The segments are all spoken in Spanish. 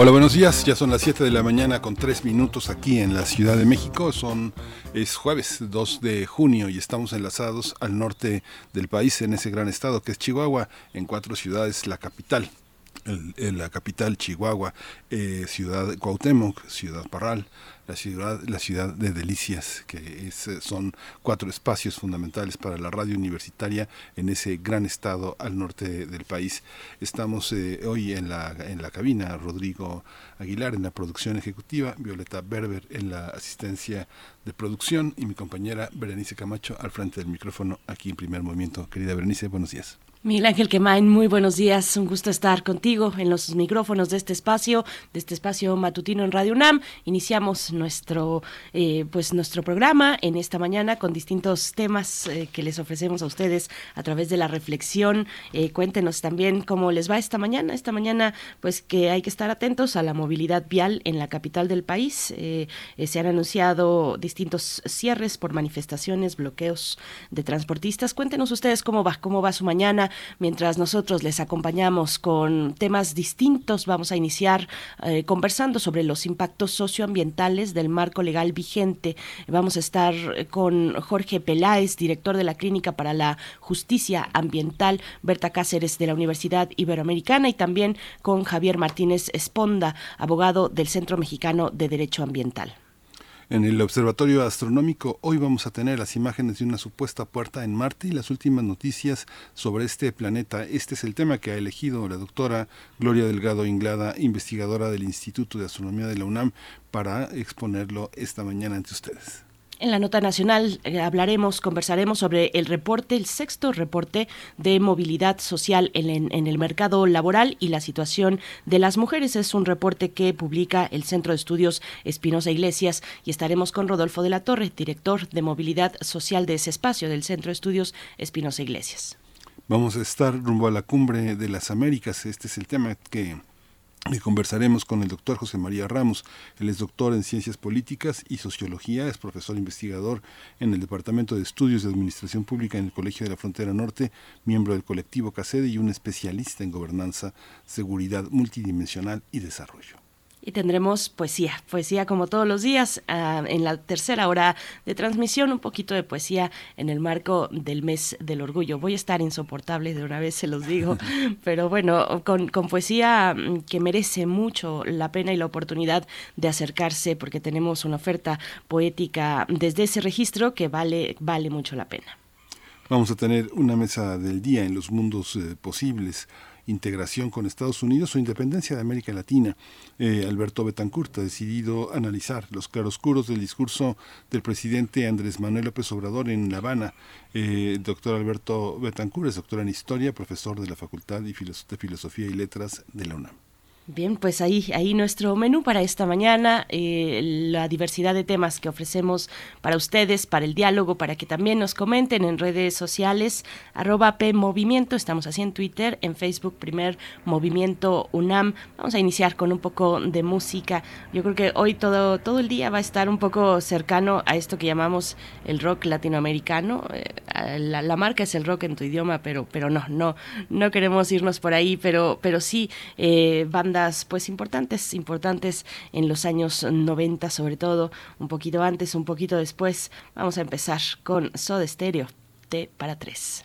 Hola, buenos días. Ya son las 7 de la mañana con 3 minutos aquí en la Ciudad de México. Son es jueves 2 de junio y estamos enlazados al norte del país en ese gran estado que es Chihuahua, en cuatro ciudades, la capital, en la capital Chihuahua, eh, ciudad Cuauhtémoc, ciudad Parral, la ciudad, la ciudad de Delicias, que es, eh, son cuatro espacios fundamentales para la radio universitaria en ese gran estado al norte del país. Estamos eh, hoy en la, en la cabina, Rodrigo Aguilar en la producción ejecutiva, Violeta Berber en la asistencia de producción y mi compañera Berenice Camacho al frente del micrófono aquí en primer movimiento. Querida Berenice, buenos días. Miguel Ángel Quemain, muy buenos días. Un gusto estar contigo en los micrófonos de este espacio, de este espacio matutino en Radio UNAM. Iniciamos nuestro, eh, pues nuestro programa en esta mañana con distintos temas eh, que les ofrecemos a ustedes a través de la reflexión. Eh, cuéntenos también cómo les va esta mañana. Esta mañana, pues que hay que estar atentos a la movilidad vial en la capital del país. se han anunciado distintos cierres por manifestaciones, bloqueos de transportistas. Cuéntenos ustedes cómo va, cómo va su mañana Mientras nosotros les acompañamos con temas distintos, vamos a iniciar eh, conversando sobre los impactos socioambientales del marco legal vigente. Vamos a estar con Jorge Peláez, director de la Clínica para la Justicia Ambiental, Berta Cáceres de la Universidad Iberoamericana y también con Javier Martínez Esponda, abogado del Centro Mexicano de Derecho Ambiental. En el Observatorio Astronómico hoy vamos a tener las imágenes de una supuesta puerta en Marte y las últimas noticias sobre este planeta. Este es el tema que ha elegido la doctora Gloria Delgado Inglada, investigadora del Instituto de Astronomía de la UNAM, para exponerlo esta mañana ante ustedes. En la nota nacional eh, hablaremos, conversaremos sobre el reporte, el sexto reporte de movilidad social en, en, el mercado laboral y la situación de las mujeres. Es un reporte que publica el Centro de Estudios Espinosa Iglesias y estaremos con Rodolfo de la Torre, director de movilidad social de ese espacio del Centro de Estudios Espinosa Iglesias. Vamos a estar rumbo a la cumbre de las Américas. Este es el tema que y conversaremos con el doctor José María Ramos. Él es doctor en Ciencias Políticas y Sociología, es profesor investigador en el Departamento de Estudios de Administración Pública en el Colegio de la Frontera Norte, miembro del colectivo CACEDE y un especialista en gobernanza, seguridad multidimensional y desarrollo. Y tendremos poesía, poesía como todos los días. Ah, en la tercera hora de transmisión, un poquito de poesía en el marco del mes del orgullo. Voy a estar insoportable de una vez, se los digo, pero bueno, con, con poesía mm, que merece mucho la pena y la oportunidad de acercarse, porque tenemos una oferta poética desde ese registro que vale, vale mucho la pena. Vamos a tener una mesa del día en los mundos eh, posibles integración con Estados Unidos o independencia de América Latina. Eh, Alberto Betancourt ha decidido analizar los claroscuros del discurso del presidente Andrés Manuel López Obrador en La Habana. Eh, doctor Alberto Betancourt es doctor en Historia, profesor de la Facultad de Filosofía y Letras de la UNAM. Bien, pues ahí, ahí nuestro menú para esta mañana, eh, la diversidad de temas que ofrecemos para ustedes, para el diálogo, para que también nos comenten en redes sociales, arroba P Movimiento, estamos así en Twitter, en Facebook, primer Movimiento UNAM. Vamos a iniciar con un poco de música. Yo creo que hoy todo, todo el día va a estar un poco cercano a esto que llamamos el rock latinoamericano. Eh, la, marca es el rock en tu idioma, pero, pero no, no, no queremos irnos por ahí, pero, pero sí, eh, pues importantes, importantes en los años 90 sobre todo, un poquito antes, un poquito después. Vamos a empezar con Soda Stereo, T para 3.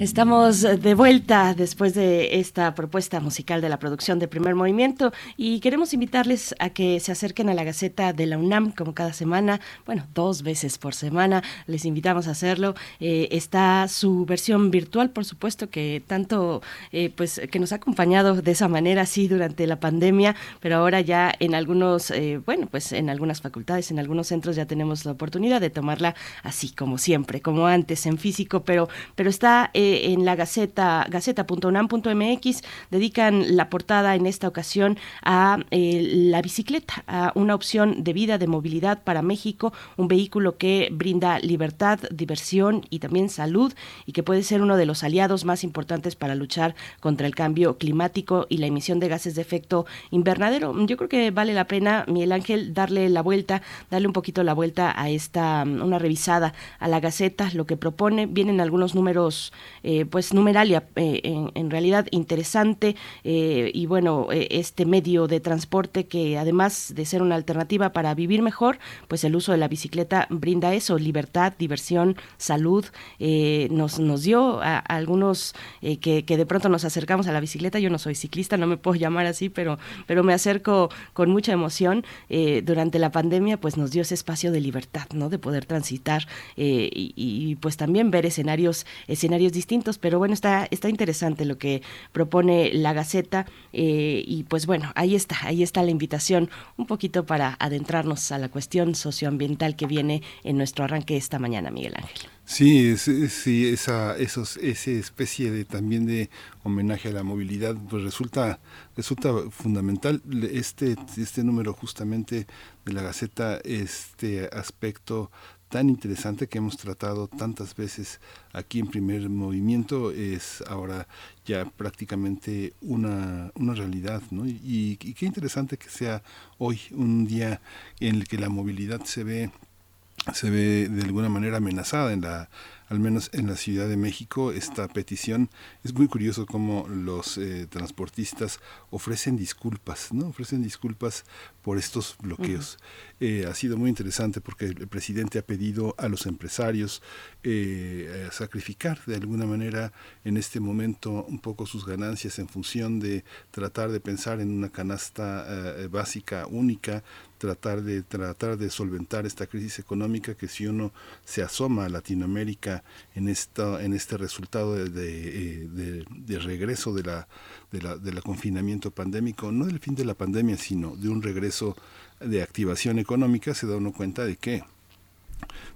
Estamos de vuelta después de esta propuesta musical de la producción de Primer Movimiento y queremos invitarles a que se acerquen a la Gaceta de la UNAM como cada semana, bueno, dos veces por semana, les invitamos a hacerlo. Eh, está su versión virtual, por supuesto, que tanto, eh, pues, que nos ha acompañado de esa manera, sí, durante la pandemia, pero ahora ya en algunos, eh, bueno, pues en algunas facultades, en algunos centros ya tenemos la oportunidad de tomarla así, como siempre, como antes, en físico, pero, pero está en la Gaceta, gaceta.unam.mx, dedican la portada en esta ocasión a eh, la bicicleta, a una opción de vida, de movilidad para México, un vehículo que brinda libertad, diversión y también salud y que puede ser uno de los aliados más importantes para luchar contra el cambio climático y la emisión de gases de efecto invernadero. Yo creo que vale la pena, Miguel Ángel, darle la vuelta, darle un poquito la vuelta a esta, una revisada a la Gaceta, lo que propone. Vienen algunos números eh, pues numeralia eh, en, realidad interesante eh, y bueno, este medio de transporte que además de ser una alternativa para vivir mejor, pues el uso de la bicicleta brinda eso, libertad, diversión, salud, nos, nos dio a, algunos que, que, de pronto nos acercamos a la bicicleta, yo no soy ciclista, no me puedo llamar así, pero, pero me acerco con mucha emoción, durante la pandemia pues nos dio ese espacio de libertad, ¿no? De poder transitar y, y, pues también ver escenarios, escenarios distintos pero bueno, está, está interesante lo que propone la Gaceta eh, y pues bueno, ahí está, ahí está la invitación un poquito para adentrarnos a la cuestión socioambiental que viene en nuestro arranque esta mañana, Miguel Ángel. Sí, sí, esa, esos, esa especie de también de homenaje a la movilidad, pues resulta, resulta fundamental este, este número justamente de la Gaceta, este aspecto tan interesante que hemos tratado tantas veces aquí en primer movimiento es ahora ya prácticamente una, una realidad, ¿no? Y, qué interesante que sea hoy un día en el que la movilidad se ve se ve de alguna manera amenazada en la al menos en la Ciudad de México esta petición. Es muy curioso cómo los eh, transportistas ofrecen disculpas no ofrecen disculpas por estos bloqueos. Eh, ha sido muy interesante porque el presidente ha pedido a los empresarios eh, sacrificar de alguna manera en este momento un poco sus ganancias en función de tratar de pensar en una canasta básica única tratar de tratar de solventar esta crisis económica que si uno se asoma a Latinoamérica en esta en este resultado de, de, de, regreso de la, de la del confinamiento pandémico no del fin de la pandemia sino de un regreso de activación económica se da uno cuenta de que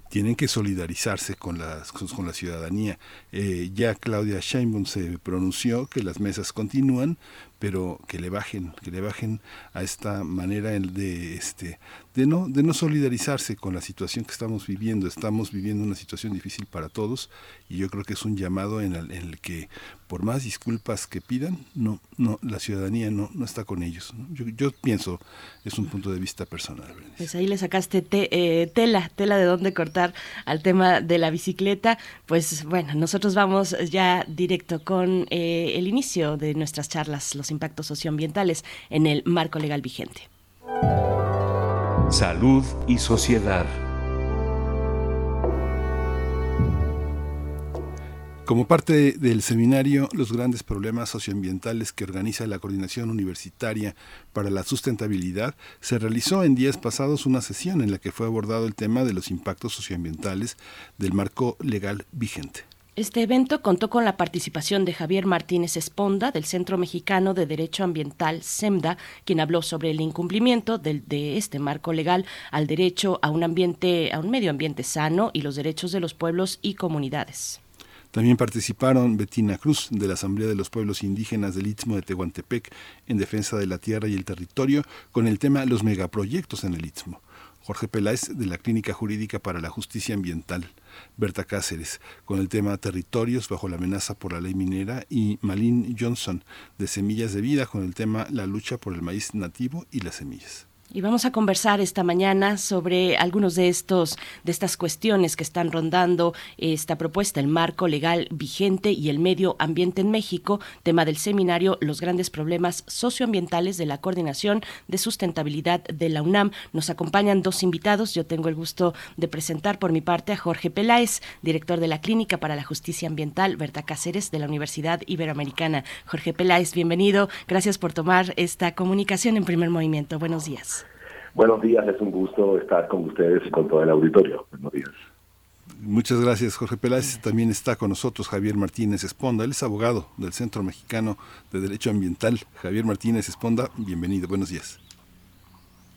tienen que solidarizarse con, las, con la ciudadanía. Eh, ya Claudia Sheinbaum se pronunció que las mesas continúan, pero que le bajen, que le bajen a esta manera de este de no de no solidarizarse con la situación que estamos viviendo. Estamos viviendo una situación difícil para todos y yo creo que es un llamado en el, en el que por más disculpas que pidan, no no la ciudadanía no no está con ellos. Yo, yo, pienso es un punto de vista personal. Pues ahí le sacaste te, eh, tela tela de dónde cortar al tema de la bicicleta. Pues bueno, nosotros vamos ya directo con eh, el inicio de nuestras charlas, los impactos socioambientales en el marco legal vigente. Salud y sociedad. Como parte del seminario Los grandes problemas socioambientales que organiza la Coordinación Universitaria para la Sustentabilidad, se realizó en días pasados una sesión en la que fue abordado el tema de los impactos socioambientales del marco legal vigente. Este evento contó con la participación de Javier Martínez Esponda, del Centro Mexicano de Derecho Ambiental, SEMDA, quien habló sobre el incumplimiento de, este marco legal al derecho a un ambiente, a un medio ambiente sano y los derechos de los pueblos y comunidades. También participaron Betina Cruz, de la Asamblea de los Pueblos Indígenas del Istmo de Tehuantepec, en defensa de la tierra y el territorio, con el tema Los megaproyectos en el Istmo. Jorge Peláez, de la Clínica Jurídica para la Justicia Ambiental. Berta Cáceres, con el tema Territorios bajo la amenaza por la ley minera, y Malin Johnson, de Semillas de Vida, con el tema La lucha por el maíz nativo y las semillas. Y vamos a conversar esta mañana sobre algunos de estos de estas cuestiones que están rondando esta propuesta, el marco legal vigente y el medio ambiente en México, tema del seminario Los grandes problemas socioambientales de la Coordinación de Sustentabilidad de la UNAM. Nos acompañan dos invitados. Yo tengo el gusto de presentar por mi parte a Jorge Peláez, director de la Clínica para la Justicia Ambiental, Berta Cáceres de la Universidad Iberoamericana. Jorge Peláez, bienvenido. Gracias por tomar esta comunicación en primer movimiento. Buenos días. Buenos días, es un gusto estar con ustedes y con todo el auditorio. Buenos días. Muchas gracias, Jorge Peláez. También está con nosotros Javier Martínez Esponda. Él es abogado del Centro Mexicano de Derecho Ambiental. Javier Martínez Esponda, bienvenido. Buenos días.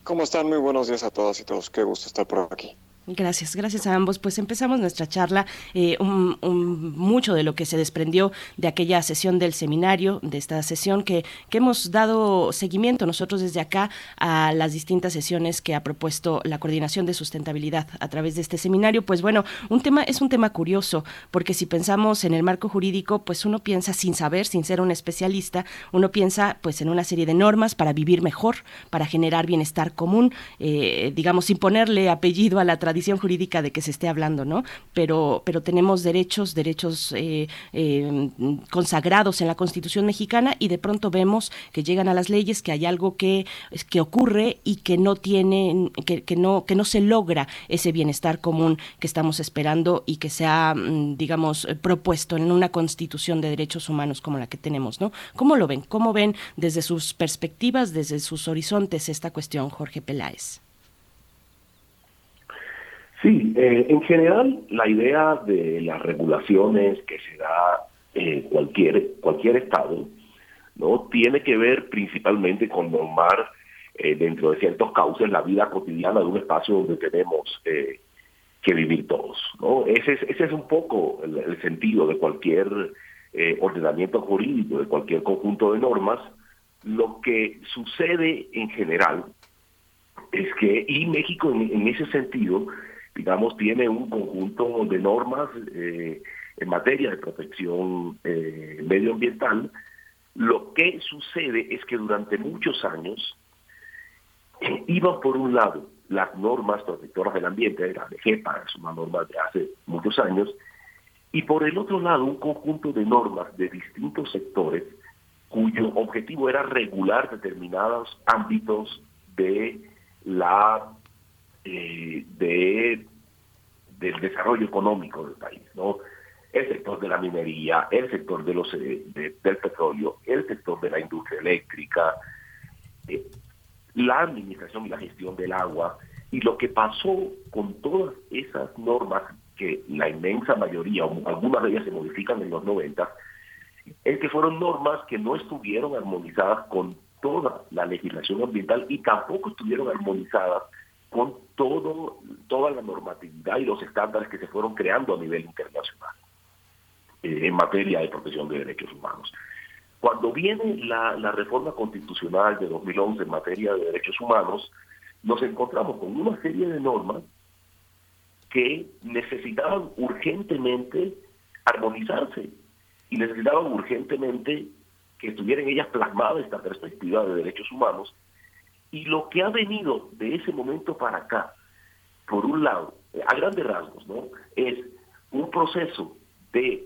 ¿Cómo están? Muy buenos días a todas y todos. Qué gusto estar por aquí. Gracias, gracias a ambos. Pues empezamos nuestra charla, eh, un, un, mucho de lo que se desprendió de aquella sesión del seminario, de esta sesión que, que hemos dado seguimiento nosotros desde acá a las distintas sesiones que ha propuesto la Coordinación de Sustentabilidad a través de este seminario. Pues bueno, un tema es un tema curioso, porque si pensamos en el marco jurídico, pues uno piensa sin saber, sin ser un especialista, uno piensa pues en una serie de normas para vivir mejor, para generar bienestar común, eh, digamos, sin ponerle apellido a la tradición tradición jurídica de que se esté hablando, ¿no? Pero, pero tenemos derechos, derechos eh, eh, consagrados en la Constitución mexicana y de pronto vemos que llegan a las leyes que hay algo que, que ocurre y que no tiene, que, que no, que no se logra ese bienestar común que estamos esperando y que se ha, digamos, propuesto en una Constitución de derechos humanos como la que tenemos, ¿no? ¿Cómo lo ven? ¿Cómo ven desde sus perspectivas, desde sus horizontes esta cuestión, Jorge Peláez? Sí, eh, en general la idea de las regulaciones que se da eh, cualquier, cualquier Estado, ¿no? tiene que ver principalmente con normar eh, dentro de ciertos cauces la vida cotidiana de un espacio donde tenemos eh, que vivir todos. ¿no? Ese, es, ese es un poco el, sentido de cualquier eh, ordenamiento jurídico, de cualquier conjunto de normas. Lo que sucede en general es que, y México en, ese sentido, digamos, tiene un conjunto de normas en materia de protección medioambiental, lo que sucede es que durante muchos años iban por un lado las normas protectoras del ambiente, la GEPA, es una norma de hace muchos años, y por el otro lado un conjunto de normas de distintos sectores cuyo objetivo era regular determinados ámbitos de la eh, de del desarrollo económico del país, ¿no? El sector de la minería, el sector de los eh, del petróleo, el sector de la industria eléctrica, eh, la administración y la gestión del agua. Y lo que pasó con todas esas normas, que la inmensa mayoría, o algunas de ellas se modifican en los 90, es que fueron normas que no estuvieron armonizadas con toda la legislación ambiental y tampoco estuvieron armonizadas con todo, toda la normatividad y los estándares que se fueron creando a nivel internacional eh, en materia de protección de derechos humanos. Cuando viene la, reforma constitucional de 2011 en materia de derechos humanos, nos encontramos con una serie de normas que necesitaban urgentemente armonizarse y necesitaban urgentemente que estuvieran ellas plasmadas esta perspectiva de derechos humanos. Y lo que ha venido de ese momento para acá, por un lado, a grandes rasgos, ¿no? es un proceso de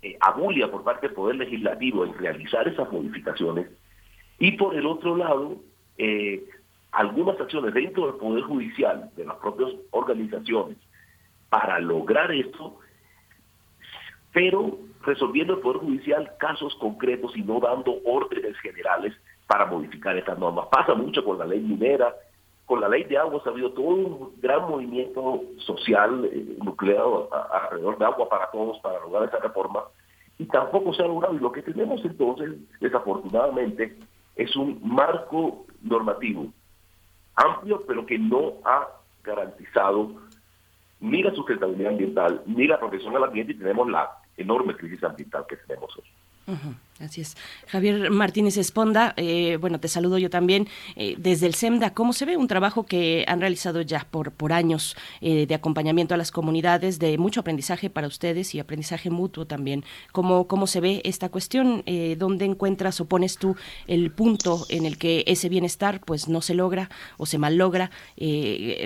eh, abulia por parte del Poder Legislativo en realizar esas modificaciones y por el otro lado, eh, algunas acciones dentro del Poder Judicial, de las propias organizaciones, para lograr esto, pero resolviendo el Poder Judicial casos concretos y no dando órdenes generales para modificar estas normas. Pasa mucho con la ley minera, con la ley de agua ha habido todo un gran movimiento social eh, nucleado alrededor de agua para todos para lograr esa reforma y tampoco se ha logrado. Y lo que tenemos entonces, desafortunadamente, es un marco normativo amplio, pero que no ha garantizado ni la sustentabilidad ambiental ni la protección al ambiente y tenemos la enorme crisis ambiental que tenemos hoy. Así es. Javier Martínez Esponda, eh, bueno, te saludo yo también eh, desde el SEMDA. ¿Cómo se ve un trabajo que han realizado ya por, por años eh, de acompañamiento a las comunidades, de mucho aprendizaje para ustedes y aprendizaje mutuo también? ¿Cómo, cómo se ve esta cuestión? ¿Dónde encuentras o pones tú el punto en el que ese bienestar pues no se logra o se mal logra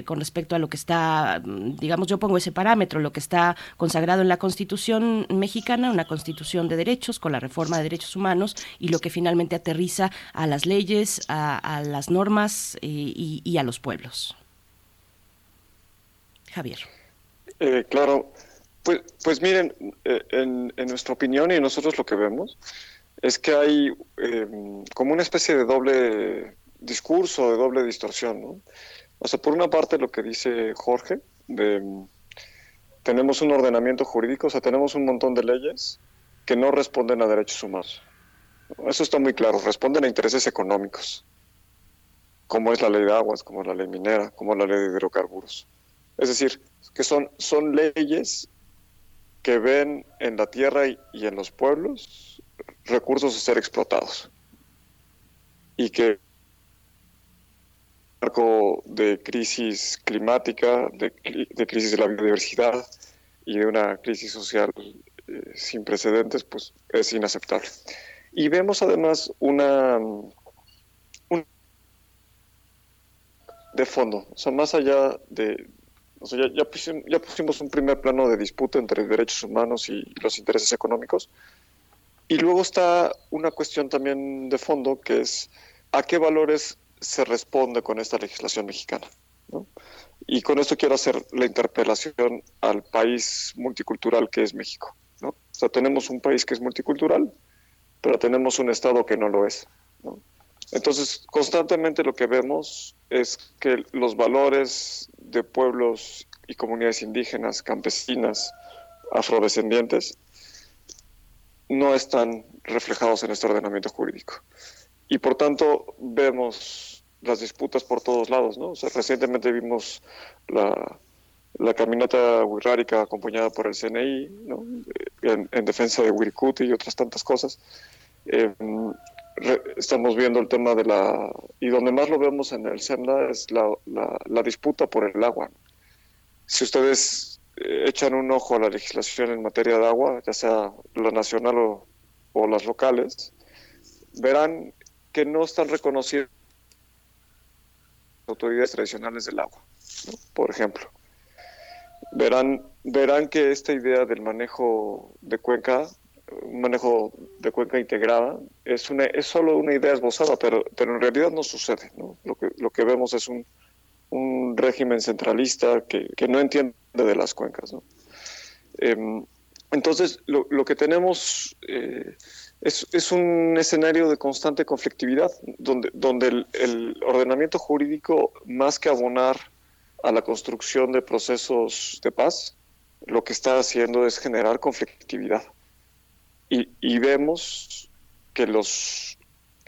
con respecto a lo que está, digamos, yo pongo ese parámetro, lo que está consagrado en la Constitución mexicana, una constitución de derechos con la reforma de derechos humanos y lo que finalmente aterriza a las leyes, a, las normas eh, y, a los pueblos. Javier. Eh, claro, pues, pues miren, eh, en, nuestra opinión y nosotros lo que vemos es que hay como una especie de doble discurso, de doble distorsión. ¿no? O sea, por una parte lo que dice Jorge, de, tenemos un ordenamiento jurídico, o sea, tenemos un montón de leyes que no responden a derechos humanos. Eso está muy claro, responden a intereses económicos, como es la ley de aguas, como la ley minera, como la ley de hidrocarburos. Es decir, que son, son leyes que ven en la tierra y, en los pueblos recursos a ser explotados. Y que marco de crisis climática, de, de, crisis de la biodiversidad y de una crisis social sin precedentes, pues es inaceptable. Y vemos además una, de fondo, o sea, más allá de, o sea, ya, pusimos, un primer plano de disputa entre derechos humanos y los intereses económicos. Y luego está una cuestión también de fondo que es a qué valores se responde con esta legislación mexicana. Y con esto quiero hacer la interpelación al país multicultural que es México. O sea, tenemos un país que es multicultural, pero tenemos un Estado que no lo es. Entonces, constantemente lo que vemos es que los valores de pueblos y comunidades indígenas, campesinas, afrodescendientes, no están reflejados en este ordenamiento jurídico. Y por tanto vemos las disputas por todos lados, ¿no? O sea, recientemente vimos la, la caminata wixárika acompañada por el CNI, ¿no? en, en, defensa de Wirikuti y otras tantas cosas. Eh, estamos viendo el tema de la... Y donde más lo vemos en el SEMNA es la, la, disputa por el agua. Si ustedes eh, echan un ojo a la legislación en materia de agua, ya sea la nacional o, o las locales, verán que no están reconocidas autoridades tradicionales del agua, por ejemplo. Verán, verán que esta idea del manejo de cuenca, un manejo de cuenca integrada, es, una, es solo una idea esbozada, pero, pero en realidad no sucede. ¿no? Lo, que, lo que vemos es un, un régimen centralista que, que, no entiende de las cuencas. Eh, entonces, lo, lo, que tenemos eh, es, es, un escenario de constante conflictividad, donde, donde el, ordenamiento jurídico, más que abonar a la construcción de procesos de paz, lo que está haciendo es generar conflictividad. Y, vemos que los,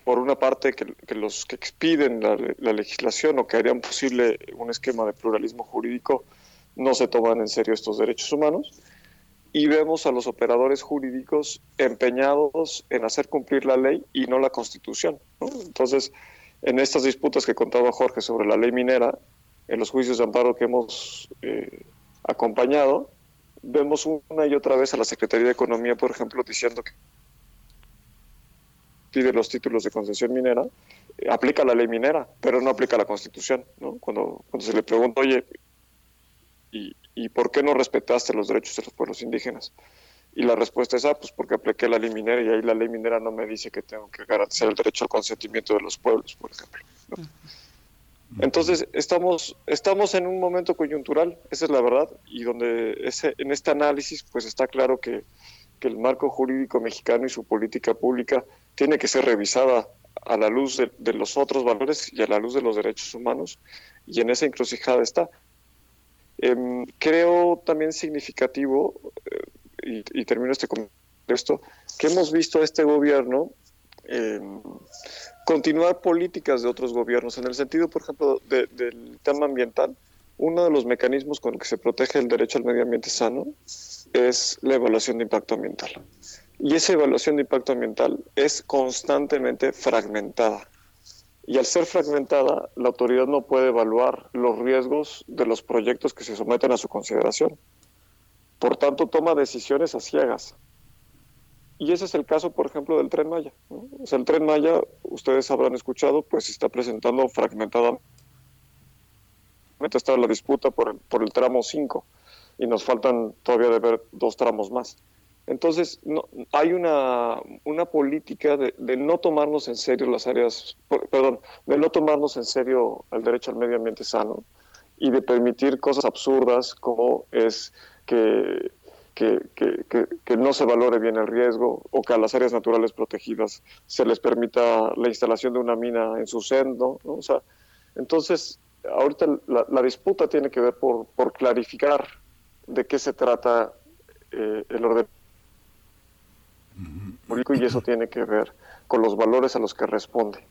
por una parte, que, los que expiden la, la, legislación o que harían posible un esquema de pluralismo jurídico no se toman en serio estos derechos humanos y vemos a los operadores jurídicos empeñados en hacer cumplir la ley y no la constitución. Entonces, en estas disputas que contaba Jorge sobre la ley minera, en los juicios de amparo que hemos eh, acompañado, vemos una y otra vez a la Secretaría de Economía, por ejemplo, diciendo que pide los títulos de concesión minera, eh, aplica la ley minera, pero no aplica la Constitución. Cuando, se le pregunta, oye, ¿y, ¿y por qué no respetaste los derechos de los pueblos indígenas? Y la respuesta es, ah, pues porque apliqué la ley minera y ahí la ley minera no me dice que tengo que garantizar el derecho al consentimiento de los pueblos, por ejemplo. Entonces, estamos, estamos en un momento coyuntural, esa es la verdad, y donde ese, en este análisis pues está claro que, el marco jurídico mexicano y su política pública tiene que ser revisada a la luz de, los otros valores y a la luz de los derechos humanos, y en esa encrucijada está. Eh, creo también significativo, eh, y, y, termino este contexto, que hemos visto a este gobierno eh, continuar políticas de otros gobiernos. En el sentido, por ejemplo, de, del tema ambiental, uno de los mecanismos con el que se protege el derecho al medio ambiente sano es la evaluación de impacto ambiental. Y esa evaluación de impacto ambiental es constantemente fragmentada. Y al ser fragmentada, la autoridad no puede evaluar los riesgos de los proyectos que se someten a su consideración. Por tanto, toma decisiones a ciegas. Y ese es el caso, por ejemplo, del tren Maya. O sea, el tren Maya, ustedes habrán escuchado, pues está presentando fragmentadamente. Está la disputa por el, por el tramo 5 y nos faltan todavía de ver dos tramos más. Entonces, no, hay una, una política de, de, no tomarnos en serio las áreas, perdón, de no tomarnos en serio el derecho al medio ambiente sano y de permitir cosas absurdas como es que que, que, que, no se valore bien el riesgo o que a las áreas naturales protegidas se les permita la instalación de una mina en su seno. ¿no? O sea, entonces, ahorita la, la, disputa tiene que ver por, por clarificar de qué se trata eh, el orden público y eso tiene que ver con los valores a los que responde.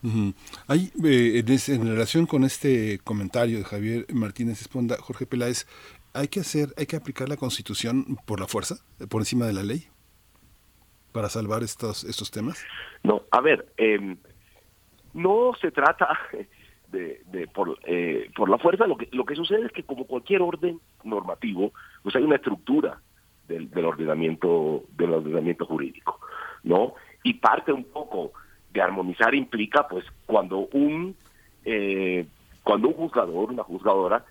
Uh -huh. Hay, eh, en, relación con este comentario de Javier Martínez Esponda, Jorge Peláez, hay que hacer, hay que aplicar la Constitución por la fuerza, por encima de la ley, para salvar estos estos temas. No, a ver, eh, no se trata de, de por eh, por la fuerza. Lo que lo que sucede es que como cualquier orden normativo, pues hay una estructura del, del ordenamiento del ordenamiento jurídico, ¿no? Y parte un poco de armonizar implica, pues, cuando un eh, cuando un juzgador, una juzgadora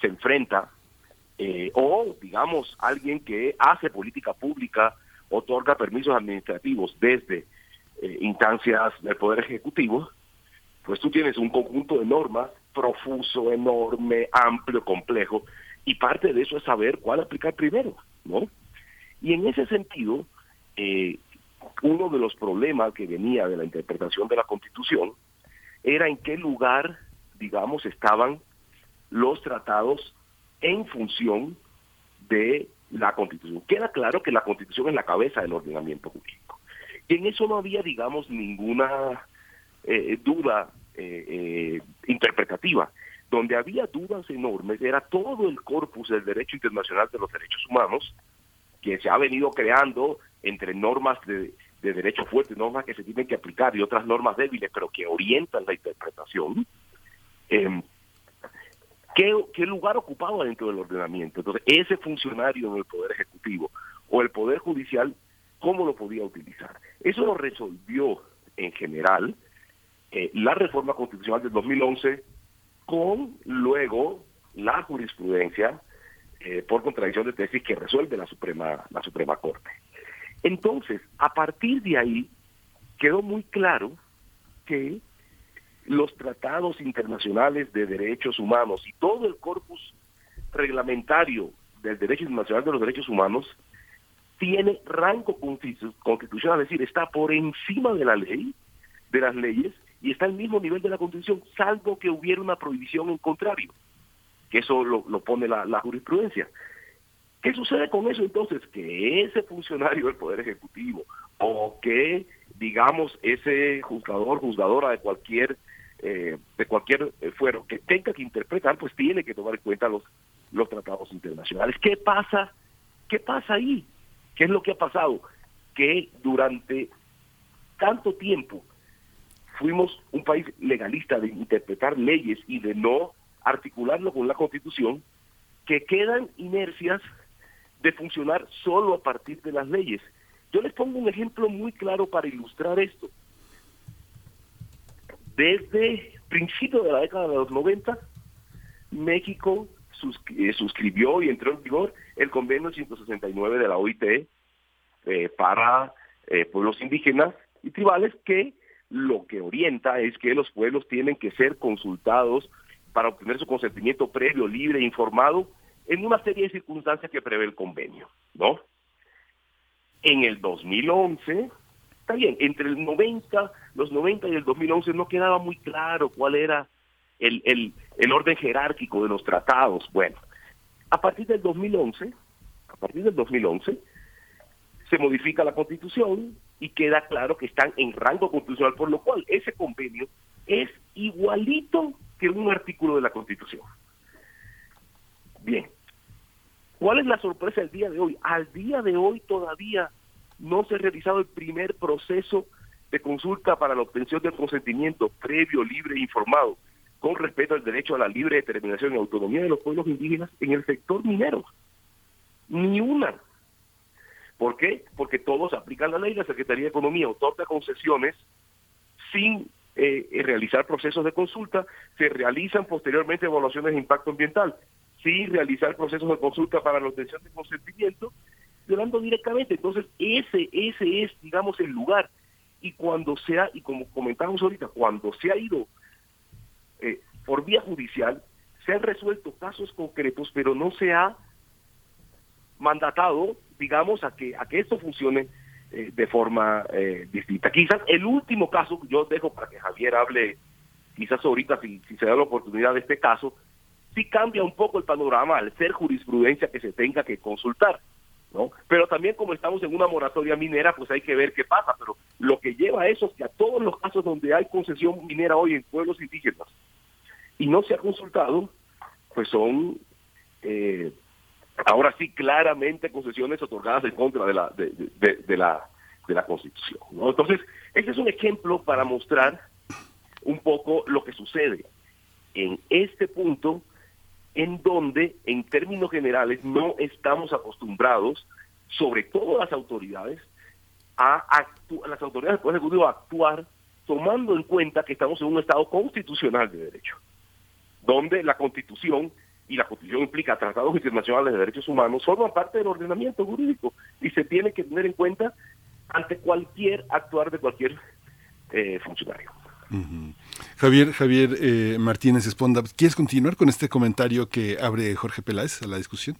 se enfrenta eh, o digamos alguien que hace política pública, otorga permisos administrativos desde eh, instancias del Poder Ejecutivo, pues tú tienes un conjunto de normas profuso, enorme, amplio, complejo, y parte de eso es saber cuál aplicar primero, ¿no? Y en ese sentido, eh, uno de los problemas que venía de la interpretación de la Constitución era en qué lugar, digamos, estaban los tratados en función de la Constitución. Queda claro que la Constitución es la cabeza del ordenamiento jurídico. Y en eso no había, digamos, ninguna eh, duda eh, eh, interpretativa. Donde había dudas enormes era todo el corpus del derecho internacional de los derechos humanos, que se ha venido creando entre normas de, de derecho fuerte, normas que se tienen que aplicar y otras normas débiles, pero que orientan la interpretación. Eh, ¿qué, lugar ocupaba dentro del ordenamiento? Entonces, ese funcionario en el Poder Ejecutivo o el Poder Judicial, ¿cómo lo podía utilizar? Eso lo resolvió en general eh, la reforma constitucional del 2011 con luego la jurisprudencia eh, por contradicción de tesis que resuelve la Suprema, la Suprema Corte. Entonces, a partir de ahí, quedó muy claro que los tratados internacionales de derechos humanos y todo el corpus reglamentario del derecho internacional de los derechos humanos tiene rango constitucional, es decir, está por encima de la ley, de las leyes, y está al mismo nivel de la Constitución, salvo que hubiera una prohibición en contrario, que eso lo, pone la, la jurisprudencia. ¿Qué sucede con eso entonces? Que ese funcionario del Poder Ejecutivo o que, digamos, ese juzgador, juzgadora de cualquier eh, de cualquier eh, fuero que tenga que interpretar, pues tiene que tomar en cuenta los, los tratados internacionales. ¿Qué pasa? ¿Qué pasa ahí? ¿Qué es lo que ha pasado? Que durante tanto tiempo fuimos un país legalista de interpretar leyes y de no articularlo con la constitución, que quedan inercias de funcionar solo a partir de las leyes. Yo les pongo un ejemplo muy claro para ilustrar esto. Desde principios de la década de los 90, México eh, suscribió y entró en vigor el convenio 169 de la OIT eh, para eh, pueblos indígenas y tribales que lo que orienta es que los pueblos tienen que ser consultados para obtener su consentimiento previo, libre e informado en una serie de circunstancias que prevé el convenio, ¿no? En el 2011 Está bien, entre el 90, los 90 y el 2011 no quedaba muy claro cuál era el, el, el orden jerárquico de los tratados. Bueno, a partir del 2011, a partir del 2011, se modifica la constitución y queda claro que están en rango constitucional, por lo cual ese convenio es igualito que un artículo de la constitución. Bien, ¿cuál es la sorpresa del día de hoy? Al día de hoy todavía no se ha realizado el primer proceso de consulta para la obtención del consentimiento previo, libre e informado, con respeto al derecho a la libre determinación y autonomía de los pueblos indígenas en el sector minero. Ni una. ¿Por qué? Porque todos aplican la ley, la Secretaría de Economía otorga concesiones sin eh, realizar procesos de consulta, se realizan posteriormente evaluaciones de impacto ambiental, sin realizar procesos de consulta para la obtención de consentimiento violando directamente. Entonces, ese, ese es, digamos, el lugar. Y cuando sea, y como comentamos ahorita, cuando se ha ido eh, por vía judicial, se han resuelto casos concretos, pero no se ha mandatado, digamos, a que, a que esto funcione eh, de forma eh, distinta. Quizás el último caso, yo dejo para que Javier hable, quizás ahorita, si, si se da la oportunidad de este caso, sí cambia un poco el panorama al ser jurisprudencia que se tenga que consultar. Pero también como estamos en una moratoria minera, pues hay que ver qué pasa, pero lo que lleva a eso es que a todos los casos donde hay concesión minera hoy en pueblos indígenas y no se ha consultado, pues son eh, ahora sí claramente concesiones otorgadas en contra de la de, la de la Constitución. Entonces, este es un ejemplo para mostrar un poco lo que sucede en este punto en donde, en términos generales, no estamos acostumbrados, sobre todo las autoridades, a las autoridades del Poder a actuar tomando en cuenta que estamos en un Estado constitucional de derecho, donde la Constitución y la Constitución implica tratados internacionales de derechos humanos, forman parte del ordenamiento jurídico y se tiene que tener en cuenta ante cualquier actuar de cualquier eh, funcionario. Javier, Javier eh, Martínez Esponda, ¿quieres continuar con este comentario que abre Jorge Peláez a la discusión?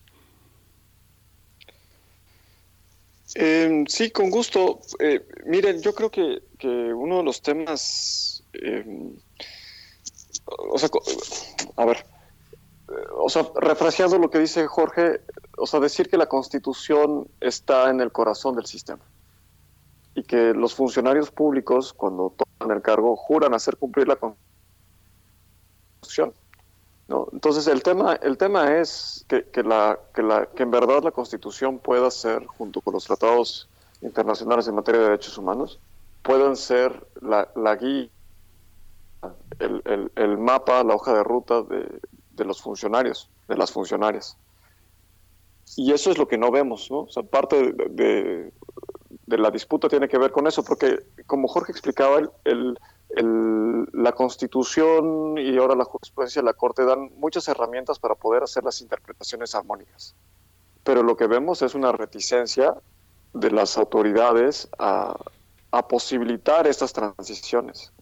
Em, sí, con gusto. Eh, miren, yo creo que, uno de los temas, em, o sea, a ver, o sea, refraseando lo que dice Jorge, o sea, decir que la constitución está en el corazón del sistema y que los funcionarios públicos, cuando toman el cargo, juran hacer cumplir la constitución. ¿no? Entonces, el tema, el tema es que, que, la, que, la, que en verdad la constitución pueda ser, junto con los tratados internacionales en materia de derechos humanos, puedan ser la, la guía, el, el, mapa, la hoja de ruta de, de los funcionarios, de las funcionarias. Y eso es lo que no vemos, ¿no? O sea, parte de, de la disputa tiene que ver con eso, porque como Jorge explicaba, la Constitución y ahora la jurisprudencia de la Corte dan muchas herramientas para poder hacer las interpretaciones armónicas. Pero lo que vemos es una reticencia de las autoridades a, posibilitar estas transiciones.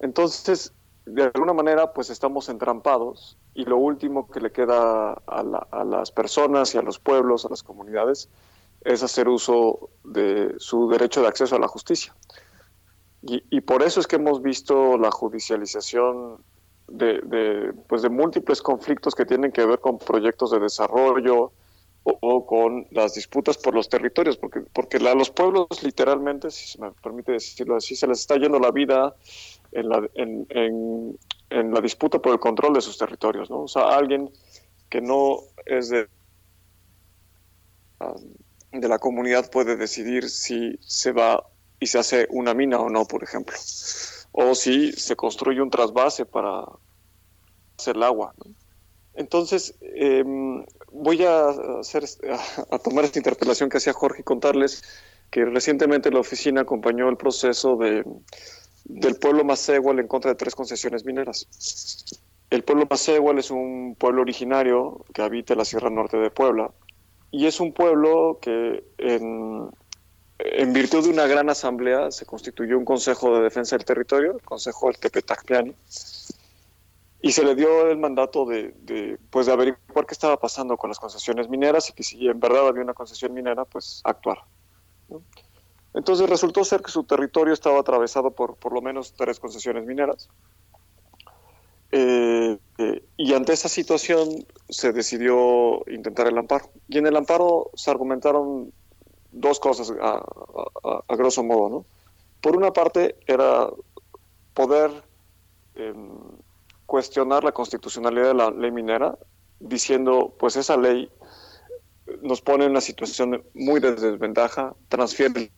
Entonces, de alguna manera, pues estamos entrampados y lo último que le queda a, las personas y a los pueblos, a las comunidades, es hacer uso de su derecho de acceso a la justicia. Y, por eso es que hemos visto la judicialización de, pues de múltiples conflictos que tienen que ver con proyectos de desarrollo o, con las disputas por los territorios, porque, porque a los pueblos literalmente, si se me permite decirlo así, se les está yendo la vida en la, en la disputa por el control de sus territorios, ¿no? O sea, alguien que no es de, de la comunidad puede decidir si se va y se hace una mina o no, por ejemplo, o si se construye un trasvase para hacer el agua. Entonces, eh, voy a, hacer, a, tomar esta interpelación que hacía Jorge y contarles que recientemente la oficina acompañó el proceso de del pueblo Macehual en contra de tres concesiones mineras. El pueblo Macehual es un pueblo originario que habita la Sierra Norte de Puebla y es un pueblo que en, virtud de una gran asamblea se constituyó un Consejo de Defensa del Territorio, el Consejo del Tepetacpiani, y se le dio el mandato de, de, pues de averiguar qué estaba pasando con las concesiones mineras y que si en verdad había una concesión minera, pues actuar. Entonces resultó ser que su territorio estaba atravesado por por lo menos tres concesiones mineras. Eh, eh, y ante esa situación se decidió intentar el amparo. Y en el amparo se argumentaron dos cosas a, grosso modo. ¿no? Por una parte era poder eh, cuestionar la constitucionalidad de la ley minera, diciendo, pues esa ley nos pone en una situación muy de desventaja, transfiere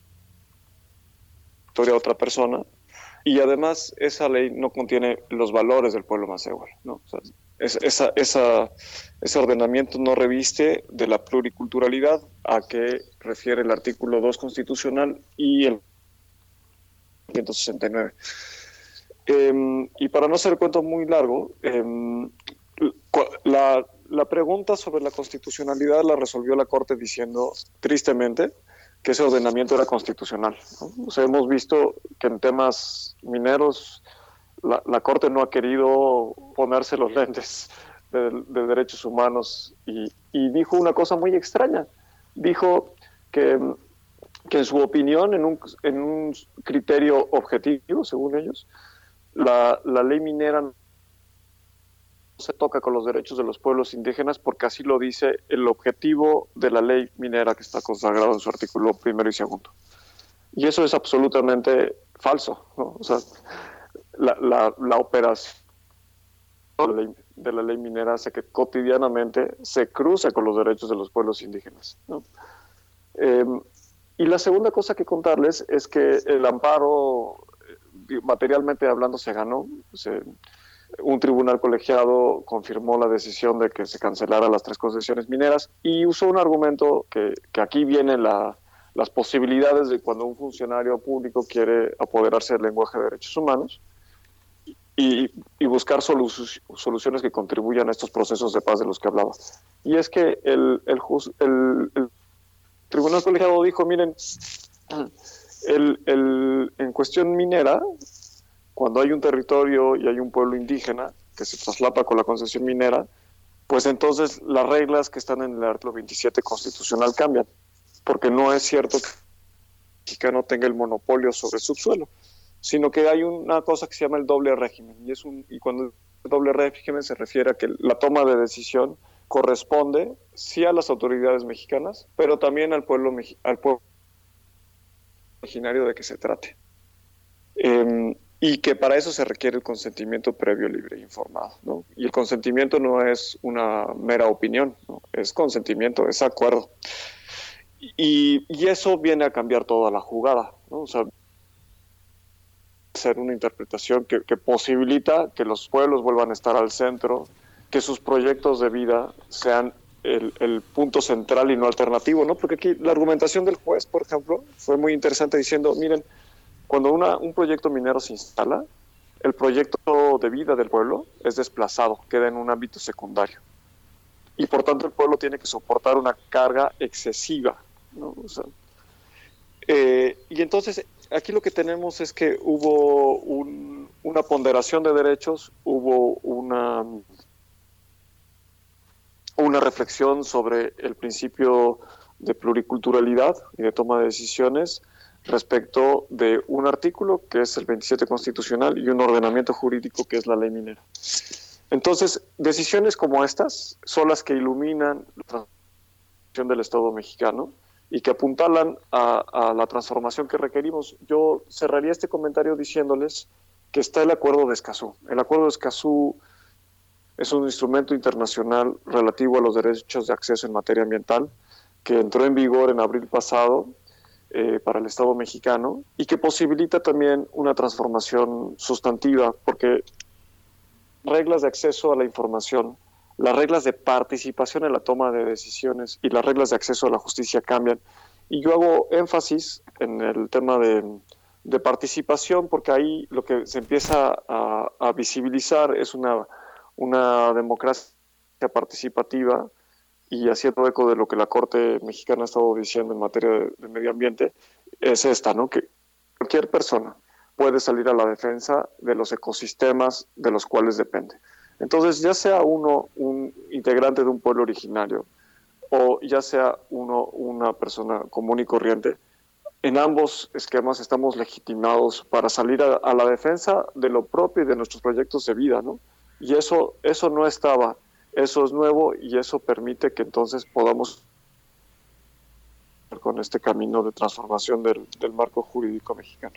a otra persona y además esa ley no contiene los valores del pueblo macehual. ¿no? O sea, es, esa, esa, ese ordenamiento no reviste de la pluriculturalidad a que refiere el artículo 2 constitucional y el 169. Eh, y para no hacer el cuento muy largo, eh, la, la pregunta sobre la constitucionalidad la resolvió la Corte diciendo, tristemente, que ese ordenamiento era constitucional. O sea, hemos visto que en temas mineros la, Corte no ha querido ponerse los lentes de, de derechos humanos y, dijo una cosa muy extraña. Dijo que, que en su opinión, en un, en un, criterio objetivo, según ellos, la, la ley minera se toca con los derechos de los pueblos indígenas porque así lo dice el objetivo de la ley minera que está consagrado en su artículo primero y segundo. Y eso es absolutamente falso. la, operación de la, ley, minera hace que cotidianamente se cruce con los derechos de los pueblos indígenas. Eh, y la segunda cosa que contarles es que el amparo, materialmente hablando, se ganó. Un tribunal colegiado confirmó la decisión de que se cancelara las tres concesiones mineras y usó un argumento que, que aquí viene la, las posibilidades de cuando un funcionario público quiere apoderarse del lenguaje de derechos humanos y, buscar solu soluciones que contribuyan a estos procesos de paz de los que hablaba. Y es que el, el, el, tribunal colegiado dijo, miren, en cuestión minera, cuando hay un territorio y hay un pueblo indígena que se traslapa con la concesión minera, pues entonces las reglas que están en el artículo 27 constitucional cambian, porque no es cierto que el mexicano tenga el monopolio sobre el subsuelo, sino que hay una cosa que se llama el doble régimen, y, es un, y cuando doble régimen se refiere a que la toma de decisión corresponde sí a las autoridades mexicanas, pero también al pueblo, al pueblo originario de que se trate. Em, y que para eso se requiere el consentimiento previo, libre e informado. ¿no? Y el consentimiento no es una mera opinión, ¿no? es consentimiento, es acuerdo. Y, y, eso viene a cambiar toda la jugada. ¿no? O sea, ser una interpretación que, que posibilita que los pueblos vuelvan a estar al centro, que sus proyectos de vida sean el, el, punto central y no alternativo, ¿no? Porque aquí la argumentación del juez, por ejemplo, fue muy interesante diciendo, miren, cuando un proyecto minero se instala, el proyecto de vida del pueblo es desplazado, queda en un ámbito secundario. Y por tanto el pueblo tiene que soportar una carga excesiva. eh, y entonces aquí lo que tenemos es que hubo un, una ponderación de derechos, hubo una, una reflexión sobre el principio de pluriculturalidad y de toma de decisiones, respecto de un artículo que es el 27 constitucional y un ordenamiento jurídico que es la ley minera. Entonces, decisiones como estas son las que iluminan la transformación del Estado mexicano y que apuntalan a, la transformación que requerimos. Yo cerraría este comentario diciéndoles que está el Acuerdo de Escazú. El Acuerdo de Escazú es un instrumento internacional relativo a los derechos de acceso en materia ambiental que entró en vigor en abril pasado eh, para el Estado mexicano y que posibilita también una transformación sustantiva, porque reglas de acceso a la información, las reglas de participación en la toma de decisiones y las reglas de acceso a la justicia cambian. Y yo hago énfasis en el tema de, de participación, porque ahí lo que se empieza a, a visibilizar es una, una democracia participativa y haciendo eco de lo que la Corte mexicana ha estado diciendo en materia de, medio ambiente, es esta, ¿no? Que cualquier persona puede salir a la defensa de los ecosistemas de los cuales depende. Entonces, ya sea uno un integrante de un pueblo originario o ya sea uno una persona común y corriente, en ambos esquemas estamos legitimados para salir a, a la defensa de lo propio y de nuestros proyectos de vida, ¿no? Y eso, eso no estaba eso es nuevo y eso permite que entonces podamos con este camino de transformación del, del marco jurídico mexicano.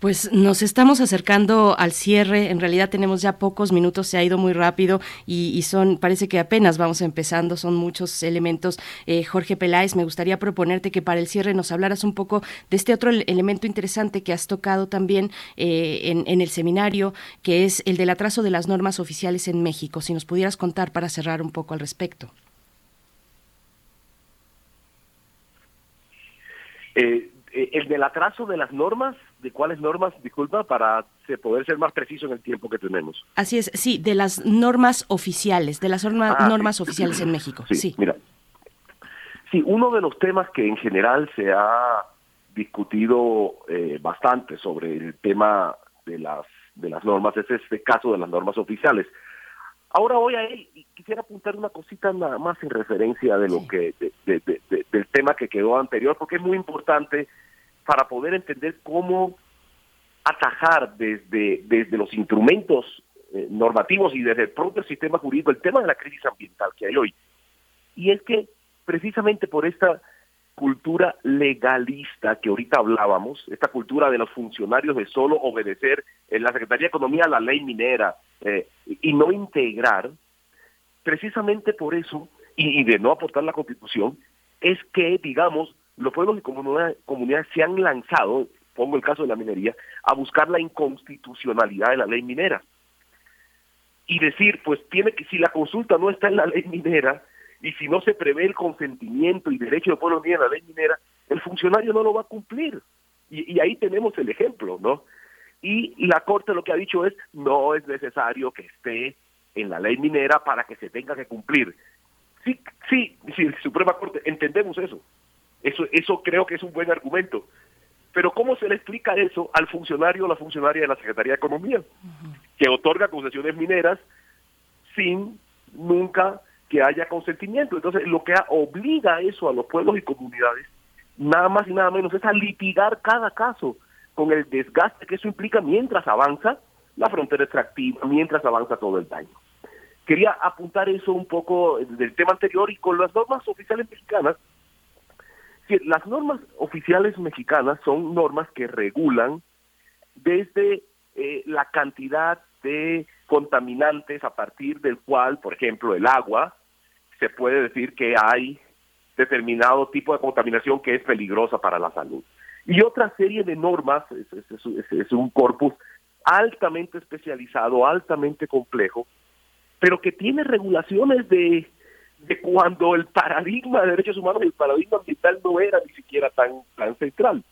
Pues nos estamos acercando al cierre. En realidad tenemos ya pocos minutos, se ha ido muy rápido y, son, parece que apenas vamos empezando, son muchos elementos. Eh, Jorge Peláez, me gustaría proponerte que para el cierre nos hablaras un poco de este otro elemento interesante que has tocado también eh, en, en, el seminario, que es el del atraso de las normas oficiales en México. Si nos pudieras contar para cerrar un poco al respecto. Eh, el del atraso de las normas, ¿de cuáles normas? Disculpa, para poder ser más preciso en el tiempo que tenemos. Así es, sí, de las normas oficiales, de las norma, ah, normas sí. oficiales en México. Sí, sí, mira. Sí, uno de los temas que en general se ha discutido eh, bastante sobre el tema de las de las normas es este caso de las normas oficiales. Ahora voy a él y quisiera apuntar una cosita nada más en referencia de lo sí. que de, de, de, del tema que quedó anterior, porque es muy importante para poder entender cómo atajar desde, desde los instrumentos eh, normativos y desde el propio sistema jurídico el tema de la crisis ambiental que hay hoy. Y es que precisamente por esta cultura legalista que ahorita hablábamos, esta cultura de los funcionarios de solo obedecer en la Secretaría de Economía la ley minera eh, y no integrar, precisamente por eso, y, y, de no aportar la constitución, es que, digamos, los pueblos y comunidades, se han lanzado, pongo el caso de la minería, a buscar la inconstitucionalidad de la ley minera. Y decir, pues tiene que, si la consulta no está en la ley minera, y si no se prevé el consentimiento y derecho del pueblo en la ley minera, el funcionario no lo va a cumplir. Y, y, ahí tenemos el ejemplo, ¿no? Y la Corte lo que ha dicho es, no es necesario que esté en la ley minera para que se tenga que cumplir. Sí, sí, sí, Suprema Corte, entendemos eso. Eso, eso creo que es un buen argumento. Pero ¿cómo se le explica eso al funcionario o la funcionaria de la Secretaría de Economía? Que otorga concesiones mineras sin nunca que haya consentimiento. Entonces, lo que obliga eso a los pueblos y comunidades, nada más y nada menos, es a litigar cada caso con el desgaste que eso implica mientras avanza la frontera extractiva, mientras avanza todo el daño. Quería apuntar eso un poco del tema anterior y con las normas oficiales mexicanas. Las normas oficiales mexicanas son normas que regulan desde eh, la cantidad de contaminantes a partir del cual, por ejemplo, el agua, se puede decir que hay determinado tipo de contaminación que es peligrosa para la salud. Y otra serie de normas, es, un corpus altamente especializado, altamente complejo, pero que tiene regulaciones de, de cuando el paradigma de derechos humanos y el paradigma ambiental no era ni siquiera tan, tan central.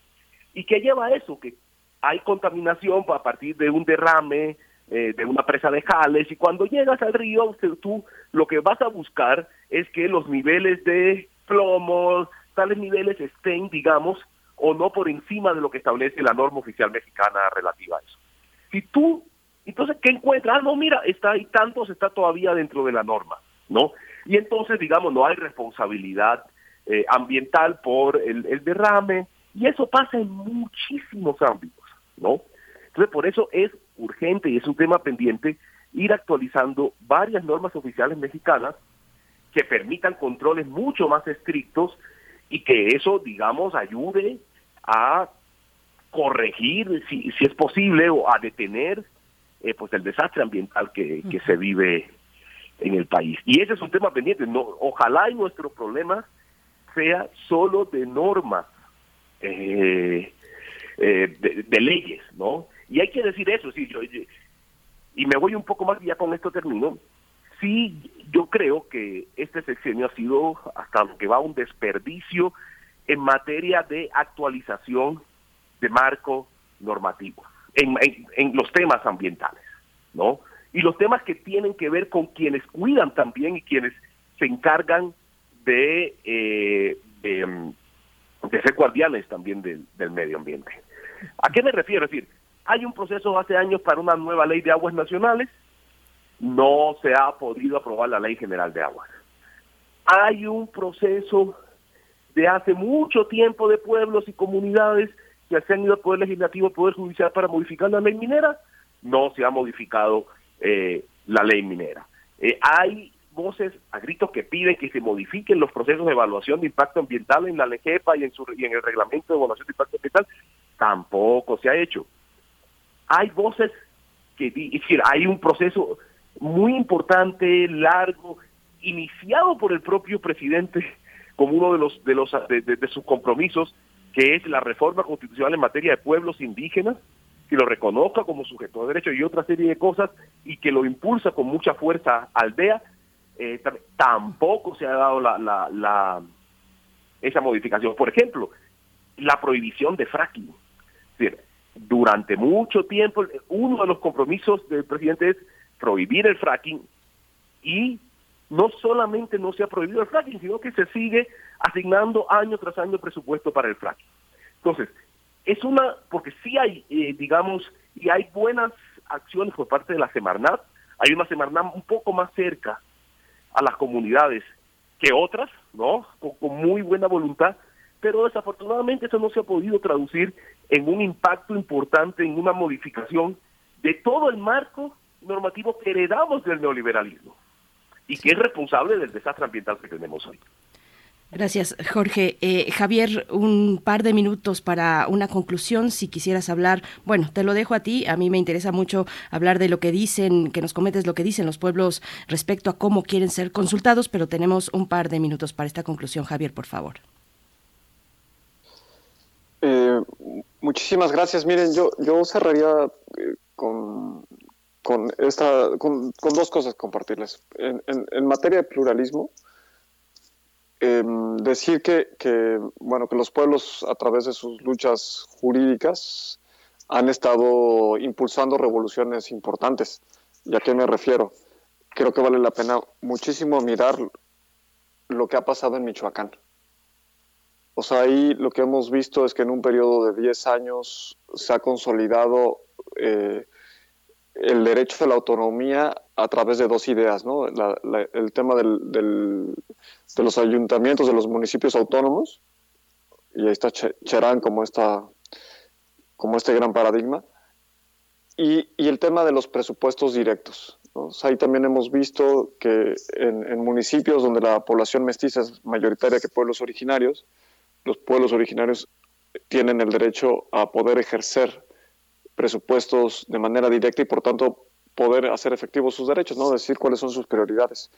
¿Y qué lleva a eso? Que hay contaminación a partir de un derrame, eh, de una presa de jales, y cuando llegas al río, tú lo que vas a buscar es que los niveles de plomos, tales niveles estén, digamos, o no por encima de lo que establece la norma oficial mexicana relativa a eso. Si tú, entonces, ¿qué encuentras? Ah, no, mira, está ahí tantos, está todavía dentro de la norma, ¿no? Y entonces, digamos, no hay responsabilidad eh, ambiental por el, el derrame, y eso pasa en muchísimos ámbitos, ¿no? Entonces, por eso es urgente y es un tema pendiente ir actualizando varias normas oficiales mexicanas que permitan controles mucho más estrictos y que eso, digamos, ayude a corregir, si, si es posible, o a detener eh, pues el desastre ambiental que, que se vive en el país. Y ese es un tema pendiente. No, ojalá y nuestro problema sea solo de normas, eh, eh, de, leyes, ¿no? Y hay que decir eso, sí, yo, y me voy un poco más, ya con esto termino, sí, yo creo que este sexenio ha sido hasta lo que va un desperdicio en materia de actualización de marco normativo, en, en, los temas ambientales, ¿no? Y los temas que tienen que ver con quienes cuidan también y quienes se encargan de, eh, de, mm, ser guardianes también del, del medio ambiente. ¿A qué me refiero? Es decir, hay un proceso hace años para una nueva ley de aguas nacionales, no se ha podido aprobar la Ley General de Aguas. Hay un proceso de hace mucho tiempo de pueblos y comunidades que se han ido al Poder Legislativo, al Poder Judicial para modificar la ley minera, no se ha modificado eh, la ley minera. Eh, hay voces a gritos que piden que se modifiquen los procesos de evaluación de impacto ambiental en la LEGEPA y en, su, y en el reglamento de evaluación de impacto ambiental. Tampoco se ha hecho. Hay voces que, es decir, hay un proceso muy importante, largo, iniciado por el propio presidente como uno de los de los de, sus compromisos, que es la reforma constitucional en materia de pueblos indígenas, que lo reconozca como sujeto de derecho y otra serie de cosas y que lo impulsa con mucha fuerza aldea, eh, tampoco se ha dado la, la, la, esa modificación. Por ejemplo, la prohibición de fracking. Durante mucho tiempo, uno de los compromisos del presidente es prohibir el fracking y no solamente no se ha prohibido el fracking, sino que se sigue asignando año tras año presupuesto para el fracking. Entonces, es una, porque sí hay, eh, digamos, y hay buenas acciones por parte de la Semarnat, hay una Semarnat un poco más cerca a las comunidades que otras, ¿no? Con, muy buena voluntad, pero desafortunadamente eso no se ha podido traducir en un impacto importante, en una modificación de todo el marco normativo que heredamos del neoliberalismo y que es responsable del desastre ambiental que tenemos hoy. Gracias, Jorge. Eh, Javier, un par de minutos para una conclusión, si quisieras hablar. Bueno, te lo dejo a ti. A mí me interesa mucho hablar de lo que dicen, que nos comentes lo que dicen los pueblos respecto a cómo quieren ser consultados, pero tenemos un par de minutos para esta conclusión. Javier, por favor. Eh, muchísimas gracias. Miren, yo, yo cerraría eh, con con, esta, con, dos cosas compartirles. En, materia de pluralismo, em, decir que, que, bueno, que los pueblos a través de sus luchas jurídicas han estado impulsando revoluciones importantes. ¿Y a qué me refiero? Creo que vale la pena muchísimo mirar lo que ha pasado en Michoacán. O sea, ahí lo que hemos visto es que en un periodo de 10 años se ha consolidado eh, el derecho a la autonomía a través de dos ideas, ¿no? el tema de los ayuntamientos, de los municipios autónomos, y ahí está Cherán como este gran paradigma, y, el tema de los presupuestos directos. ahí también hemos visto que en, municipios donde la población mestiza es mayoritaria que pueblos originarios, los pueblos originarios tienen el derecho a poder ejercer presupuestos de manera directa y por tanto poder hacer efectivos sus derechos, ¿no? decir cuáles son sus prioridades.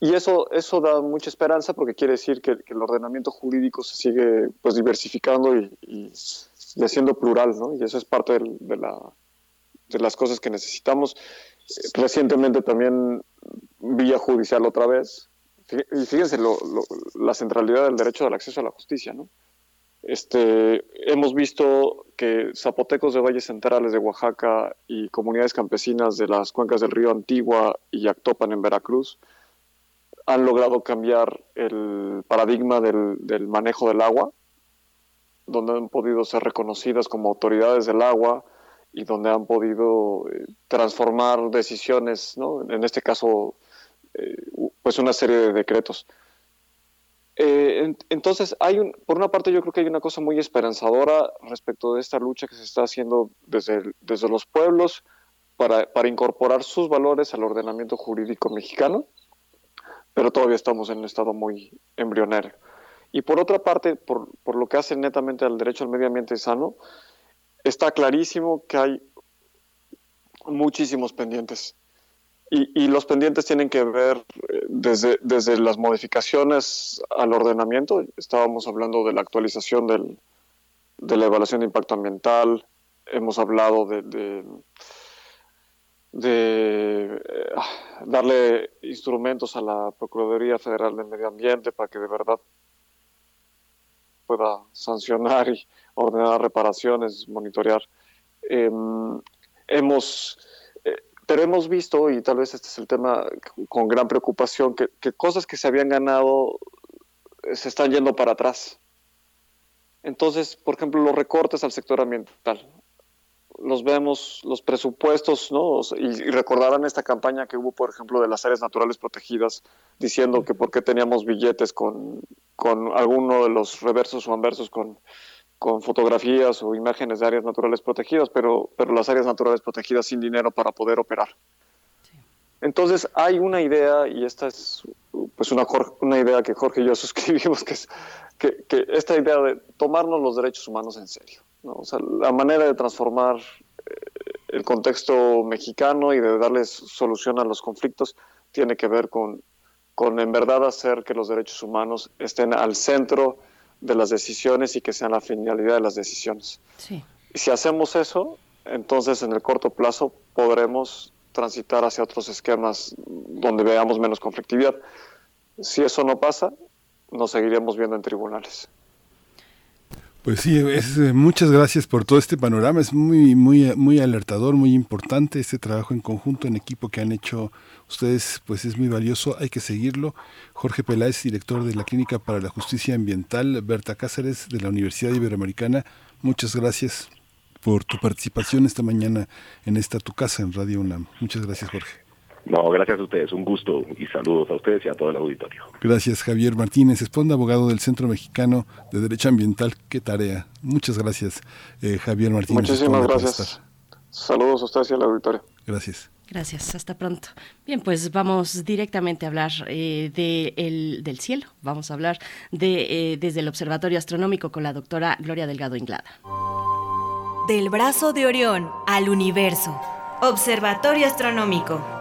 Y eso, eso da mucha esperanza porque quiere decir que, el ordenamiento jurídico se sigue pues, diversificando y, y, haciendo plural, ¿no? y eso es parte de, la, de las cosas que necesitamos. Recientemente también vía judicial otra vez, y fíjense la centralidad del derecho al acceso a la justicia, ¿no? Este, hemos visto que zapotecos de valles centrales de Oaxaca y comunidades campesinas de las cuencas del río Antigua y Yactopan en Veracruz han logrado cambiar el paradigma del, manejo del agua, donde han podido ser reconocidas como autoridades del agua y donde han podido eh, transformar decisiones, en este caso, eh, pues una serie de decretos. Eh, entonces, hay un, por una parte yo creo que hay una cosa muy esperanzadora respecto de esta lucha que se está haciendo desde, desde los pueblos para, para, incorporar sus valores al ordenamiento jurídico mexicano, pero todavía estamos en un estado muy embrionario. Y por otra parte, por, por lo que hace netamente al derecho al medio ambiente sano, está clarísimo que hay muchísimos pendientes. Y, los pendientes tienen que ver eh, desde, desde las modificaciones al ordenamiento, estábamos hablando de la actualización del, de la evaluación de impacto ambiental, hemos hablado de, de, eh, darle instrumentos a la Procuraduría Federal de Medio Ambiente para que de verdad pueda sancionar y ordenar reparaciones, monitorear. Em, hemos pero hemos visto, y tal vez este es el tema con gran preocupación, que, cosas que se habían ganado eh, se están yendo para atrás. Entonces, por ejemplo, los recortes al sector ambiental. Los vemos, los presupuestos, ¿no? Y, recordarán esta campaña que hubo, por ejemplo, de las áreas naturales protegidas, diciendo que por qué teníamos billetes con, con alguno de los reversos o anversos con con fotografías o imágenes de áreas naturales protegidas, pero, pero las áreas naturales protegidas sin dinero para poder operar. Entonces hay una idea, y esta es pues una, una idea que Jorge y yo suscribimos, que es que, que esta idea de tomarnos los derechos humanos en serio. O sea, la manera de transformar eh, el contexto mexicano y de darles solución a los conflictos tiene que ver con, con en verdad hacer que los derechos humanos estén al centro de las decisiones y que sean la finalidad de las decisiones. Y si hacemos eso, entonces en el corto plazo podremos transitar hacia otros esquemas donde veamos menos conflictividad. Si eso no pasa, nos seguiremos viendo en tribunales. Pues sí, eh, muchas gracias por todo este panorama. Es muy, muy, muy alertador, muy importante este trabajo en conjunto, en equipo que han hecho ustedes, pues es muy valioso. Hay que seguirlo. Jorge Peláez, director de la Clínica para la Justicia Ambiental, Berta Cáceres de la Universidad Iberoamericana. Muchas gracias por tu participación esta mañana en esta tu casa en Radio UNAM. Muchas gracias, Jorge. No, gracias a ustedes. Un gusto y saludos a ustedes y a todo el auditorio. Gracias, Javier Martínez, esponda abogado del Centro Mexicano de Derecho Ambiental. Qué tarea. Muchas gracias, eh, Javier Martínez. Muchísimas gracias. Saludos a ustedes y al auditorio. Gracias. Gracias, hasta pronto. Bien, pues vamos directamente a hablar eh, de del cielo. Vamos a hablar de, eh, desde el Observatorio Astronómico con la doctora Gloria Delgado Inglada. Del brazo de Orión al universo. Observatorio Astronómico.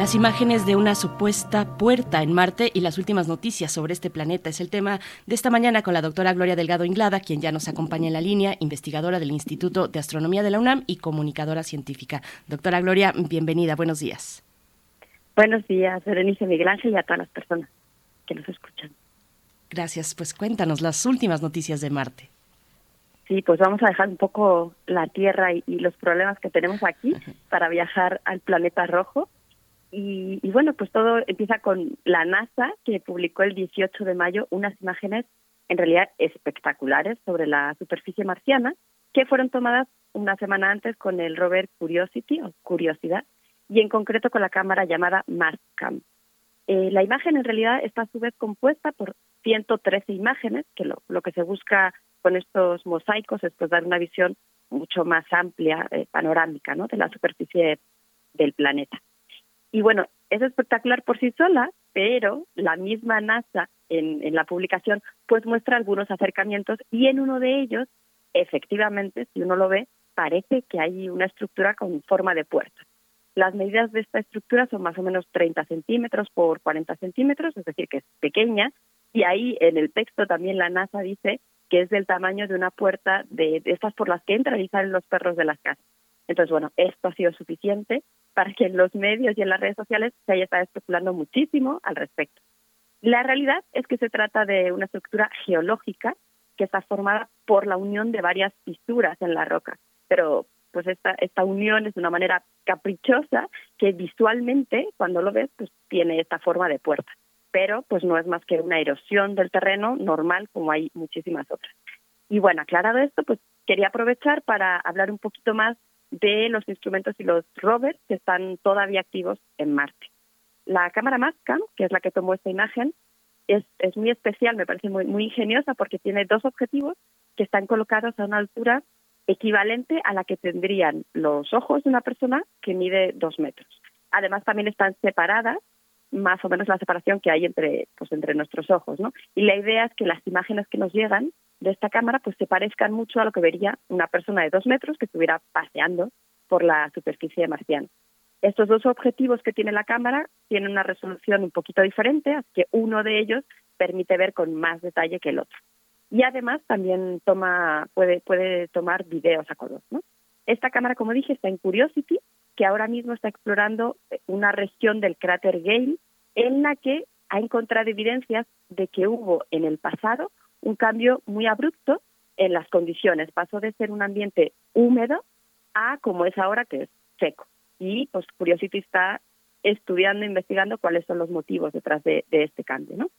Las imágenes de una supuesta puerta en Marte y las últimas noticias sobre este planeta es el tema de esta mañana con la doctora Gloria Delgado Inglada, quien ya nos acompaña en la línea, investigadora del Instituto de Astronomía de la UNAM y comunicadora científica. Doctora Gloria, bienvenida, buenos días. Buenos días, Berenice Miguel Ángel y a todas las personas que nos escuchan. Gracias, pues cuéntanos las últimas noticias de Marte. Sí, pues vamos a dejar un poco la Tierra y, y los problemas que tenemos aquí para viajar al planeta rojo y, bueno, pues todo empieza con la NASA, que publicó el 18 de mayo unas imágenes en realidad espectaculares sobre la superficie marciana, que fueron tomadas una semana antes con el rover Curiosity o Curiosidad, y en concreto con la cámara llamada Marscam. Eh, la imagen en realidad está a su vez compuesta por 113 imágenes, que lo, lo que se busca con estos mosaicos es pues dar una visión mucho más amplia, eh, panorámica, ¿no? de la superficie del planeta. Y bueno, es espectacular por sí sola, pero la misma NASA en, en la publicación pues muestra algunos acercamientos y en uno de ellos, efectivamente, si uno lo ve, parece que hay una estructura con forma de puerta. Las medidas de esta estructura son más o menos 30 centímetros por 40 centímetros, es decir, que es pequeña, y ahí en el texto también la NASA dice que es del tamaño de una puerta de, de estas por las que entran y salen los perros de las casas. Entonces, bueno, esto ha sido suficiente para que en los medios y en las redes sociales se haya estado especulando muchísimo al respecto. La realidad es que se trata de una estructura geológica que está formada por la unión de varias fisuras en la roca, pero pues esta, esta unión es de una manera caprichosa que visualmente, cuando lo ves, pues tiene esta forma de puerta. Pero pues no es más que una erosión del terreno normal como hay muchísimas otras. Y bueno, aclarado esto, pues quería aprovechar para hablar un poquito más de los instrumentos y los rovers que están todavía activos en Marte. La cámara Mastcam, que es la que tomó esta imagen, es, es muy especial, me parece muy, muy ingeniosa porque tiene dos objetivos que están colocados a una altura equivalente a la que tendrían los ojos de una persona que mide dos metros. Además, también están separadas, más o menos la separación que hay entre, pues, entre nuestros ojos, ¿no? Y la idea es que las imágenes que nos llegan de esta cámara pues se parezcan mucho a lo que vería una persona de dos metros que estuviera paseando por la superficie marciana. Estos dos objetivos que tiene la cámara tienen una resolución un poquito diferente, así que uno de ellos permite ver con más detalle que el otro. Y además también toma, puede, puede tomar videos a color. Esta cámara, como dije, está en Curiosity, que ahora mismo está explorando una región del cráter Gale en la que ha encontrado evidencias de que hubo en el pasado un cambio muy abrupto en las condiciones. Pasó de ser un ambiente húmedo a como es ahora, que es seco. Y pues Curiosity está estudiando, investigando cuáles son los motivos detrás de, este cambio. ¿no?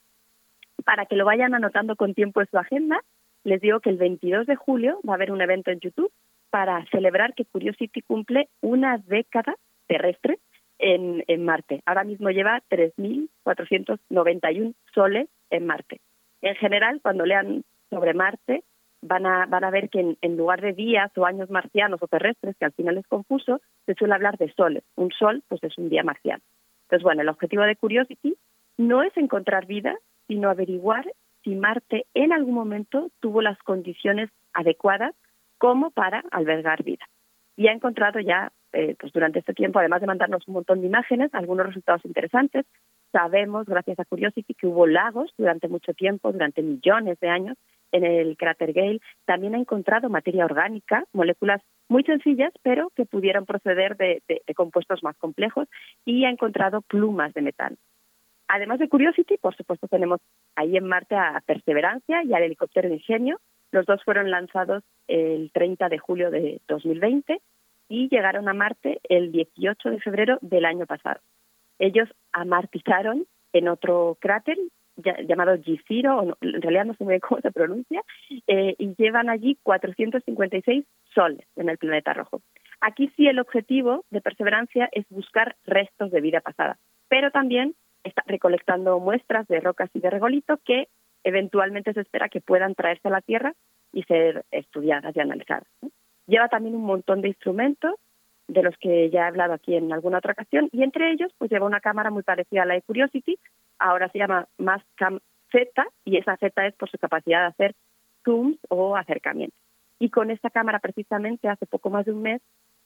Para que lo vayan anotando con tiempo en su agenda, les digo que el 22 de julio va a haber un evento en YouTube para celebrar que Curiosity cumple una década terrestre en, en Marte. Ahora mismo lleva 3.491 soles en Marte. En general, cuando lean sobre Marte, van a, ver que en, en, lugar de días o años marcianos o terrestres, que al final es confuso, se suele hablar de soles. Un sol, pues es un día marciano. Entonces, bueno, el objetivo de Curiosity no es encontrar vida, sino averiguar si Marte en algún momento tuvo las condiciones adecuadas como para albergar vida. Y ha encontrado ya, eh, pues durante este tiempo, además de mandarnos un montón de imágenes, algunos resultados interesantes. Sabemos, gracias a Curiosity, que hubo lagos durante mucho tiempo, durante millones de años, en el cráter Gale. También ha encontrado materia orgánica, moléculas muy sencillas, pero que pudieron proceder de, compuestos más complejos, y ha encontrado plumas de metal. Además de Curiosity, por supuesto, tenemos ahí en Marte a Perseverancia y al helicóptero Ingenio. Los dos fueron lanzados el 30 de julio de 2020 y llegaron a Marte el 18 de febrero del año pasado. Ellos amartizaron en otro cráter llamado G0, en realidad no sé muy bien cómo se pronuncia, eh, y llevan allí 456 soles en el planeta rojo. Aquí sí el objetivo de Perseverancia es buscar restos de vida pasada, pero también está recolectando muestras de rocas y de regolito que eventualmente se espera que puedan traerse a la Tierra y ser estudiadas y analizadas. Lleva también un montón de instrumentos de los que ya he hablado aquí en alguna otra ocasión y entre ellos pues lleva una cámara muy parecida a la de Curiosity, ahora se llama Mastcam Z y esa Z es por su capacidad de hacer zooms o acercamientos. Y con esta cámara precisamente hace poco más de un mes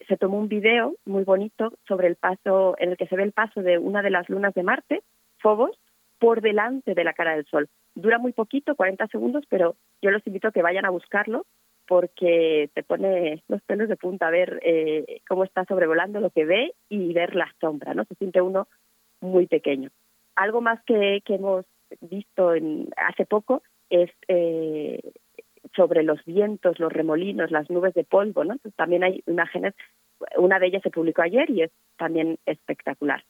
se tomó un video muy bonito sobre el paso, en el que se ve el paso de una de las lunas de Marte, Phobos, por delante de la cara del Sol. Dura muy poquito, 40 segundos, pero yo los invito a que vayan a buscarlo porque te pone los pelos de punta a ver eh, cómo está sobrevolando lo que ve y ver la sombra, ¿no? Se siente uno muy pequeño. Algo más que, que hemos visto en, hace poco es eh, sobre los vientos, los remolinos, las nubes de polvo, ¿no? Entonces, también hay imágenes, una de ellas se publicó ayer y es también espectacular.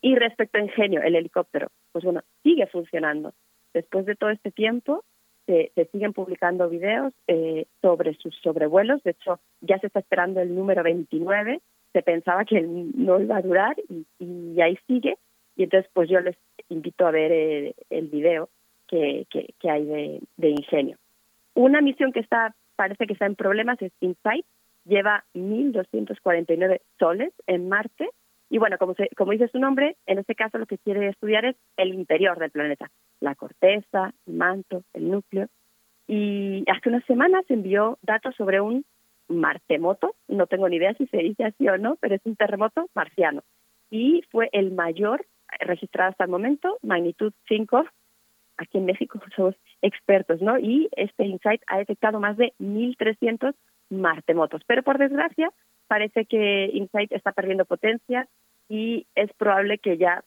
Y respecto a Ingenio, el helicóptero, pues bueno, sigue funcionando. Después de todo este tiempo, se, siguen publicando videos eh, sobre sus sobrevuelos. De hecho, ya se está esperando el número 29. Se pensaba que no iba a durar y, ahí sigue. Y entonces, pues yo les invito a ver eh, el video que, que, que hay de, de ingenio. Una misión que está parece que está en problemas es InSight, lleva 1.249 soles en Marte y bueno, como, se, como dice su nombre, en este caso lo que quiere estudiar es el interior del planeta, la corteza, el manto, el núcleo. Y hace unas semanas envió datos sobre un martemoto, no tengo ni idea si se dice así o no, pero es un terremoto marciano. Y fue el mayor registrado hasta el momento, magnitud 5. Aquí en México somos expertos, ¿no? Y este InSight ha detectado más de 1.300 martemotos. Pero por desgracia, parece que InSight está perdiendo potencia y es probable que ya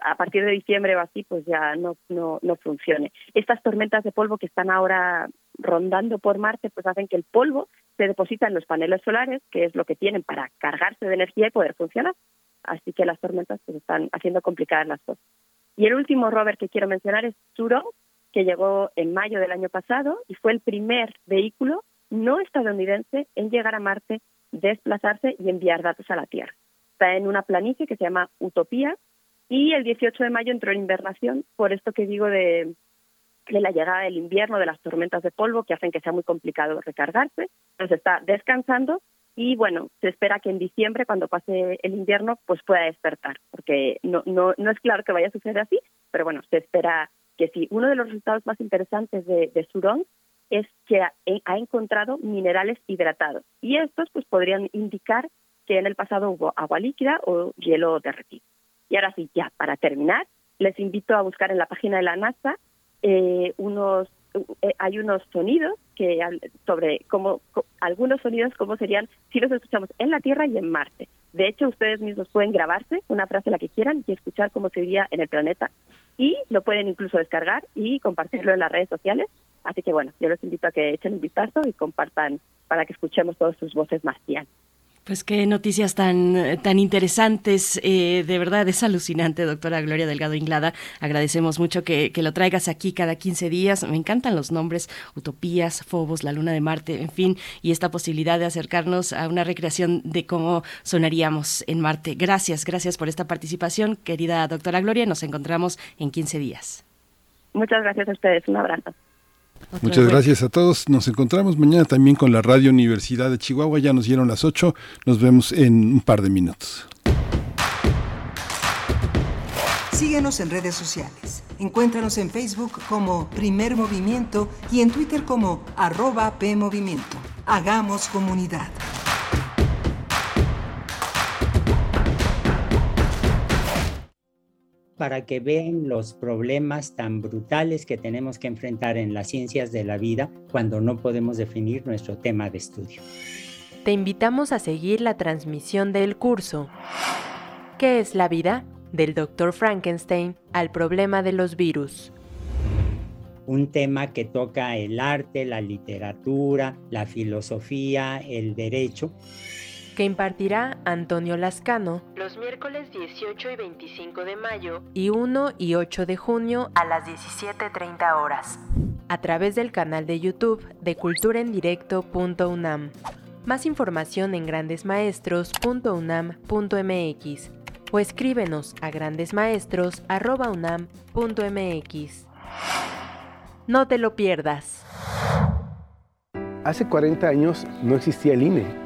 a partir de diciembre o así, pues ya no, no, no funcione. Estas tormentas de polvo que están ahora rondando por Marte, pues hacen que el polvo se deposita en los paneles solares, que es lo que tienen para cargarse de energía y poder funcionar. Así que las tormentas pues están haciendo complicadas las cosas. Y el último rover que quiero mencionar es Suro, que llegó en mayo del año pasado y fue el primer vehículo no estadounidense en llegar a Marte, desplazarse y enviar datos a la Tierra. Está en una planicie que se llama Utopía y el 18 de mayo entró en invernación por esto que digo de, la llegada del invierno, de las tormentas de polvo que hacen que sea muy complicado recargarse. Entonces está descansando y bueno, se espera que en diciembre, cuando pase el invierno, pues pueda despertar, porque no, no, no es claro que vaya a suceder así, pero bueno, se espera que sí. Uno de los resultados más interesantes de, de Surón es que ha, ha, encontrado minerales hidratados y estos pues podrían indicar que en el pasado hubo agua líquida o hielo derretido. Y ahora sí, ya para terminar, les invito a buscar en la página de la NASA eh, unos eh, hay unos sonidos que sobre cómo algunos sonidos cómo serían si los escuchamos en la Tierra y en Marte. De hecho, ustedes mismos pueden grabarse una frase la que quieran y escuchar cómo se diría en el planeta y lo pueden incluso descargar y compartirlo en las redes sociales. Así que bueno, yo les invito a que echen un vistazo y compartan para que escuchemos todas sus voces marcianas. Pues qué noticias tan, tan interesantes. Eh, de verdad es alucinante, doctora Gloria Delgado Inglada. Agradecemos mucho que, que, lo traigas aquí cada 15 días. Me encantan los nombres, Utopías, Fobos, la Luna de Marte, en fin, y esta posibilidad de acercarnos a una recreación de cómo sonaríamos en Marte. Gracias, gracias por esta participación, querida doctora Gloria. Nos encontramos en 15 días. Muchas gracias a ustedes. Un abrazo. Otra Muchas vez. gracias a todos. Nos encontramos mañana también con la Radio Universidad de Chihuahua. Ya nos dieron las 8. Nos vemos en un par de minutos. Síguenos en redes sociales. Encuéntranos en Facebook como Primer Movimiento y en Twitter como arroba PMovimiento. Hagamos comunidad. Para que vean los problemas tan brutales que tenemos que enfrentar en las ciencias de la vida cuando no podemos definir nuestro tema de estudio. Te invitamos a seguir la transmisión del curso ¿Qué es la vida? del Dr. Frankenstein al problema de los virus. Un tema que toca el arte, la literatura, la filosofía, el derecho que impartirá Antonio Lascano los miércoles 18 y 25 de mayo y 1 y 8 de junio a las 17.30 horas, a través del canal de YouTube de culturaendirecto.unam. Más información en grandesmaestros.unam.mx o escríbenos a grandesmaestros.unam.mx. No te lo pierdas. Hace 40 años no existía el INE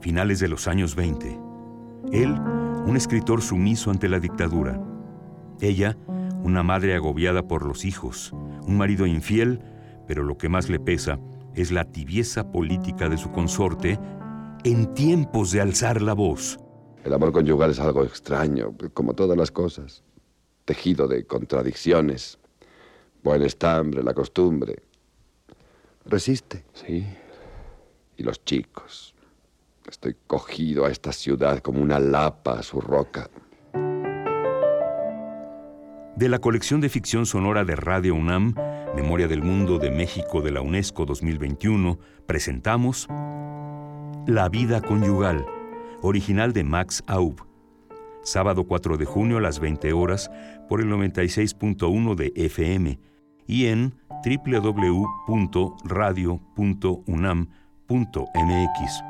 finales de los años 20. Él, un escritor sumiso ante la dictadura. Ella, una madre agobiada por los hijos, un marido infiel, pero lo que más le pesa es la tibieza política de su consorte en tiempos de alzar la voz. El amor conyugal es algo extraño, como todas las cosas, tejido de contradicciones. Buen estambre, la costumbre. Resiste. Sí. Y los chicos, Estoy cogido a esta ciudad como una lapa a su roca. De la colección de ficción sonora de Radio UNAM, Memoria del Mundo de México de la UNESCO 2021, presentamos La vida conyugal, original de Max Aub. Sábado 4 de junio a las 20 horas por el 96.1 de FM y en www.radio.unam.mx.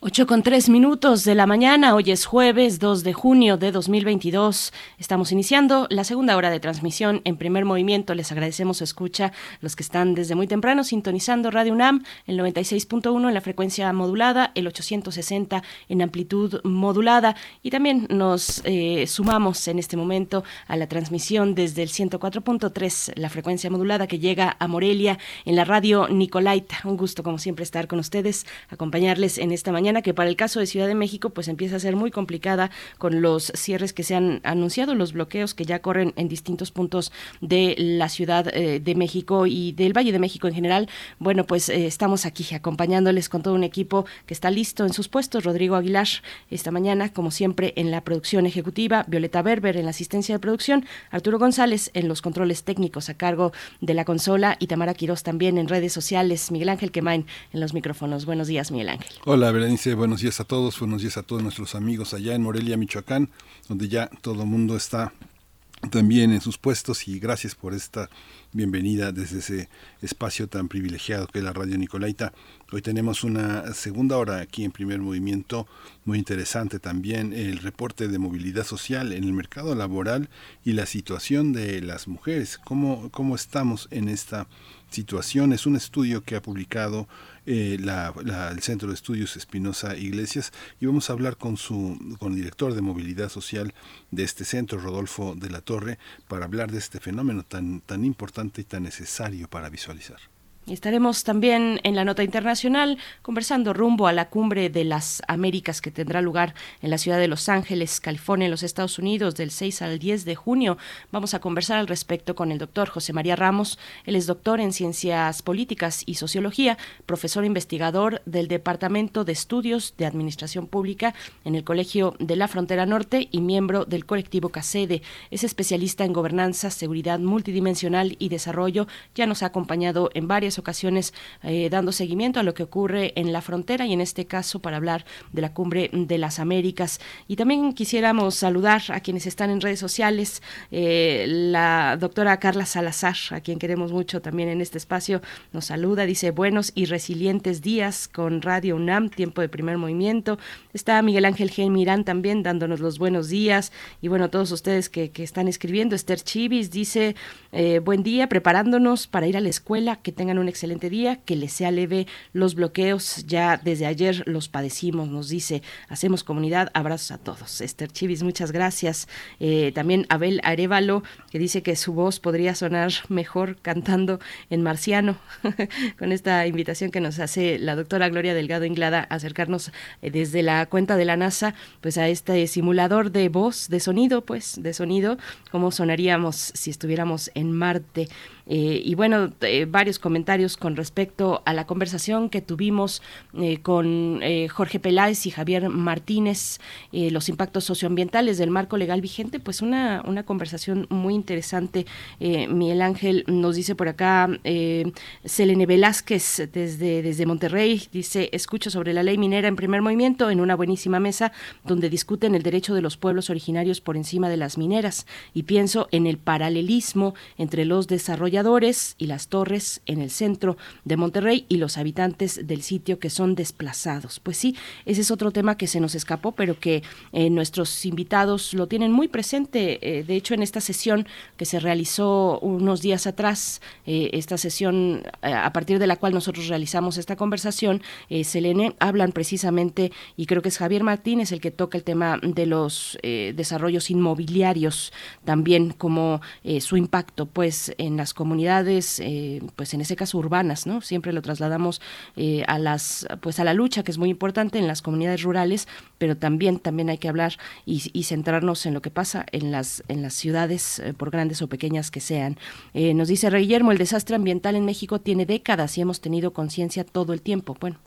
8 con 3 minutos de la mañana, hoy es jueves 2 de junio de 2022. Estamos iniciando la segunda hora de transmisión en primer movimiento. Les agradecemos su escucha, los que están desde muy temprano sintonizando Radio UNAM, el 96.1 en la frecuencia modulada, el 860 en amplitud modulada. Y también nos eh, sumamos en este momento a la transmisión desde el 104.3, la frecuencia modulada que llega a Morelia en la radio Nicolaita. Un gusto, como siempre, estar con ustedes, acompañarles en esta mañana que para el caso de Ciudad de México pues empieza a ser muy complicada con los cierres que se han anunciado, los bloqueos que ya corren en distintos puntos de la Ciudad eh, de México y del Valle de México en general. Bueno, pues eh, estamos aquí acompañándoles con todo un equipo que está listo en sus puestos. Rodrigo Aguilar esta mañana, como siempre, en la producción ejecutiva, Violeta Berber en la asistencia de producción, Arturo González en los controles técnicos a cargo de la consola y Tamara Quirós también en redes sociales, Miguel Ángel Quemain en los micrófonos. Buenos días, Miguel Ángel. Hola, Berenice buenos días a todos, buenos días a todos nuestros amigos allá en Morelia, Michoacán, donde ya todo el mundo está también en sus puestos y gracias por esta bienvenida desde ese espacio tan privilegiado que es la Radio Nicolaita. Hoy tenemos una segunda hora aquí en primer movimiento, muy interesante también el reporte de movilidad social en el mercado laboral y la situación de las mujeres, cómo, cómo estamos en esta situación. Es un estudio que ha publicado eh, la, el Centro de Estudios Espinosa Iglesias y vamos a hablar con su con el director de movilidad social de este centro, Rodolfo de la Torre, para hablar de este fenómeno tan, tan importante y tan necesario para visualizar. Estaremos también en la nota internacional conversando rumbo a la cumbre de las Américas que tendrá lugar en la ciudad de Los Ángeles, California, en los Estados Unidos, del 6 al 10 de junio. Vamos a conversar al respecto con el doctor José María Ramos. Él es doctor en Ciencias Políticas y Sociología, profesor investigador del Departamento de Estudios de Administración Pública en el Colegio de la Frontera Norte y miembro del colectivo CACEDE. Es especialista en gobernanza, seguridad multidimensional y desarrollo. Ya nos ha acompañado en varias ocasiones eh, dando seguimiento a lo que ocurre en la frontera y en este caso para hablar de la cumbre de las Américas. Y también quisiéramos saludar a quienes están en redes sociales, eh, la doctora Carla Salazar, a quien queremos mucho también en este espacio, nos saluda, dice buenos y resilientes días con Radio UNAM, tiempo de primer movimiento. Está Miguel Ángel G. Mirán también dándonos los buenos días y bueno, todos ustedes que, están escribiendo. Esther Chivis dice eh, buen día, preparándonos para ir a la escuela, que tengan un excelente día, que les sea leve los bloqueos, ya desde ayer los padecimos, nos dice, hacemos comunidad, abrazos a todos. Esther Chivis, muchas gracias. Eh, también Abel Arevalo, que dice que su voz podría sonar mejor cantando en marciano, con esta invitación que nos hace la doctora Gloria Delgado Inglada, acercarnos eh, desde la cuenta de la NASA, pues a este simulador de voz, de sonido, pues, de sonido, cómo sonaríamos si estuviéramos en Marte. Eh, y bueno, eh, varios comentarios con respecto a la conversación que tuvimos eh, con Jorge Peláez y Javier Martínez, los impactos socioambientales del marco legal vigente, pues una, una conversación muy interesante. Miguel Ángel nos dice por acá, Selene Velázquez desde, desde Monterrey, dice, escucho sobre la ley minera en primer movimiento en una buenísima mesa donde discuten el derecho de los pueblos originarios por encima de las mineras y pienso en el paralelismo entre los desarrolladores y las torres en el centro de Monterrey y los habitantes del sitio que son desplazados. Pues sí, ese es otro tema que se nos escapó, pero que eh, nuestros invitados lo tienen muy presente. Eh, de hecho, en esta sesión que se realizó unos días atrás, eh, esta sesión a partir de la cual nosotros realizamos esta conversación, Selene, hablan precisamente, y creo que es Javier Martínez el que toca el tema de los desarrollos inmobiliarios, también como su impacto pues en las comunidades comunidades, eh, pues en ese caso urbanas, ¿no? Siempre lo trasladamos eh, a las, pues a la lucha que es muy importante en las comunidades rurales, pero también también hay que hablar y, centrarnos en lo que pasa en las en las ciudades, por grandes o pequeñas que sean. nos dice Rey Guillermo, el desastre ambiental en México tiene décadas y hemos tenido conciencia todo el tiempo. Bueno,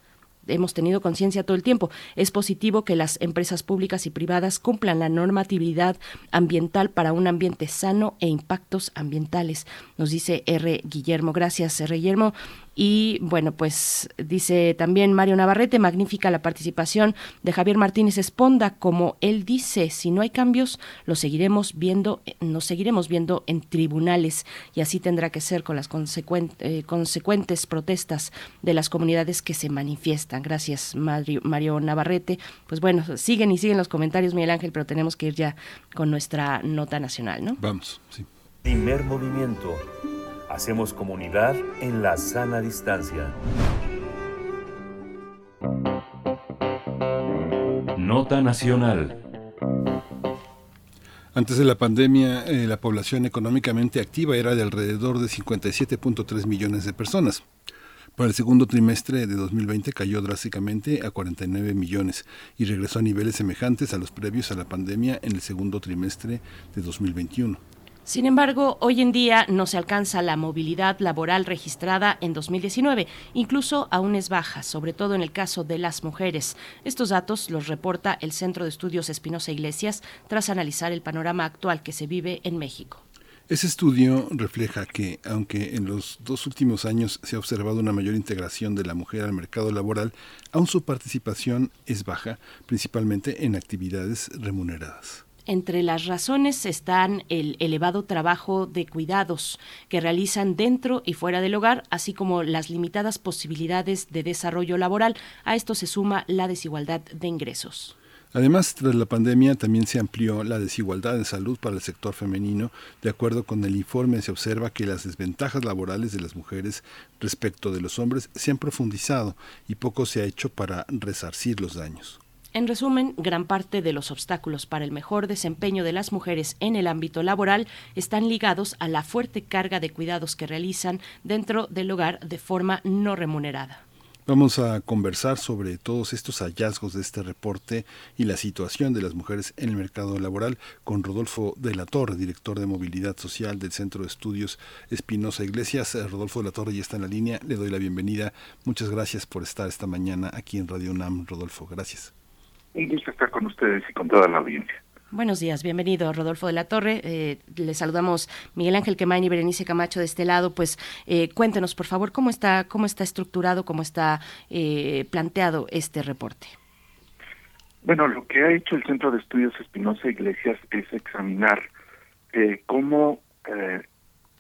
hemos tenido conciencia todo el tiempo. Es positivo que las empresas públicas y privadas cumplan la normatividad ambiental para un ambiente sano e impactos ambientales, nos dice R. Guillermo. Gracias, R. Guillermo. Y bueno, pues dice también Mario Navarrete, magnífica la participación de Javier Martínez Esponda, como él dice, si no hay cambios, lo seguiremos viendo, nos seguiremos viendo en tribunales y así tendrá que ser con las eh, consecuentes protestas de las comunidades que se manifiestan. Gracias, Mario, Mario Navarrete. Pues bueno, siguen y siguen los comentarios, Miguel Ángel, pero tenemos que ir ya con nuestra nota nacional, ¿no? Vamos, sí. Primer movimiento Hacemos comunidad en la sana distancia. Nota Nacional. Antes de la pandemia, eh, la población económicamente activa era de alrededor de 57.3 millones de personas. Para el segundo trimestre de 2020 cayó drásticamente a 49 millones y regresó a niveles semejantes a los previos a la pandemia en el segundo trimestre de 2021. Sin embargo, hoy en día no se alcanza la movilidad laboral registrada en 2019, incluso aún es baja, sobre todo en el caso de las mujeres. Estos datos los reporta el Centro de Estudios Espinosa Iglesias tras analizar el panorama actual que se vive en México. Ese estudio refleja que, aunque en los dos últimos años se ha observado una mayor integración de la mujer al mercado laboral, aún su participación es baja, principalmente en actividades remuneradas. Entre las razones están el elevado trabajo de cuidados que realizan dentro y fuera del hogar, así como las limitadas posibilidades de desarrollo laboral. A esto se suma la desigualdad de ingresos. Además, tras la pandemia también se amplió la desigualdad en salud para el sector femenino. De acuerdo con el informe, se observa que las desventajas laborales de las mujeres respecto de los hombres se han profundizado y poco se ha hecho para resarcir los daños. En resumen, gran parte de los obstáculos para el mejor desempeño de las mujeres en el ámbito laboral están ligados a la fuerte carga de cuidados que realizan dentro del hogar de forma no remunerada. Vamos a conversar sobre todos estos hallazgos de este reporte y la situación de las mujeres en el mercado laboral con Rodolfo de la Torre, director de movilidad social del Centro de Estudios Espinosa Iglesias. Eh, Rodolfo de la Torre ya está en la línea, le doy la bienvenida. Muchas gracias por estar esta mañana aquí en Radio UNAM. Rodolfo, gracias. Un gusto estar con ustedes y con toda la audiencia. Buenos días, bienvenido Rodolfo de la Torre. Eh, le saludamos Miguel Ángel Quemain y Berenice Camacho de este lado. Pues eh, cuéntenos, por favor, cómo está, cómo está estructurado, cómo está eh, planteado este reporte. Bueno, lo que ha hecho el Centro de Estudios Espinosa Iglesias es examinar cómo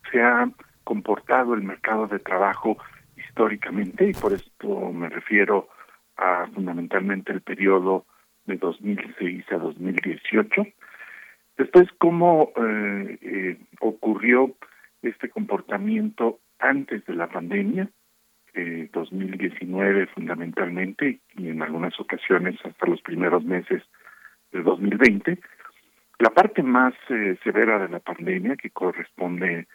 se ha comportado el mercado de trabajo históricamente, y por esto me refiero a fundamentalmente el periodo de 2006 a 2018. Después, cómo eh, eh, ocurrió este comportamiento antes de la pandemia, eh, 2019 fundamentalmente, y en algunas ocasiones hasta los primeros meses de 2020. La parte más eh, severa de la pandemia, que corresponde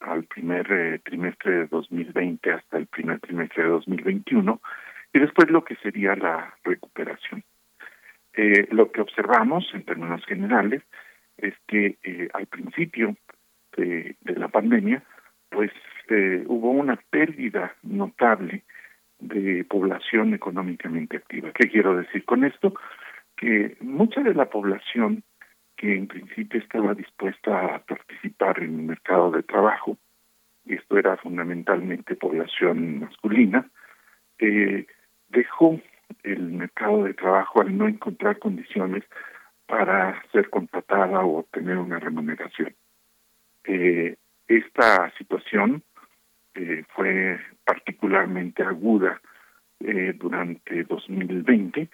al primer trimestre de 2020 hasta el primer trimestre de 2021, y después lo que sería la recuperación. Eh, lo que observamos en términos generales es que eh, al principio de, la pandemia, pues eh, hubo una pérdida notable de población económicamente activa. ¿Qué quiero decir con esto? Que mucha de la población que en principio estaba dispuesta a participar en el mercado de trabajo, y esto era fundamentalmente población masculina, dejó el mercado de trabajo al no encontrar condiciones para ser contratada o obtener una remuneración. Eh, esta situación eh, fue particularmente aguda eh, durante 2020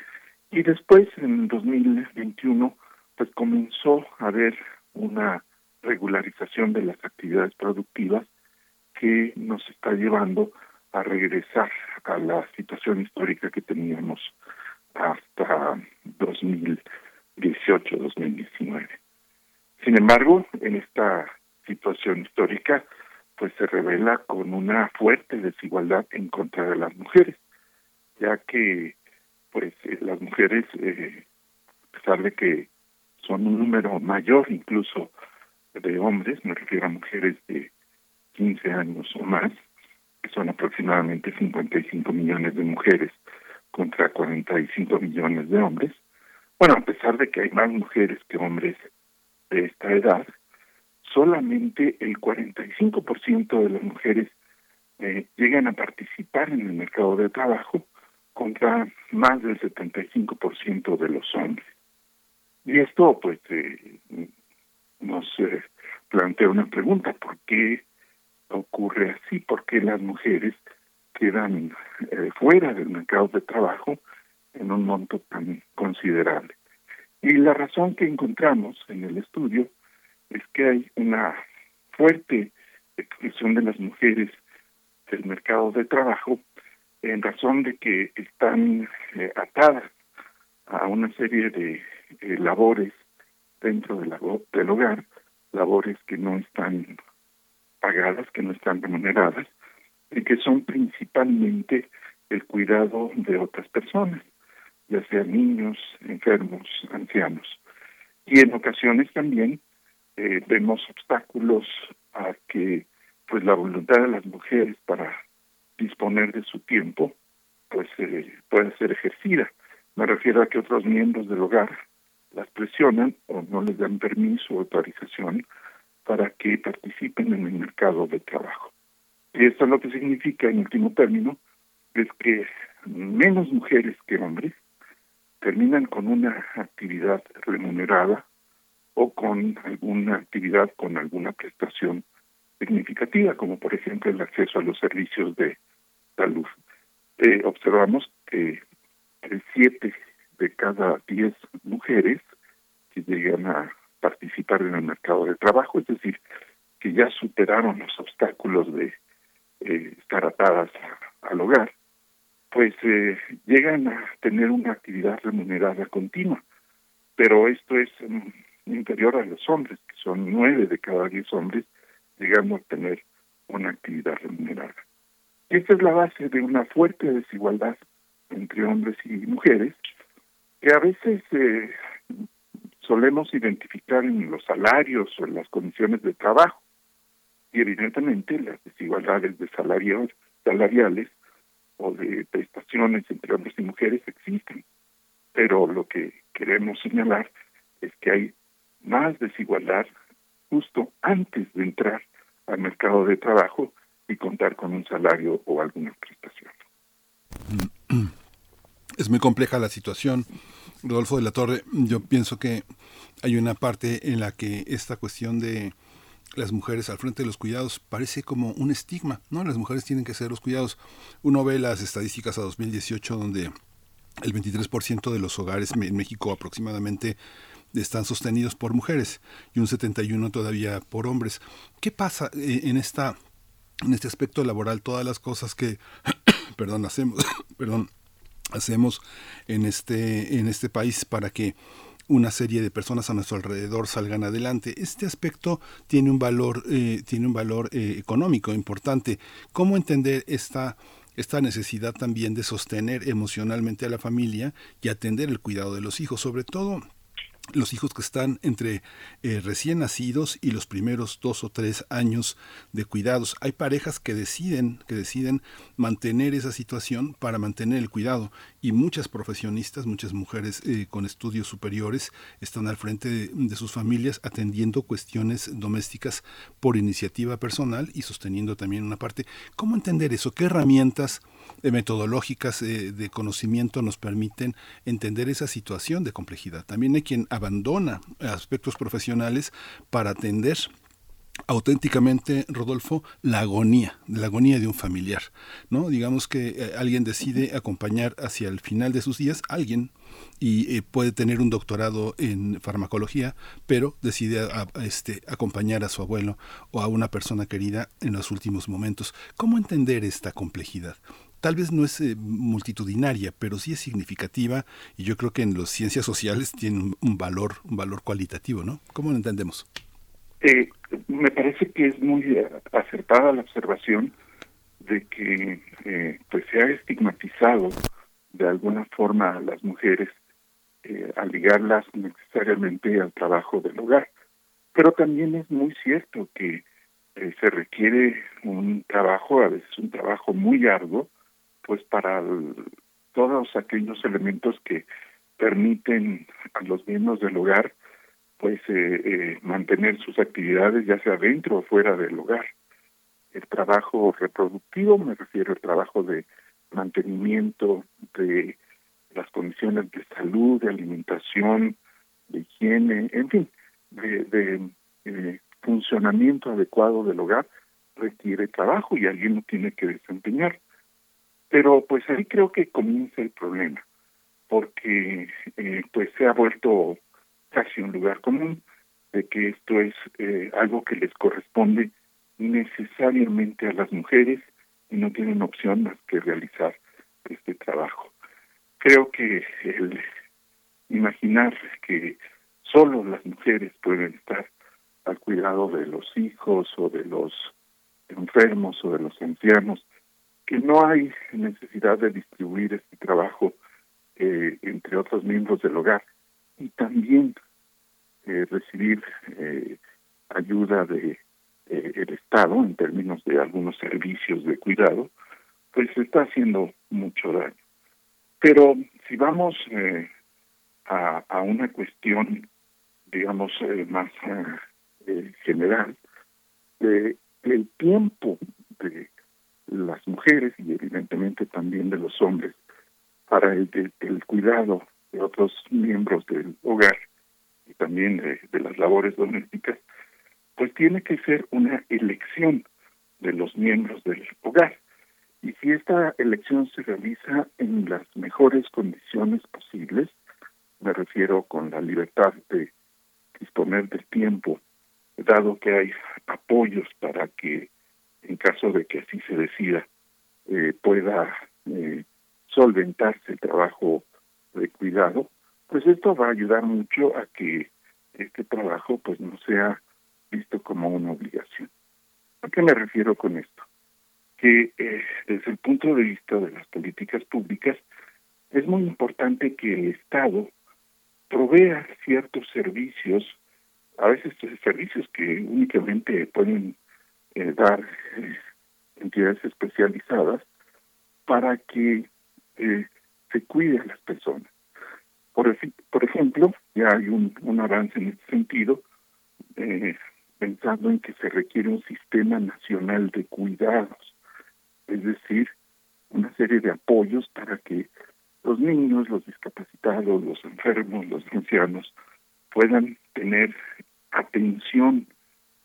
y después en 2021 pues comenzó a haber una regularización de las actividades productivas que nos está llevando a regresar a la situación histórica que teníamos hasta 2018-2019. Sin embargo, en esta situación histórica, pues se correla con una fuerte desigualdad en contra de las mujeres, ya que pues eh, las mujeres, eh, a pesar de que son un número mayor incluso de hombres, me refiero a mujeres de 15 años o más, que son aproximadamente 55 millones de mujeres contra 45 millones de hombres. Bueno, a pesar de que hay más mujeres que hombres de esta edad, solamente el 45% de las mujeres eh, llegan a participar en el mercado de trabajo contra más del 75% de los hombres. Y esto, pues, eh, nos eh, plantea una pregunta, ¿por qué ocurre así? ¿Por qué las mujeres quedan eh, fuera del mercado de trabajo en un monto tan considerable? Y la razón que encontramos en el estudio es que hay una fuerte exclusión de las mujeres del mercado de trabajo en razón de que están eh, atadas a una serie de eh, labores dentro del hogar, labores que no están pagadas, que no están remuneradas, y que son principalmente el cuidado de otras personas, ya sean niños, enfermos, ancianos. Y en ocasiones también eh, vemos obstáculos a que pues la voluntad de las mujeres para disponer de su tiempo pues eh, pueda ser ejercida. Me refiero a que otros miembros del hogar las presionan o no les dan permiso o autorización para que participen en el mercado de trabajo. Y esto lo que significa, en último término, es que menos mujeres que hombres terminan con una actividad remunerada o con alguna actividad con alguna prestación significativa, como por ejemplo el acceso a los servicios de salud. Eh, observamos que siete de cada diez mujeres que llegan a en el mercado de trabajo, es decir, que ya superaron los obstáculos de eh, estar atadas al hogar, pues eh, llegan a tener una actividad remunerada continua. Pero esto es um, inferior a los hombres, que son nueve de cada diez hombres, llegando a tener una actividad remunerada. Esta es la base de una fuerte desigualdad entre hombres y mujeres, que a veces eh, solemos identificar en los salarios o en las condiciones de trabajo. Y evidentemente las desigualdades de salarios, salariales o de prestaciones entre hombres y mujeres existen. Pero lo que queremos señalar es que hay más desigualdad justo antes de entrar al mercado de trabajo y contar con un salario o alguna prestación. Es muy compleja la situación. Rodolfo de la Torre, yo pienso que hay una parte en la que esta cuestión de las mujeres al frente de los cuidados parece como un estigma, ¿no? Las mujeres tienen que hacer los cuidados. Uno ve las estadísticas a 2018 donde el 23% de los hogares en México aproximadamente están sostenidos por mujeres y un 71 todavía por hombres. ¿Qué pasa eh, en esta en este aspecto laboral todas las cosas que perdón hacemos perdón hacemos en este en este país para que una serie de personas a nuestro alrededor salgan adelante. Este aspecto tiene un valor, eh, tiene un valor eh, económico importante. ¿Cómo entender esta, esta necesidad también de sostener emocionalmente a la familia y atender el cuidado de los hijos? Sobre todo los hijos que están entre eh, recién nacidos y los primeros dos o tres años de cuidados. Hay parejas que deciden, que deciden mantener esa situación para mantener el cuidado y muchas profesionistas, muchas mujeres eh, con estudios superiores están al frente de, de, sus familias atendiendo cuestiones domésticas por iniciativa personal y sosteniendo también una parte. ¿Cómo entender eso? ¿Qué herramientas metodológicas eh, de conocimiento nos permiten entender esa situación de complejidad. También hay quien abandona aspectos profesionales para atender auténticamente, Rodolfo, la agonía, la agonía de un familiar, ¿no? Digamos que eh, alguien decide acompañar hacia el final de sus días a alguien y eh, puede tener un doctorado en farmacología, pero decide este, acompañar a su abuelo o a una persona querida en los últimos momentos. ¿Cómo entender esta complejidad? Tal vez no es eh, multitudinaria, pero sí es significativa y yo creo que en las ciencias sociales tiene un, un valor, un valor cualitativo, ¿no? ¿Cómo lo entendemos? Eh, me parece que es muy eh, acertada la observación de que eh, pues se ha estigmatizado de alguna forma a las mujeres al ligarlas necesariamente al trabajo del hogar. Pero también es muy cierto que se requiere un trabajo, a veces un trabajo muy arduo, pues para todos aquellos elementos que permiten a los miembros del hogar pues eh, eh, mantener sus actividades ya sea dentro o fuera del hogar. El trabajo reproductivo, me refiero al trabajo de mantenimiento de las condiciones de salud, de alimentación, de higiene, en fin, de, de, eh, funcionamiento adecuado del hogar requiere trabajo y alguien lo tiene que desempeñar. Pero pues ahí creo que comienza el problema, porque eh, pues se ha vuelto casi un lugar común de que esto es eh, algo que les corresponde necesariamente a las mujeres y no tienen opción más que realizar este trabajo. Creo que el imaginar que solo las mujeres pueden estar al cuidado de los hijos o de los enfermos o de los ancianos, que no hay necesidad de distribuir este trabajo eh, entre otros miembros del hogar y también eh, recibir eh, ayuda de eh, el Estado en términos de algunos servicios de cuidado, pues está haciendo mucho daño. Pero si vamos eh, a, a una cuestión, digamos, más general, de el tiempo de las mujeres y evidentemente también de los hombres para el, de- el cuidado de otros miembros del hogar y también de, de las labores domésticas, pues tiene que ser una elección de los miembros del hogar. Y si esta elección se realiza en las mejores condiciones posibles, me refiero con la libertad de disponer del tiempo, dado que hay apoyos para que, en caso de que así se decida, eh, pueda eh, solventarse el trabajo de cuidado, pues esto va a ayudar mucho a que este trabajo pues no sea visto como una obligación. ¿A qué me refiero con esto? Que eh, desde el punto de vista de las políticas públicas es muy importante que el Estado provea ciertos servicios, a veces servicios que únicamente pueden eh, dar entidades especializadas para que eh, se cuide a las personas. Por, por ejemplo, ya hay un, un avance en este sentido, eh, pensando en que se requiere un sistema nacional de cuidados, es decir, una serie de apoyos para que los niños, los discapacitados, los enfermos, los ancianos puedan tener atención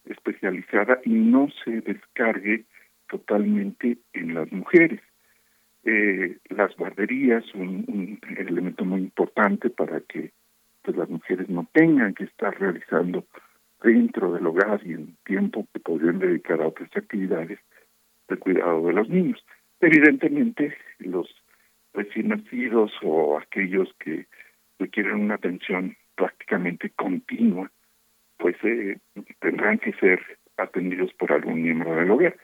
especializada y no se descargue totalmente en las mujeres. Eh, las guarderías, un, un elemento muy importante para que pues, las mujeres no tengan que estar realizando dentro del hogar y en tiempo que podrían dedicar a otras actividades de cuidado de los niños. Evidentemente, los recién nacidos o aquellos que requieren una atención prácticamente continua, pues eh, tendrán que ser atendidos por algún miembro del hogar.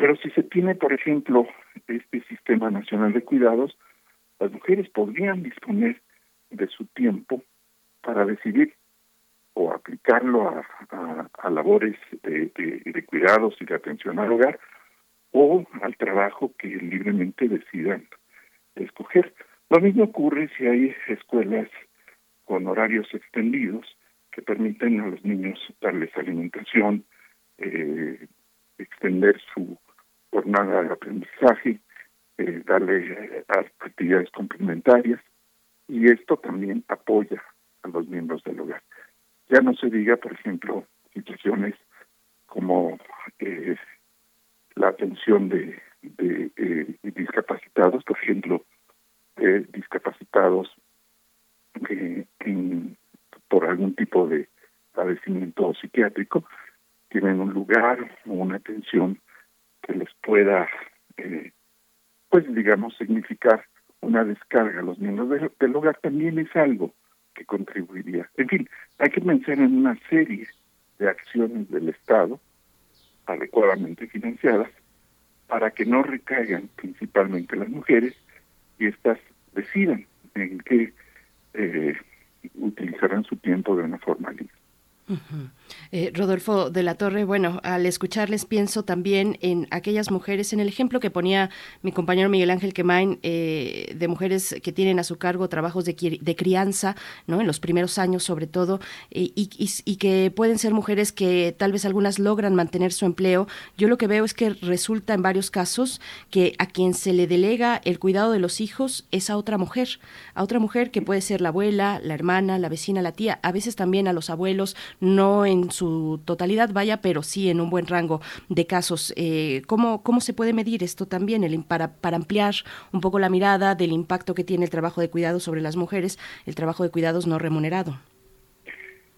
Pero si se tiene, por ejemplo, este sistema nacional de cuidados, las mujeres podrían disponer de su tiempo para decidir o aplicarlo a, labores de, de, de cuidados y de atención al hogar o al trabajo que libremente decidan escoger. Lo mismo ocurre si hay escuelas con horarios extendidos que permiten a los niños darles alimentación, eh, extender su jornada de aprendizaje, eh, darle eh, actividades complementarias y esto también apoya a los miembros del hogar. Ya no se diga, por ejemplo, situaciones como eh, la atención de, de eh, discapacitados, por ejemplo, eh, discapacitados en, por algún tipo de padecimiento psiquiátrico, tienen un lugar o una atención que les pueda, eh, pues digamos, significar una descarga a los miembros del, del hogar también es algo que contribuiría. En fin, hay que pensar en una serie de acciones del Estado adecuadamente financiadas para que no recaigan principalmente las mujeres y éstas decidan en qué eh, utilizarán su tiempo de una forma libre. Eh, Rodolfo de la Torre, bueno, al escucharles pienso también en aquellas mujeres, en el ejemplo que ponía mi compañero Miguel Ángel Quemain, eh, de mujeres que tienen a su cargo trabajos de, crianza, ¿no? En los primeros años sobre todo, y, y, que pueden ser mujeres que tal vez algunas logran mantener su empleo. Yo lo que veo es que resulta en varios casos que a quien se le delega el cuidado de los hijos es a otra mujer, a otra mujer que puede ser la abuela, la hermana, la vecina, la tía, a veces también a los abuelos, no en su totalidad, vaya, pero sí en un buen rango de casos. Eh, ¿cómo, ¿Cómo se puede medir esto también el, para, para ampliar un poco la mirada del impacto que tiene el trabajo de cuidados sobre las mujeres, el trabajo de cuidados no remunerado?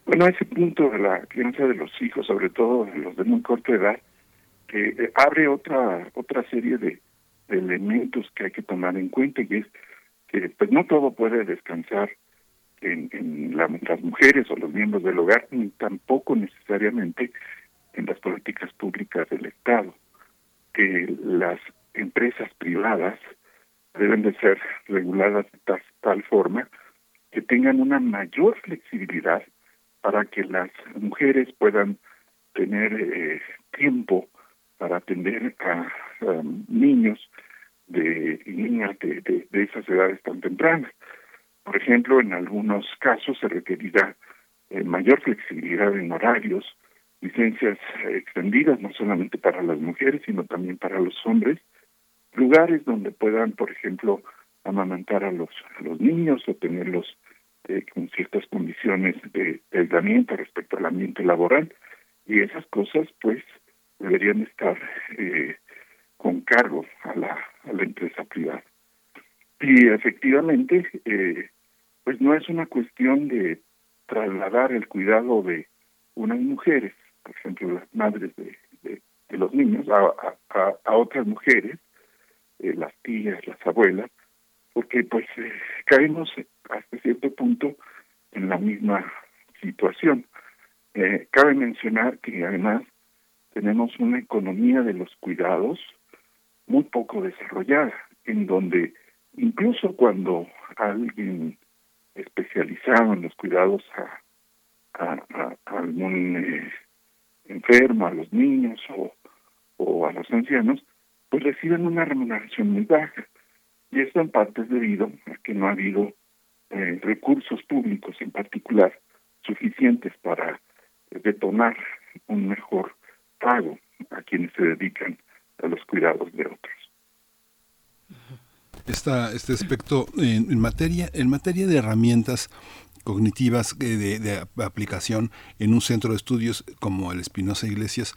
Bueno, ese punto de la crianza de los hijos, sobre todo los de muy corta edad, que eh, abre otra otra serie de, elementos que hay que tomar en cuenta y es que pues no todo puede descansar en, las mujeres o los miembros del hogar, ni tampoco necesariamente en las políticas públicas del Estado, que las empresas privadas deben de ser reguladas de tal, forma que tengan una mayor flexibilidad para que las mujeres puedan tener eh, tiempo para atender a, niños de niñas de, esas edades tan tempranas. Por ejemplo, en algunos casos se requerirá eh, mayor flexibilidad en horarios, licencias extendidas no solamente para las mujeres, sino también para los hombres, lugares donde puedan, por ejemplo, amamantar a los, a los niños o tenerlos eh, con ciertas condiciones de, aislamiento respecto al ambiente laboral. Y esas cosas, pues, deberían estar eh, con cargo a la empresa privada. Y efectivamente, eh, pues no es una cuestión de trasladar el cuidado de unas mujeres, por ejemplo, las madres de, de, los niños, a, a, otras mujeres, eh, las tías, las abuelas, porque pues eh, caemos hasta cierto punto en la misma situación. Eh, cabe mencionar que además tenemos una economía de los cuidados muy poco desarrollada, en donde incluso cuando alguien especializado en los cuidados a, algún eh, enfermo, a los niños o, a los ancianos, pues reciben una remuneración muy baja. Y esto en parte es debido a que no ha habido eh, recursos públicos en particular suficientes para detonar un mejor pago a quienes se dedican a los cuidados de otros este aspecto en, materia en materia de herramientas cognitivas eh, de, aplicación en un centro de estudios como el Espinosa Iglesias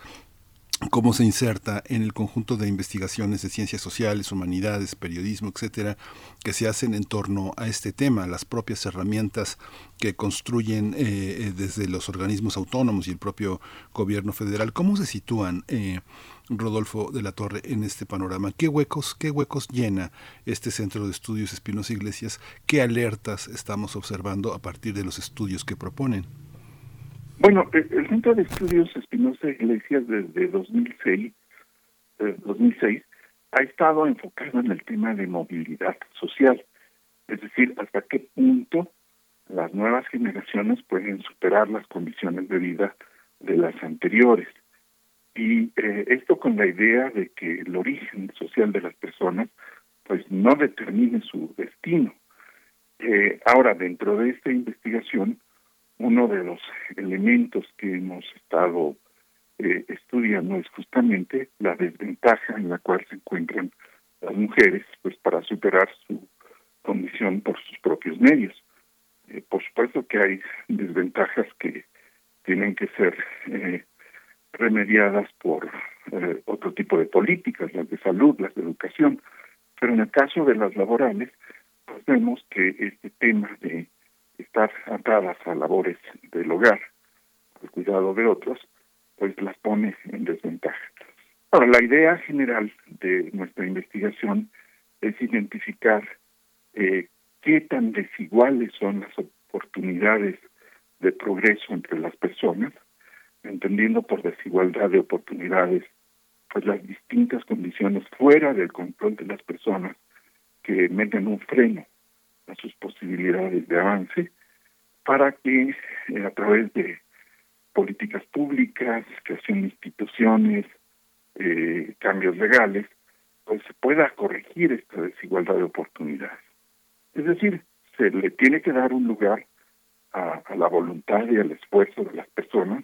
cómo se inserta en el conjunto de investigaciones de ciencias sociales, humanidades, periodismo, etcétera, que se hacen en torno a este tema, las propias herramientas que construyen eh, eh, desde los organismos autónomos y el propio gobierno federal, cómo se sitúan eh, Rodolfo de la Torre en este panorama, qué huecos, qué huecos llena este centro de estudios Espinosa Iglesias, qué alertas estamos observando a partir de los estudios que proponen. Bueno, el, Centro de Estudios Espinosa Iglesias desde 2006, 2006 eh, ha estado enfocado en el tema de movilidad social, es decir, hasta qué punto las nuevas generaciones pueden superar las condiciones de vida de las anteriores. Y eh, esto con la idea de que el origen social de las personas pues no determine su destino. Eh, ahora, dentro de esta investigación, uno de los elementos que hemos estado eh, estudiando es justamente la desventaja en la cual se encuentran las mujeres pues para superar su condición por sus propios medios. Eh, por supuesto que hay desventajas que tienen que ser eh, remediadas por otro tipo de políticas, las de salud, las de educación, pero en el caso de las laborales, pues vemos que este tema de estar atadas a labores del hogar, al cuidado de otros, pues las pone en desventaja. Ahora, la idea general de nuestra investigación es identificar eh, qué tan desiguales son las oportunidades de progreso entre las personas, entendiendo por desigualdad de oportunidades, pues las distintas condiciones fuera del control de las personas que meten un freno a sus posibilidades de avance para que eh, a través de políticas públicas, creación de instituciones, eh, cambios legales, pues se pueda corregir esta desigualdad de oportunidades. Es decir, se le tiene que dar un lugar a, la voluntad y al esfuerzo de las personas,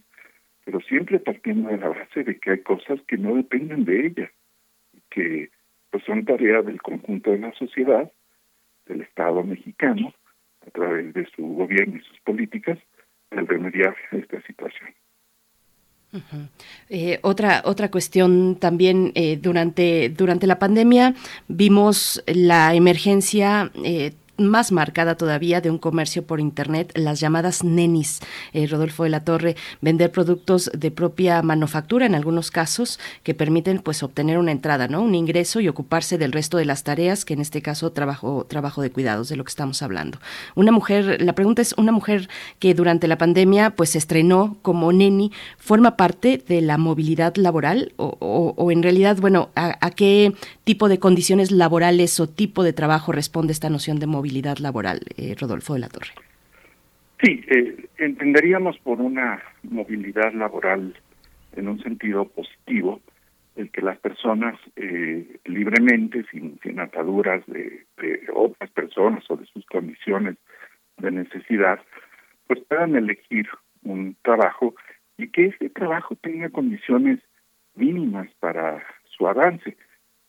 pero siempre partiendo de la base de que hay cosas que no dependen de ellas, que pues son tareas del conjunto de la sociedad, del Estado mexicano, a través de su gobierno y sus políticas, el remediar esta situación. Eh, otra otra cuestión también eh, durante durante la pandemia vimos la emergencia eh, más marcada todavía de un comercio por Internet, las llamadas nenis. Eh, Rodolfo de la Torre, vender productos de propia manufactura en algunos casos que permiten pues obtener una entrada, ¿no? Un ingreso y ocuparse del resto de las tareas, que en este caso trabajo, trabajo de cuidados, de lo que estamos hablando. Una mujer, la pregunta es, una mujer que durante la pandemia pues se estrenó como neni, ¿forma parte de la movilidad laboral? O, o, en realidad, bueno, ¿a, ¿a qué tipo de condiciones laborales o tipo de trabajo responde esta noción de movilidad? Laboral, eh, Rodolfo de la Torre. Sí, eh, entenderíamos por una movilidad laboral en un sentido positivo el que las personas eh, libremente, sin, sin ataduras de, de, otras personas o de sus condiciones de necesidad, pues puedan elegir un trabajo y que ese trabajo tenga condiciones mínimas para su avance.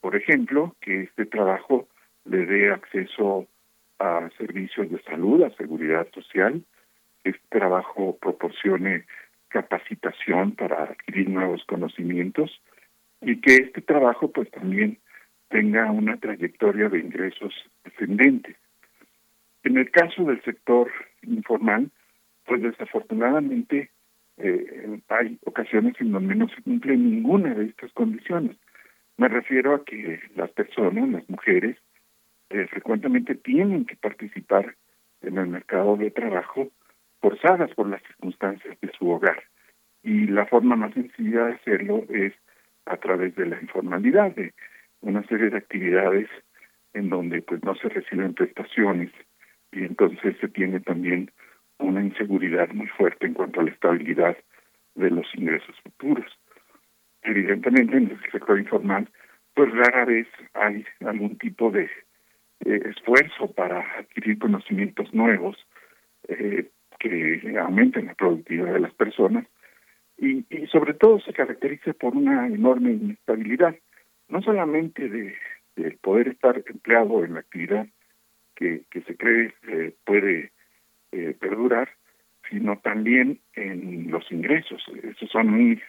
Por ejemplo, que este trabajo le dé acceso a servicios de salud, a seguridad social, que este trabajo proporcione capacitación para adquirir nuevos conocimientos y que este trabajo pues también tenga una trayectoria de ingresos descendentes. En el caso del sector informal, pues desafortunadamente eh, hay ocasiones en donde no se cumple ninguna de estas condiciones. Me refiero a que las personas, las mujeres, eh, frecuentemente tienen que participar en el mercado de trabajo forzadas por las circunstancias de su hogar. Y la forma más sencilla de hacerlo es a través de la informalidad, de una serie de actividades en donde pues no se reciben prestaciones y entonces se tiene también una inseguridad muy fuerte en cuanto a la estabilidad de los ingresos futuros. Evidentemente en el sector informal pues rara vez hay algún tipo de eh, esfuerzo para adquirir conocimientos nuevos eh, que aumenten la productividad de las personas y, sobre todo se caracteriza por una enorme inestabilidad, no solamente de, de poder estar empleado en la actividad que, que se cree puede eh, perdurar, sino también en los ingresos. Esos son muy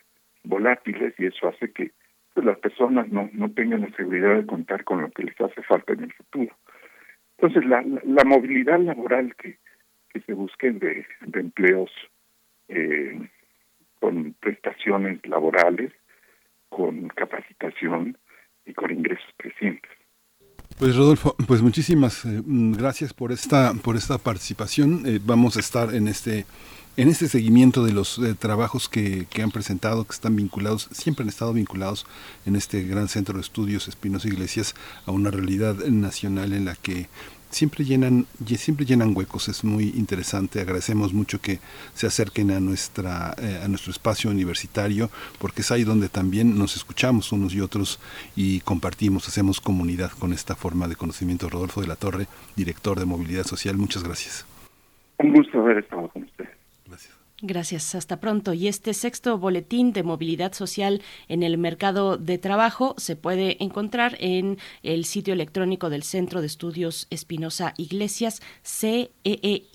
volátiles y eso hace que pues, las personas no, no tengan la seguridad de contar con lo que les hace falta en el futuro. Entonces, la, la movilidad laboral que, que se busquen de, de empleos eh, con prestaciones laborales, con capacitación y con ingresos crecientes. Pues Rodolfo, pues muchísimas eh, gracias por esta por esta participación. Eh, vamos a estar en este en este seguimiento de los eh, trabajos que, que, han presentado, que están vinculados, siempre han estado vinculados en este gran centro de estudios Espinosa Iglesias a una realidad nacional en la que siempre llenan siempre llenan huecos. Es muy interesante. Agradecemos mucho que se acerquen a nuestra eh, a nuestro espacio universitario porque es ahí donde también nos escuchamos unos y otros y compartimos hacemos comunidad con esta forma de conocimiento. Rodolfo de la Torre director de movilidad social muchas gracias. Un gusto haber estado con gracias hasta pronto. Y este sexto boletín de movilidad social en el mercado de trabajo se puede encontrar en el sitio electrónico del Centro de Estudios Espinosa Iglesias, ceey.org.mx.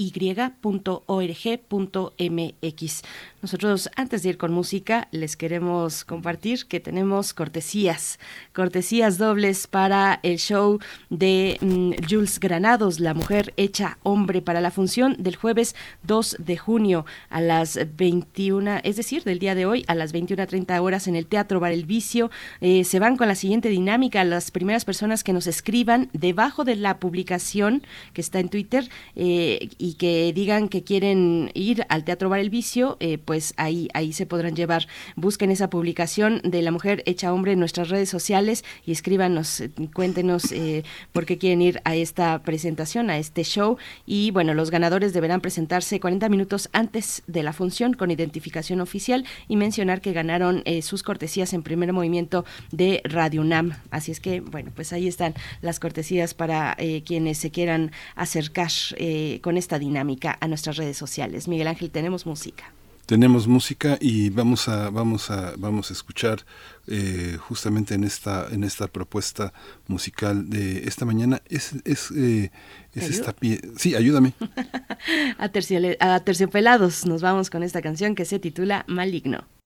Nosotros, antes de ir con música, les queremos compartir que tenemos cortesías, cortesías dobles para el show de mm, Jules Granados, La Mujer Hecha Hombre, para la función del jueves 2 de junio a las las 21, es decir, del día de hoy a las 21.30 horas en el Teatro Bar El Vicio. Eh, se van con la siguiente dinámica. Las primeras personas que nos escriban debajo de la publicación que está en Twitter eh, y que digan que quieren ir al Teatro Bar El Vicio, eh, pues ahí, ahí se podrán llevar. Busquen esa publicación de la mujer hecha hombre en nuestras redes sociales y escríbanos, cuéntenos por qué quieren ir a esta presentación, a este show. Y bueno, los ganadores deberán presentarse 40 minutos antes de la función con identificación oficial y mencionar que ganaron eh, sus cortesías en primer movimiento de Radio UNAM. Así es que, bueno, pues ahí están las cortesías para eh, quienes se quieran acercar eh, con esta dinámica a nuestras redes sociales. Miguel Ángel, tenemos música. Tenemos música y vamos a vamos a vamos a escuchar eh, justamente en esta en esta propuesta musical de esta mañana. Es es, eh, es esta pie sí ayúdame. A, a terciopelados nos vamos con esta canción que se titula Maligno.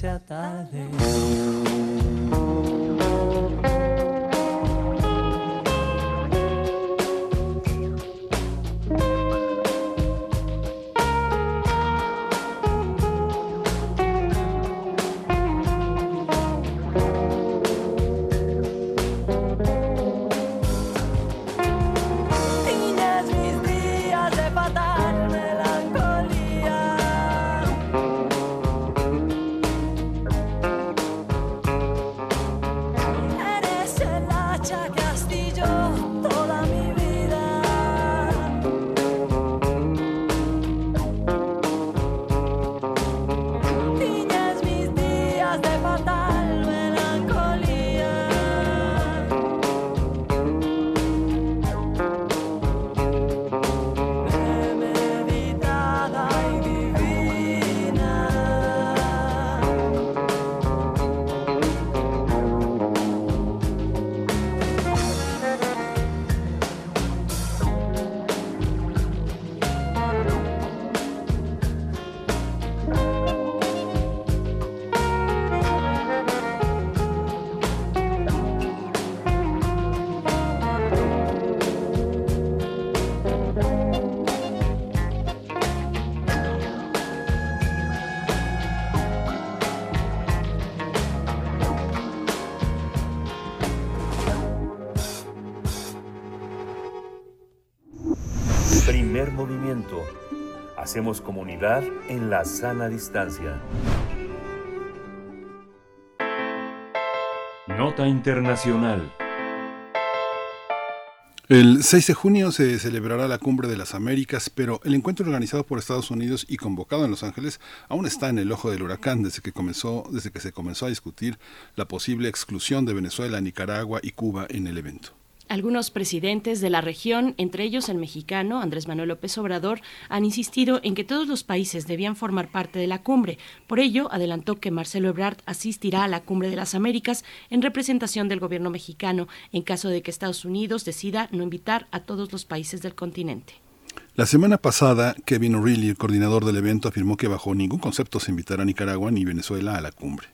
se atarde. Hacemos comunidad en la sana distancia. Nota Internacional. El 6 de junio se celebrará la Cumbre de las Américas, pero el encuentro organizado por Estados Unidos y convocado en Los Ángeles aún está en el ojo del huracán desde que comenzó, desde que se comenzó a discutir la posible exclusión de Venezuela, Nicaragua y Cuba en el evento. Algunos presidentes de la región, entre ellos el mexicano Andrés Manuel López Obrador, han insistido en que todos los países debían formar parte de la cumbre. Por ello, adelantó que Marcelo Ebrard asistirá a la cumbre de las Américas en representación del gobierno mexicano en caso de que Estados Unidos decida no invitar a todos los países del continente. La semana pasada, Kevin O'Reilly, el coordinador del evento, afirmó que bajo ningún concepto se invitará a Nicaragua ni Venezuela a la cumbre.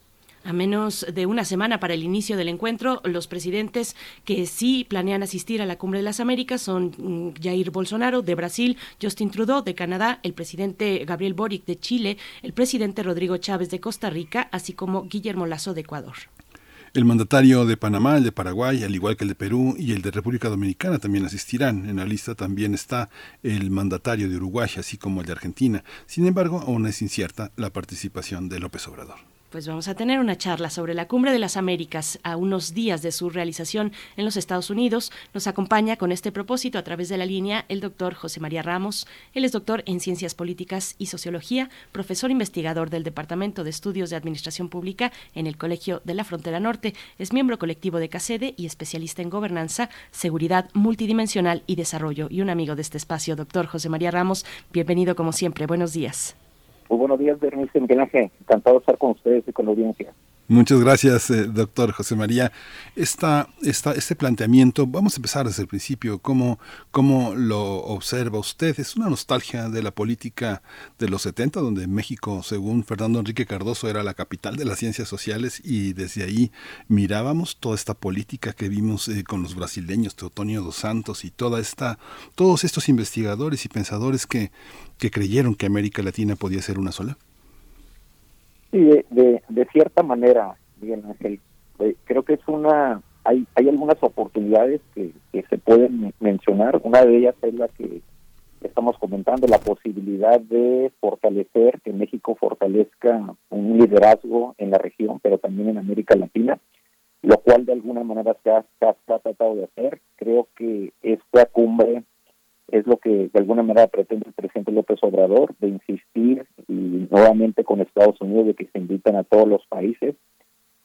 A menos de una semana para el inicio del encuentro, los presidentes que sí planean asistir a la Cumbre de las Américas son mm, Jair Bolsonaro de Brasil, Justin Trudeau de Canadá, el presidente Gabriel Boric de Chile, el presidente Rodrigo Chávez de Costa Rica, así como Guillermo Lazo de Ecuador. El mandatario de Panamá, el de Paraguay, al igual que el de Perú y el de República Dominicana también asistirán. En la lista también está el mandatario de Uruguay, así como el de Argentina. Sin embargo, aún es incierta la participación de López Obrador pues vamos a tener una charla sobre la Cumbre de las Américas a unos días de su realización en los Estados Unidos. Nos acompaña con este propósito a través de la línea el doctor José María Ramos. Él es doctor en Ciencias Políticas y Sociología, profesor investigador del Departamento de Estudios de Administración Pública en el Colegio de la Frontera Norte. Es miembro colectivo de CACEDE y especialista en gobernanza, seguridad multidimensional y desarrollo. Y un amigo de este espacio, doctor José María Ramos. Bienvenido como siempre. Buenos días. Muy buenos días, Bernice Miguel Ángel. Encantado de estar con ustedes y con la audiencia. Muchas gracias, eh, doctor José María. Esta, esta, este planteamiento, vamos a empezar desde el principio. ¿Cómo, ¿Cómo lo observa usted? Es una nostalgia de la política de los 70, donde México, según Fernando Enrique Cardoso, era la capital de las ciencias sociales y desde ahí mirábamos toda esta política que vimos eh, con los brasileños, Teotonio dos Santos y toda esta, todos estos investigadores y pensadores que, que creyeron que América Latina podía ser una sola. Sí, de, de, cierta manera, bien Ángel, eh, creo que es una, hay, hay algunas oportunidades que, que se pueden mencionar. Una de ellas es la que estamos comentando, la posibilidad de fortalecer, que México fortalezca un liderazgo en la región, pero también en América Latina, lo cual de alguna manera se ha, se ha tratado de hacer. Creo que esta cumbre es lo que de alguna manera pretende el presidente López Obrador, de insistir y nuevamente con Estados Unidos de que se invitan a todos los países,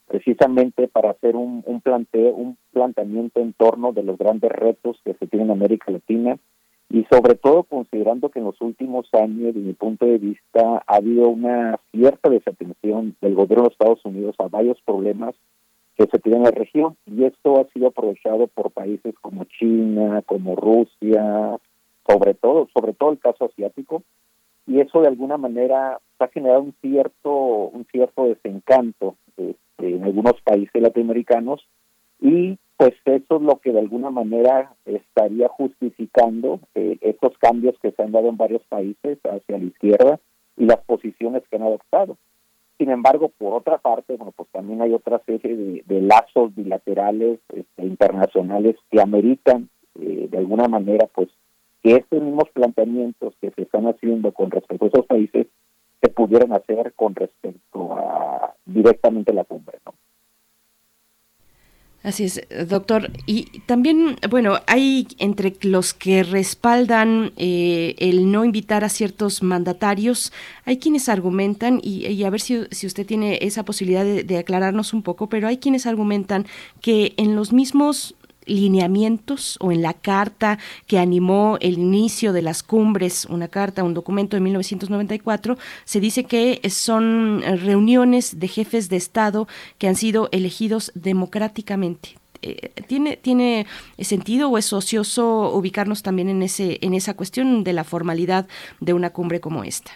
precisamente para hacer un, un planteo, un planteamiento en torno de los grandes retos que se tienen en América Latina y sobre todo considerando que en los últimos años, desde mi punto de vista, ha habido una cierta desatención del gobierno de Estados Unidos a varios problemas que se tienen en la región y esto ha sido aprovechado por países como China, como Rusia, sobre todo, sobre todo el caso asiático, y eso de alguna manera ha generado un cierto, un cierto desencanto este, en algunos países latinoamericanos, y pues eso es lo que de alguna manera estaría justificando eh, estos cambios que se han dado en varios países hacia la izquierda y las posiciones que han adoptado. Sin embargo, por otra parte, bueno, pues también hay otra serie de, lazos bilaterales este, internacionales que ameritan eh, de alguna manera pues que estos mismos planteamientos que se están haciendo con respecto a esos países se pudieran hacer con respecto a directamente la cumbre, ¿no? Así es, doctor. Y también, bueno, hay entre los que respaldan eh, el no invitar a ciertos mandatarios, hay quienes argumentan, y, a ver si, si, usted tiene esa posibilidad de, de aclararnos un poco, pero hay quienes argumentan que en los mismos lineamientos o en la carta que animó el inicio de las cumbres, una carta, un documento de 1994, se dice que son reuniones de jefes de Estado que han sido elegidos democráticamente. Eh, ¿Tiene, ¿Tiene sentido o es ocioso ubicarnos también en, ese, en esa cuestión de la formalidad de una cumbre como esta?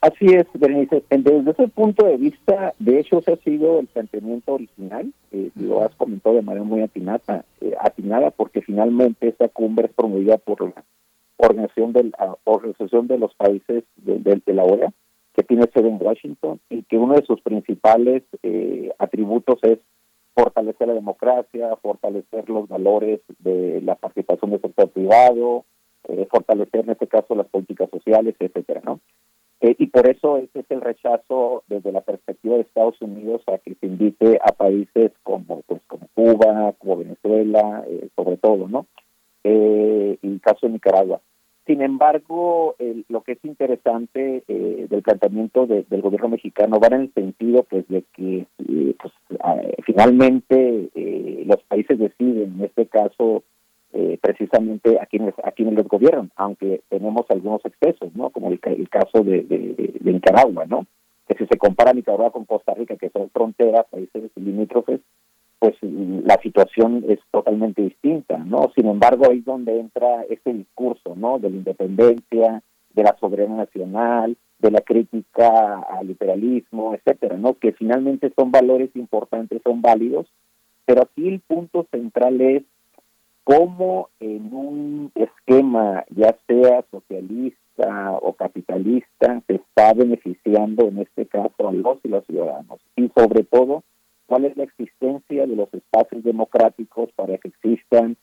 Así es, Berenice. Desde ese punto de vista, de hecho, ese ha sido el planteamiento original. Eh, lo has comentado de manera muy atinada, eh, atinada porque finalmente esta cumbre es promovida por la Organización, del, Organización de los Países de, la OEA, que tiene sede en Washington, y que uno de sus principales eh, atributos es fortalecer la democracia, fortalecer los valores de la participación del sector privado, eh, fortalecer en este caso las políticas sociales, etcétera, ¿no? Por eso ese es el rechazo desde la perspectiva de Estados Unidos a que se invite a países como pues como Cuba, como Venezuela, eh, sobre todo, ¿no? Eh, y el caso de Nicaragua. Sin embargo, el- lo que es interesante eh, del planteamiento de- del gobierno mexicano va en el sentido pues de que eh, pues, finalmente eh, los países deciden, en este caso eh, precisamente a quienes a quienes los gobiernan, aunque tenemos algunos excesos, ¿no? Como el, el caso de, de- de Nicaragua, ¿no? Que si se compara Nicaragua con Costa Rica, que son fronteras, países limítrofes, pues la situación es totalmente distinta, ¿no? Sin embargo, ahí es donde entra este discurso, ¿no? De la independencia, de la soberanía nacional, de la crítica al liberalismo, etcétera, ¿no? Que finalmente son valores importantes, son válidos, pero aquí el punto central es cómo en un esquema, ya sea socialista o capitalista, se está beneficiando en este caso a los y los ciudadanos. Y sobre todo, cuál es la existencia de los espacios democráticos para que existan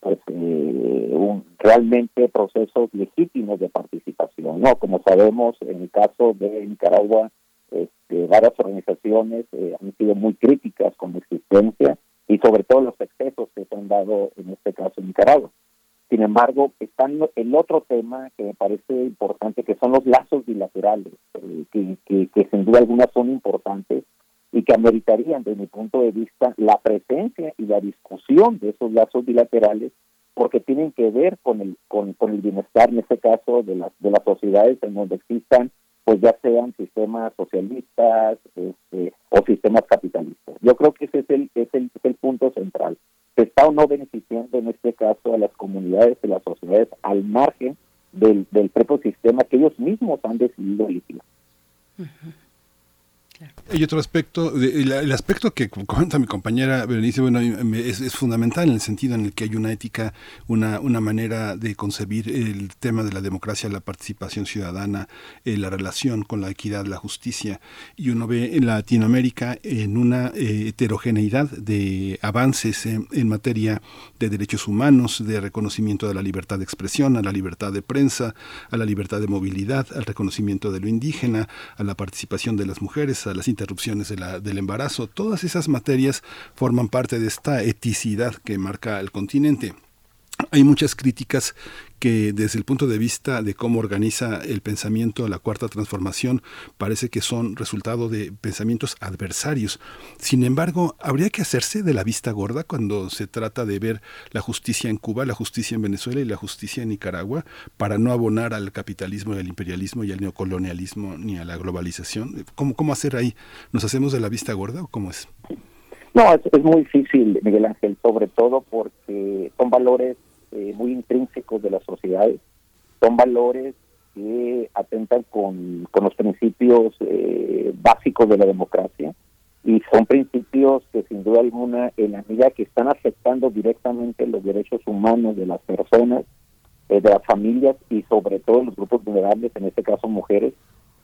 pues, eh, un- realmente procesos legítimos de participación. no Como sabemos, en el caso de Nicaragua, este, varias organizaciones eh, han sido muy críticas con la existencia y sobre todo los excesos que se han dado en este caso en Nicaragua. Sin embargo, está el- otro tema que me parece importante, que son los lazos bilaterales, eh, que, que, que sin duda alguna son importantes y que ameritarían, desde mi punto de vista, la presencia y la discusión de esos lazos bilaterales, porque tienen que ver con el con, con el bienestar, en este caso, de las de las sociedades en donde existan, pues ya sean sistemas socialistas este, o sistemas capitalistas. Yo creo que ese es el, es el, es el punto central. Se está o no beneficiando, en este caso, a las comunidades y las sociedades al margen del, del propio sistema que ellos mismos han decidido elegir. Hay otro aspecto, el, el aspecto que comenta mi compañera Berenice, bueno, es, es fundamental en el sentido en el que hay una ética, una, una manera de concebir el tema de la democracia, la participación ciudadana, eh, la relación con la equidad, la justicia. Y uno ve en Latinoamérica en una eh, heterogeneidad de avances en, en materia de derechos humanos, de reconocimiento de la libertad de expresión, a la libertad de prensa, a la libertad de movilidad, al reconocimiento de lo indígena, a la participación de las mujeres, a las interrupciones de la- del embarazo. Todas esas materias forman parte de esta eticidad que marca el continente. Hay muchas críticas que desde el punto de vista de cómo organiza el pensamiento la cuarta transformación parece que son resultado de pensamientos adversarios. Sin embargo, habría que hacerse de la vista gorda cuando se trata de ver la justicia en Cuba, la justicia en Venezuela y la justicia en Nicaragua para no abonar al capitalismo y al imperialismo y al neocolonialismo ni a la globalización. ¿Cómo, cómo hacer ahí? ¿Nos hacemos de la vista gorda o cómo es? No, es, muy difícil, Miguel Ángel, sobre todo porque son valores eh, muy intrínsecos de las sociedades, son valores que atentan con, con los principios eh, básicos de la democracia y son principios que sin duda alguna en la medida que están afectando directamente los derechos humanos de las personas, eh, de las familias y sobre todo los grupos vulnerables, en este caso mujeres,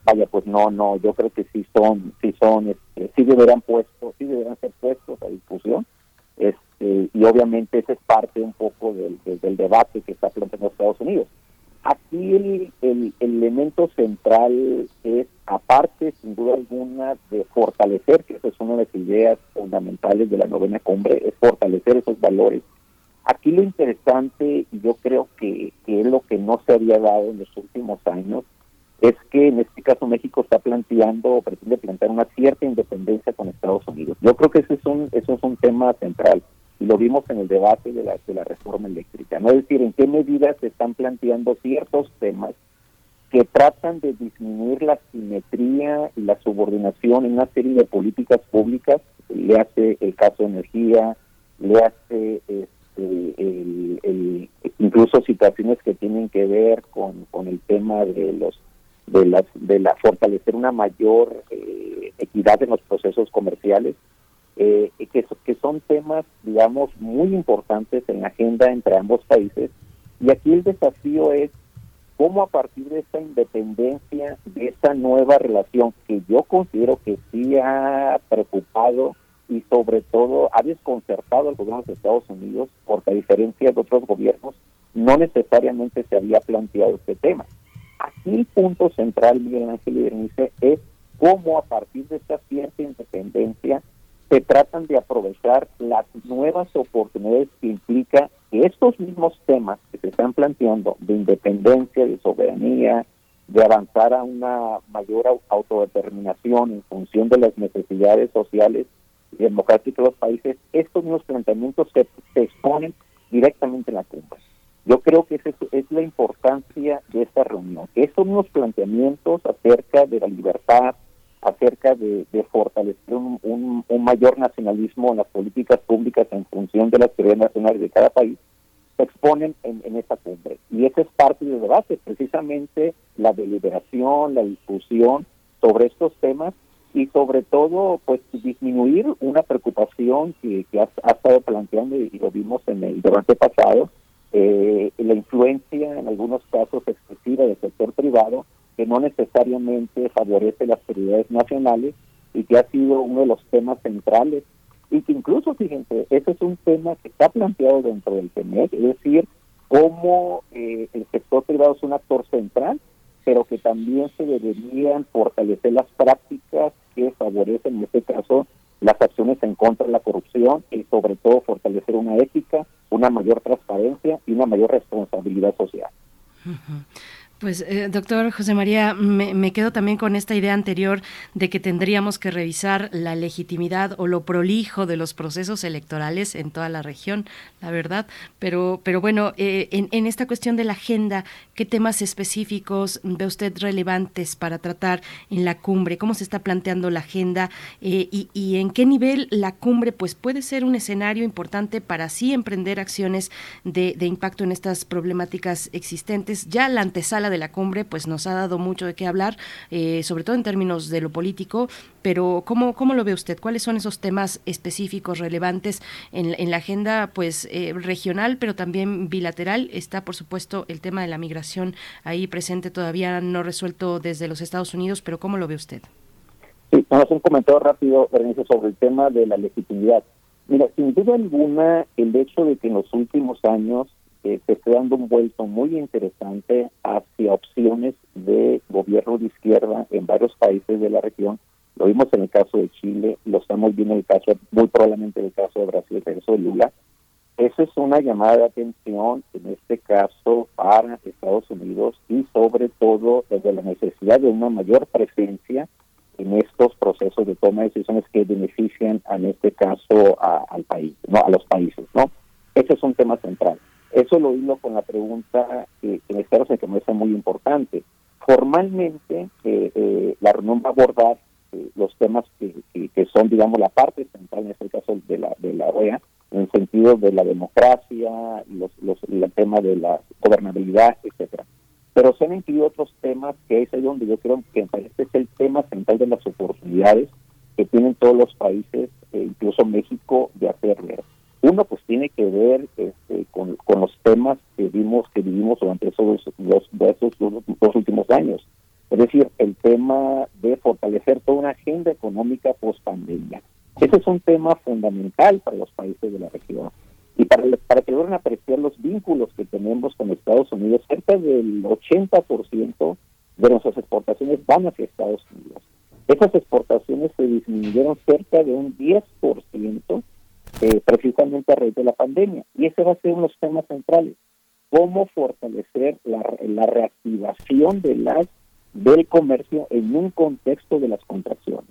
vaya pues no no yo creo que sí son sí son este, sí deberán puestos sí deberán ser puestos a discusión este y obviamente ese es parte un poco del, debate que está planteando Estados Unidos. Aquí el elemento central es aparte sin duda alguna de fortalecer que esa es una de las ideas fundamentales de la novena cumbre es fortalecer esos valores. Aquí lo interesante y yo creo que, que es lo que no se había dado en los últimos años es que en este caso México está planteando o pretende plantear una cierta independencia con Estados Unidos. Yo creo que ese es un, eso es un tema central y lo vimos en el debate de la, de la reforma eléctrica. ¿no? Es decir, en qué medida se están planteando ciertos temas que tratan de disminuir la simetría y la subordinación en una serie de políticas públicas, le hace el caso de energía, le hace este, el, incluso situaciones que tienen que ver con, con el tema de los de la, de la fortalecer una mayor eh, equidad en los procesos comerciales, eh, que, que son temas, digamos, muy importantes en la agenda entre ambos países. Y aquí el desafío es cómo a partir de esta independencia, de esta nueva relación que yo considero que sí ha preocupado y sobre todo ha desconcertado al gobierno de Estados Unidos, porque a diferencia de otros gobiernos, no necesariamente se había planteado este tema. Aquí el punto central, Miguel Ángel y Berenice, es cómo a partir de esta cierta independencia se tratan de aprovechar las nuevas oportunidades que implica que estos mismos temas que se están planteando de independencia, de soberanía, de avanzar a una mayor au- autodeterminación en función de las necesidades sociales y democráticas de los países, estos mismos planteamientos se, se exponen directamente en la cumbre. Yo creo que esa es, la importancia de esta reunión, estos mismos planteamientos acerca de la libertad, acerca de, de fortalecer un, un- mayor nacionalismo en las políticas públicas en función de las prioridades nacionales de cada país, se exponen en, en esta cumbre. Y esa es parte del debate, precisamente la deliberación, la discusión sobre estos temas y sobre todo pues disminuir una preocupación que, que ha, ha estado planteando y lo vimos en el debate pasado, eh, la influencia en algunos casos excesiva del sector privado que no necesariamente favorece las prioridades nacionales y que ha sido uno de los temas centrales. Y que incluso, fíjense, ese es un tema que está planteado dentro del TEMEC, es decir, cómo eh, el sector privado es un actor central, pero que también se deberían fortalecer las prácticas que favorecen, en este caso, las acciones en contra de la corrupción y sobre todo fortalecer una ética, una mayor transparencia y una mayor responsabilidad social. Pues, eh, doctor José María, me, quedo también con esta idea anterior de que tendríamos que revisar la legitimidad o lo prolijo de los procesos electorales en toda la región, la verdad. Pero, pero bueno, eh, en, esta cuestión de la agenda, ¿qué temas específicos ve usted relevantes para tratar en la cumbre? ¿Cómo se está planteando la agenda eh, y, y en qué nivel la cumbre pues puede ser un escenario importante para así emprender acciones de, de impacto en estas problemáticas existentes? Ya la antesala de la cumbre pues nos ha dado mucho de qué hablar, eh, sobre todo en términos de lo político, pero ¿cómo, cómo lo ve usted? ¿Cuáles son esos temas específicos relevantes en, en la agenda pues eh, regional, pero también bilateral? Está por supuesto el tema de la migración ahí presente todavía no resuelto desde los Estados Unidos, pero ¿cómo lo ve usted? Sí, vamos a un comentario rápido, Berenice, sobre el tema de la legitimidad. Mira, sin duda alguna, el hecho de que en los últimos años eh, se esté dando un vuelto muy interesante hacia opciones de gobierno de izquierda en varios países de la región. Lo vimos en el caso de Chile, lo estamos viendo en el caso, muy probablemente en el caso de Brasil, el de Lula. Eso es una llamada de atención, en este caso, para Estados Unidos y sobre todo desde la necesidad de una mayor presencia en estos procesos de toma de decisiones que benefician, en este caso, a- al país, no a los países, ¿no? Ese es un tema central. Eso lo hilo con la pregunta que, que me espero que me parece muy importante. Formalmente, eh, eh, la reunión va a abordar eh, los temas que, que- que son, digamos, la parte central, en este caso de la, de la OEA, en el sentido de la democracia, los, los, el tema de la gobernabilidad, etcétera. Pero se han incluido otros temas que es ahí donde yo creo que parece es el tema central de las oportunidades que tienen todos los países, eh, incluso México, de hacer. Uno, pues tiene que ver este, con, con los temas que vimos, que vivimos durante esos dos, esos dos, dos últimos años. Es decir, el tema de fortalecer toda una agenda económica post pandemia. Ese es un tema fundamental para los países de la región. Y para, para que logren apreciar los vínculos que tenemos con Estados Unidos, cerca del 80% de nuestras exportaciones van hacia Estados Unidos. Esas exportaciones se disminuyeron cerca de un 10% eh, precisamente a raíz de la pandemia. Y ese va a ser uno de los temas centrales. Cómo fortalecer la, la reactivación de del comercio en un contexto de las contracciones.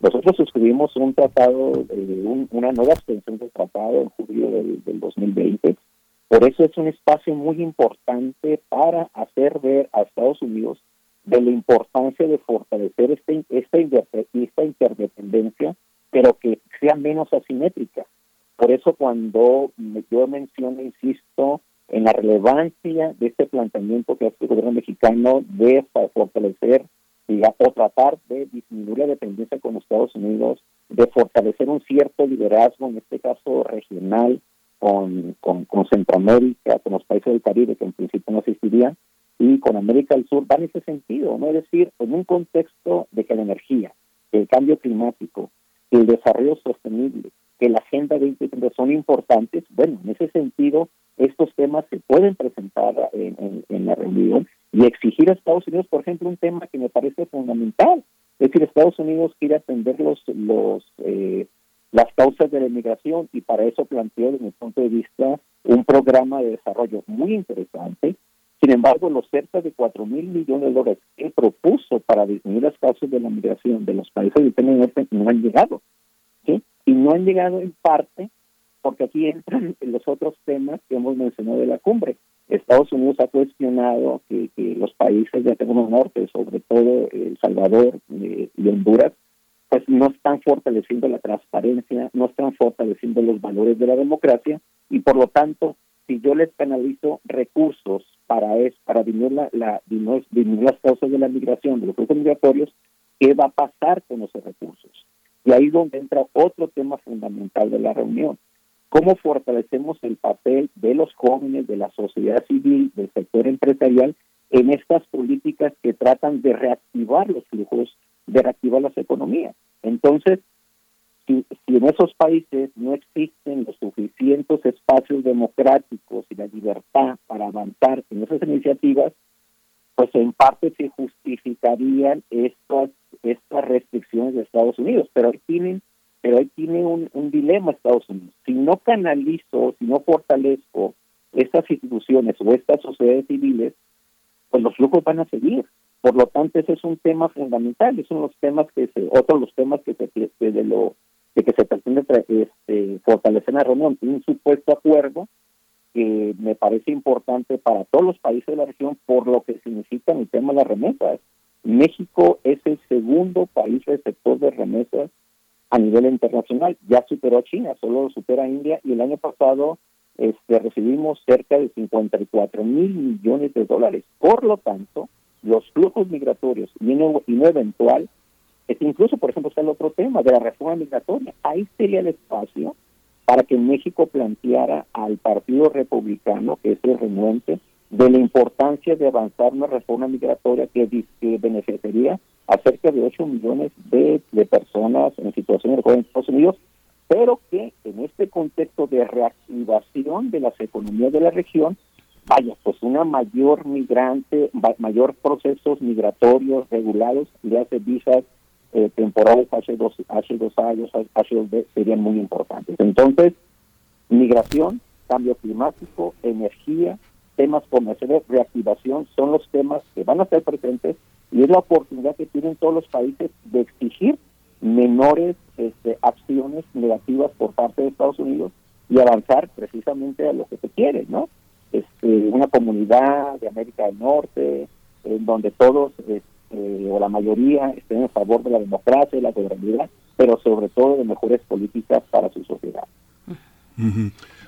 Nosotros suscribimos un tratado, eh, un- una nueva extensión del tratado en julio del, del 2020. Por eso es un espacio muy importante para hacer ver a Estados Unidos de la importancia de fortalecer este, esta, esta interdependencia, pero que sea menos asimétrica. Por eso cuando yo menciono, insisto, en la relevancia de este planteamiento que hace el gobierno mexicano de fortalecer o tratar de disminuir la dependencia con Estados Unidos, de fortalecer un cierto liderazgo, en este caso regional, con, con, Centroamérica, con los países del Caribe, que en principio no existirían, y con América del Sur, va en ese sentido, ¿no? Es decir, en un contexto de que la energía, el cambio climático, el desarrollo sostenible, que la Agenda 2030 son importantes, bueno, en ese sentido, estos temas se pueden presentar en, la reunión y exigir a Estados Unidos, por ejemplo, un tema que me parece fundamental. Es decir, Estados Unidos quiere atender los, los eh, las causas de la inmigración y para eso planteó, desde mi punto de vista, un programa de desarrollo muy interesante. Sin embargo, los cerca de 4 mil millones de dólares que propuso para disminuir las causas de la migración de los países del norte no han llegado. Y no han llegado en parte porque aquí entran los otros temas que hemos mencionado de la cumbre. Estados Unidos ha cuestionado que, los países del norte, sobre todo El Salvador eh, y Honduras, pues no están fortaleciendo la transparencia, no están fortaleciendo los valores de la democracia y por lo tanto, si yo les canalizo recursos para es, para disminuir, la, la, las causas de la migración, de los grupos migratorios, ¿qué va a pasar con esos recursos? Y ahí es donde entra otro tema fundamental de la reunión. ¿Cómo fortalecemos el papel de los jóvenes, de la sociedad civil, del sector empresarial en estas políticas que tratan de reactivar los flujos de reactivar las economías. Entonces, si, en esos países no existen los suficientes espacios democráticos y la libertad para avanzar en esas iniciativas, pues en parte se justificarían estas estas restricciones de Estados Unidos, pero ahí tienen pero ahí tiene un, dilema Estados Unidos. Si no canalizo, si no fortalezco estas instituciones o estas sociedades civiles, pues los flujos van a seguir. Por lo tanto, ese es un tema fundamental, es uno de los temas que se, otro de los temas que se, de lo de que se pretende este, fortalecer en la reunión, un supuesto acuerdo que me parece importante para todos los países de la región por lo que significa el tema de las remesas. México es el segundo país receptor de remesas a nivel internacional, ya superó a China, solo lo supera a India y el año pasado este, recibimos cerca de 54 mil millones de dólares. Por lo tanto, los flujos migratorios y no, y no eventual, es incluso, por ejemplo, está el otro tema de la reforma migratoria. Ahí sería el espacio para que México planteara al Partido Republicano, que es el renuente, de la importancia de avanzar una reforma migratoria que, beneficiaría a cerca de 8 millones de, personas en situación de en Estados Unidos, pero que en este contexto de reactivación de las economías de la región vaya, pues una mayor migrante, mayor procesos migratorios regulados le hace visas eh, temporales hace dos, hace dos años, hace dos serían muy importantes. Entonces, migración, cambio climático, energía, temas comerciales, reactivación, son los temas que van a estar presentes y es la oportunidad que tienen todos los países de exigir menores este, acciones negativas por parte de Estados Unidos y avanzar precisamente a lo que se quiere, ¿no? este, una comunidad de América del Norte, en donde todos este, o la mayoría estén en favor de la democracia y la gobernabilidad, pero sobre todo de mejores políticas para su sociedad.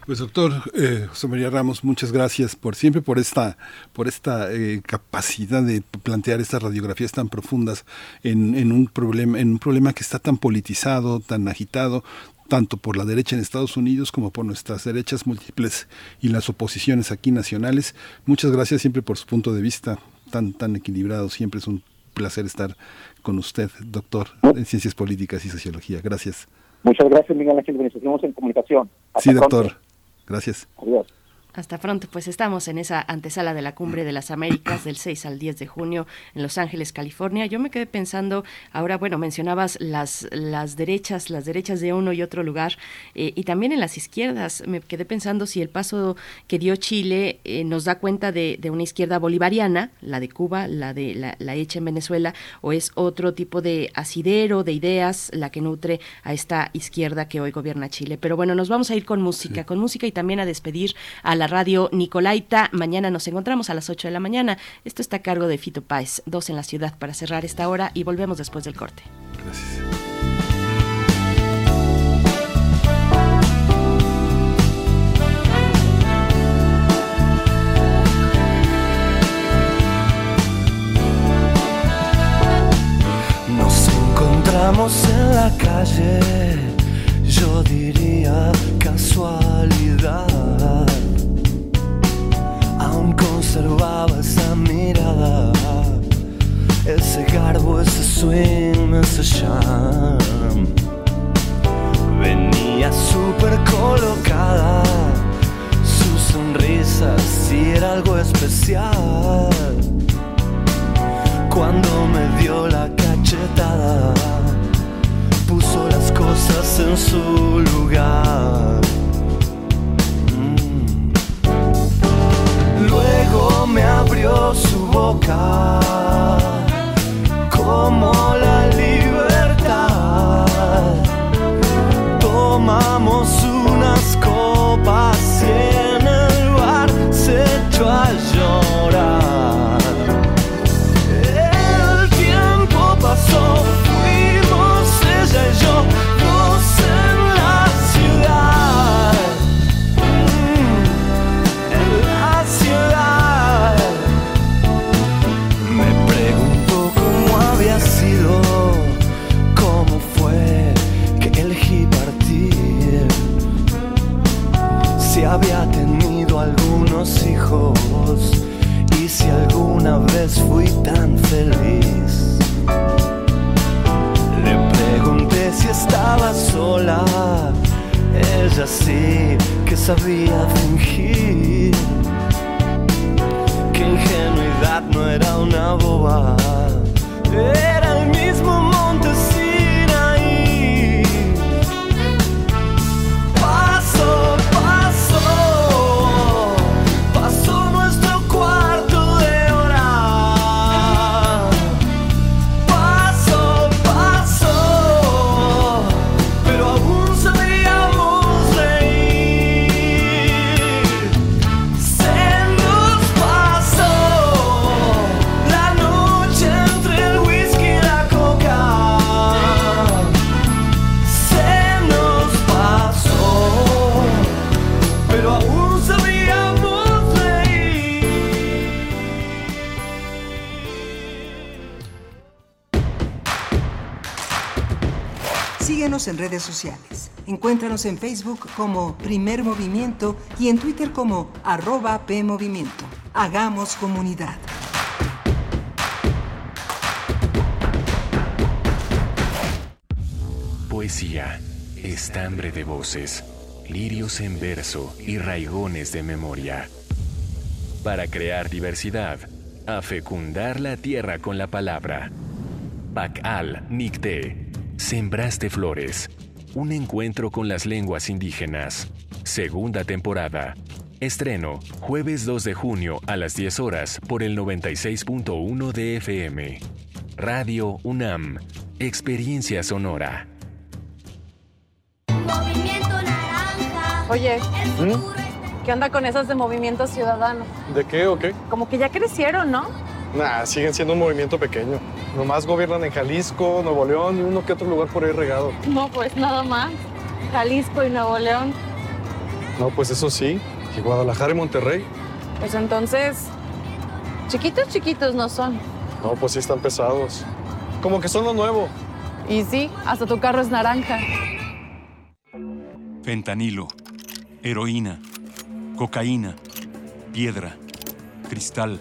Pues doctor eh, José María Ramos, muchas gracias por siempre por esta por esta eh, capacidad de plantear estas radiografías tan profundas en, en, un problema en un problema que está tan politizado, tan agitado, tanto por la derecha en Estados Unidos como por nuestras derechas múltiples y las oposiciones aquí nacionales. Muchas gracias siempre por su punto de vista tan, tan equilibrado. Siempre es un placer estar con usted, doctor en Ciencias Políticas y Sociología. Gracias. Muchas gracias, Miguel Ángel. Nos en comunicación. sí, doctor. Gracias. Adiós. Hasta pronto, pues estamos en esa antesala de la Cumbre de las Américas del 6 al 10 de junio en Los Ángeles, California. Yo me quedé pensando, ahora, bueno, mencionabas las, las derechas, las derechas de uno y otro lugar, eh, y también en las izquierdas. Me quedé pensando si el paso que dio Chile eh, nos da cuenta de, una izquierda bolivariana, la de Cuba, la de la, la hecha en Venezuela, o es otro tipo de asidero, de ideas, la que nutre a esta izquierda que hoy gobierna Chile. Pero bueno, nos vamos a ir con música, con música y también a despedir a la radio Nicolaita. Mañana nos encontramos a las 8 de la mañana. Esto está a cargo de Fito Páez, dos en la ciudad para cerrar esta hora y volvemos después del corte. Gracias. Nos encontramos en la calle, yo diría casualidad conservaba esa mirada, ese garbo, ese swing, ese charm. Venía súper colocada, su sonrisa si era algo especial. Cuando me dio la cachetada, puso las cosas en su lugar. Me abrió su boca como la libertad. Tomamos unas copas y en el bar se echó a alguna vez fui tan feliz. Le pregunté si estaba sola, ella sí que sabía fingir. Que ingenuidad no era una boba, era En redes sociales. Encuéntranos en Facebook como Primer Movimiento y en Twitter como arroba PMovimiento. Hagamos comunidad. Poesía, estambre de voces, lirios en verso y raigones de memoria. Para crear diversidad, a fecundar la tierra con la palabra. Bacal Nicté, Sembraste Flores, un encuentro con las lenguas indígenas. Segunda temporada. Estreno, jueves 2 de junio a las 10 horas por el 96.1 de FM. Radio UNAM, Experiencia Sonora. Oye, ¿qué onda con esas de Movimiento Ciudadano? ¿De qué o qué? Como que ya crecieron, ¿no? Nah, siguen siendo un movimiento pequeño. Nomás gobiernan en Jalisco, Nuevo León y uno que otro lugar por ahí regado. No, pues nada más. Jalisco y Nuevo León. No, pues eso sí. Y Guadalajara y Monterrey. Pues entonces, chiquitos, chiquitos no son. No, pues sí están pesados. Como que son lo nuevo. Y sí, hasta tu carro es naranja. Fentanilo, heroína, cocaína, piedra, cristal.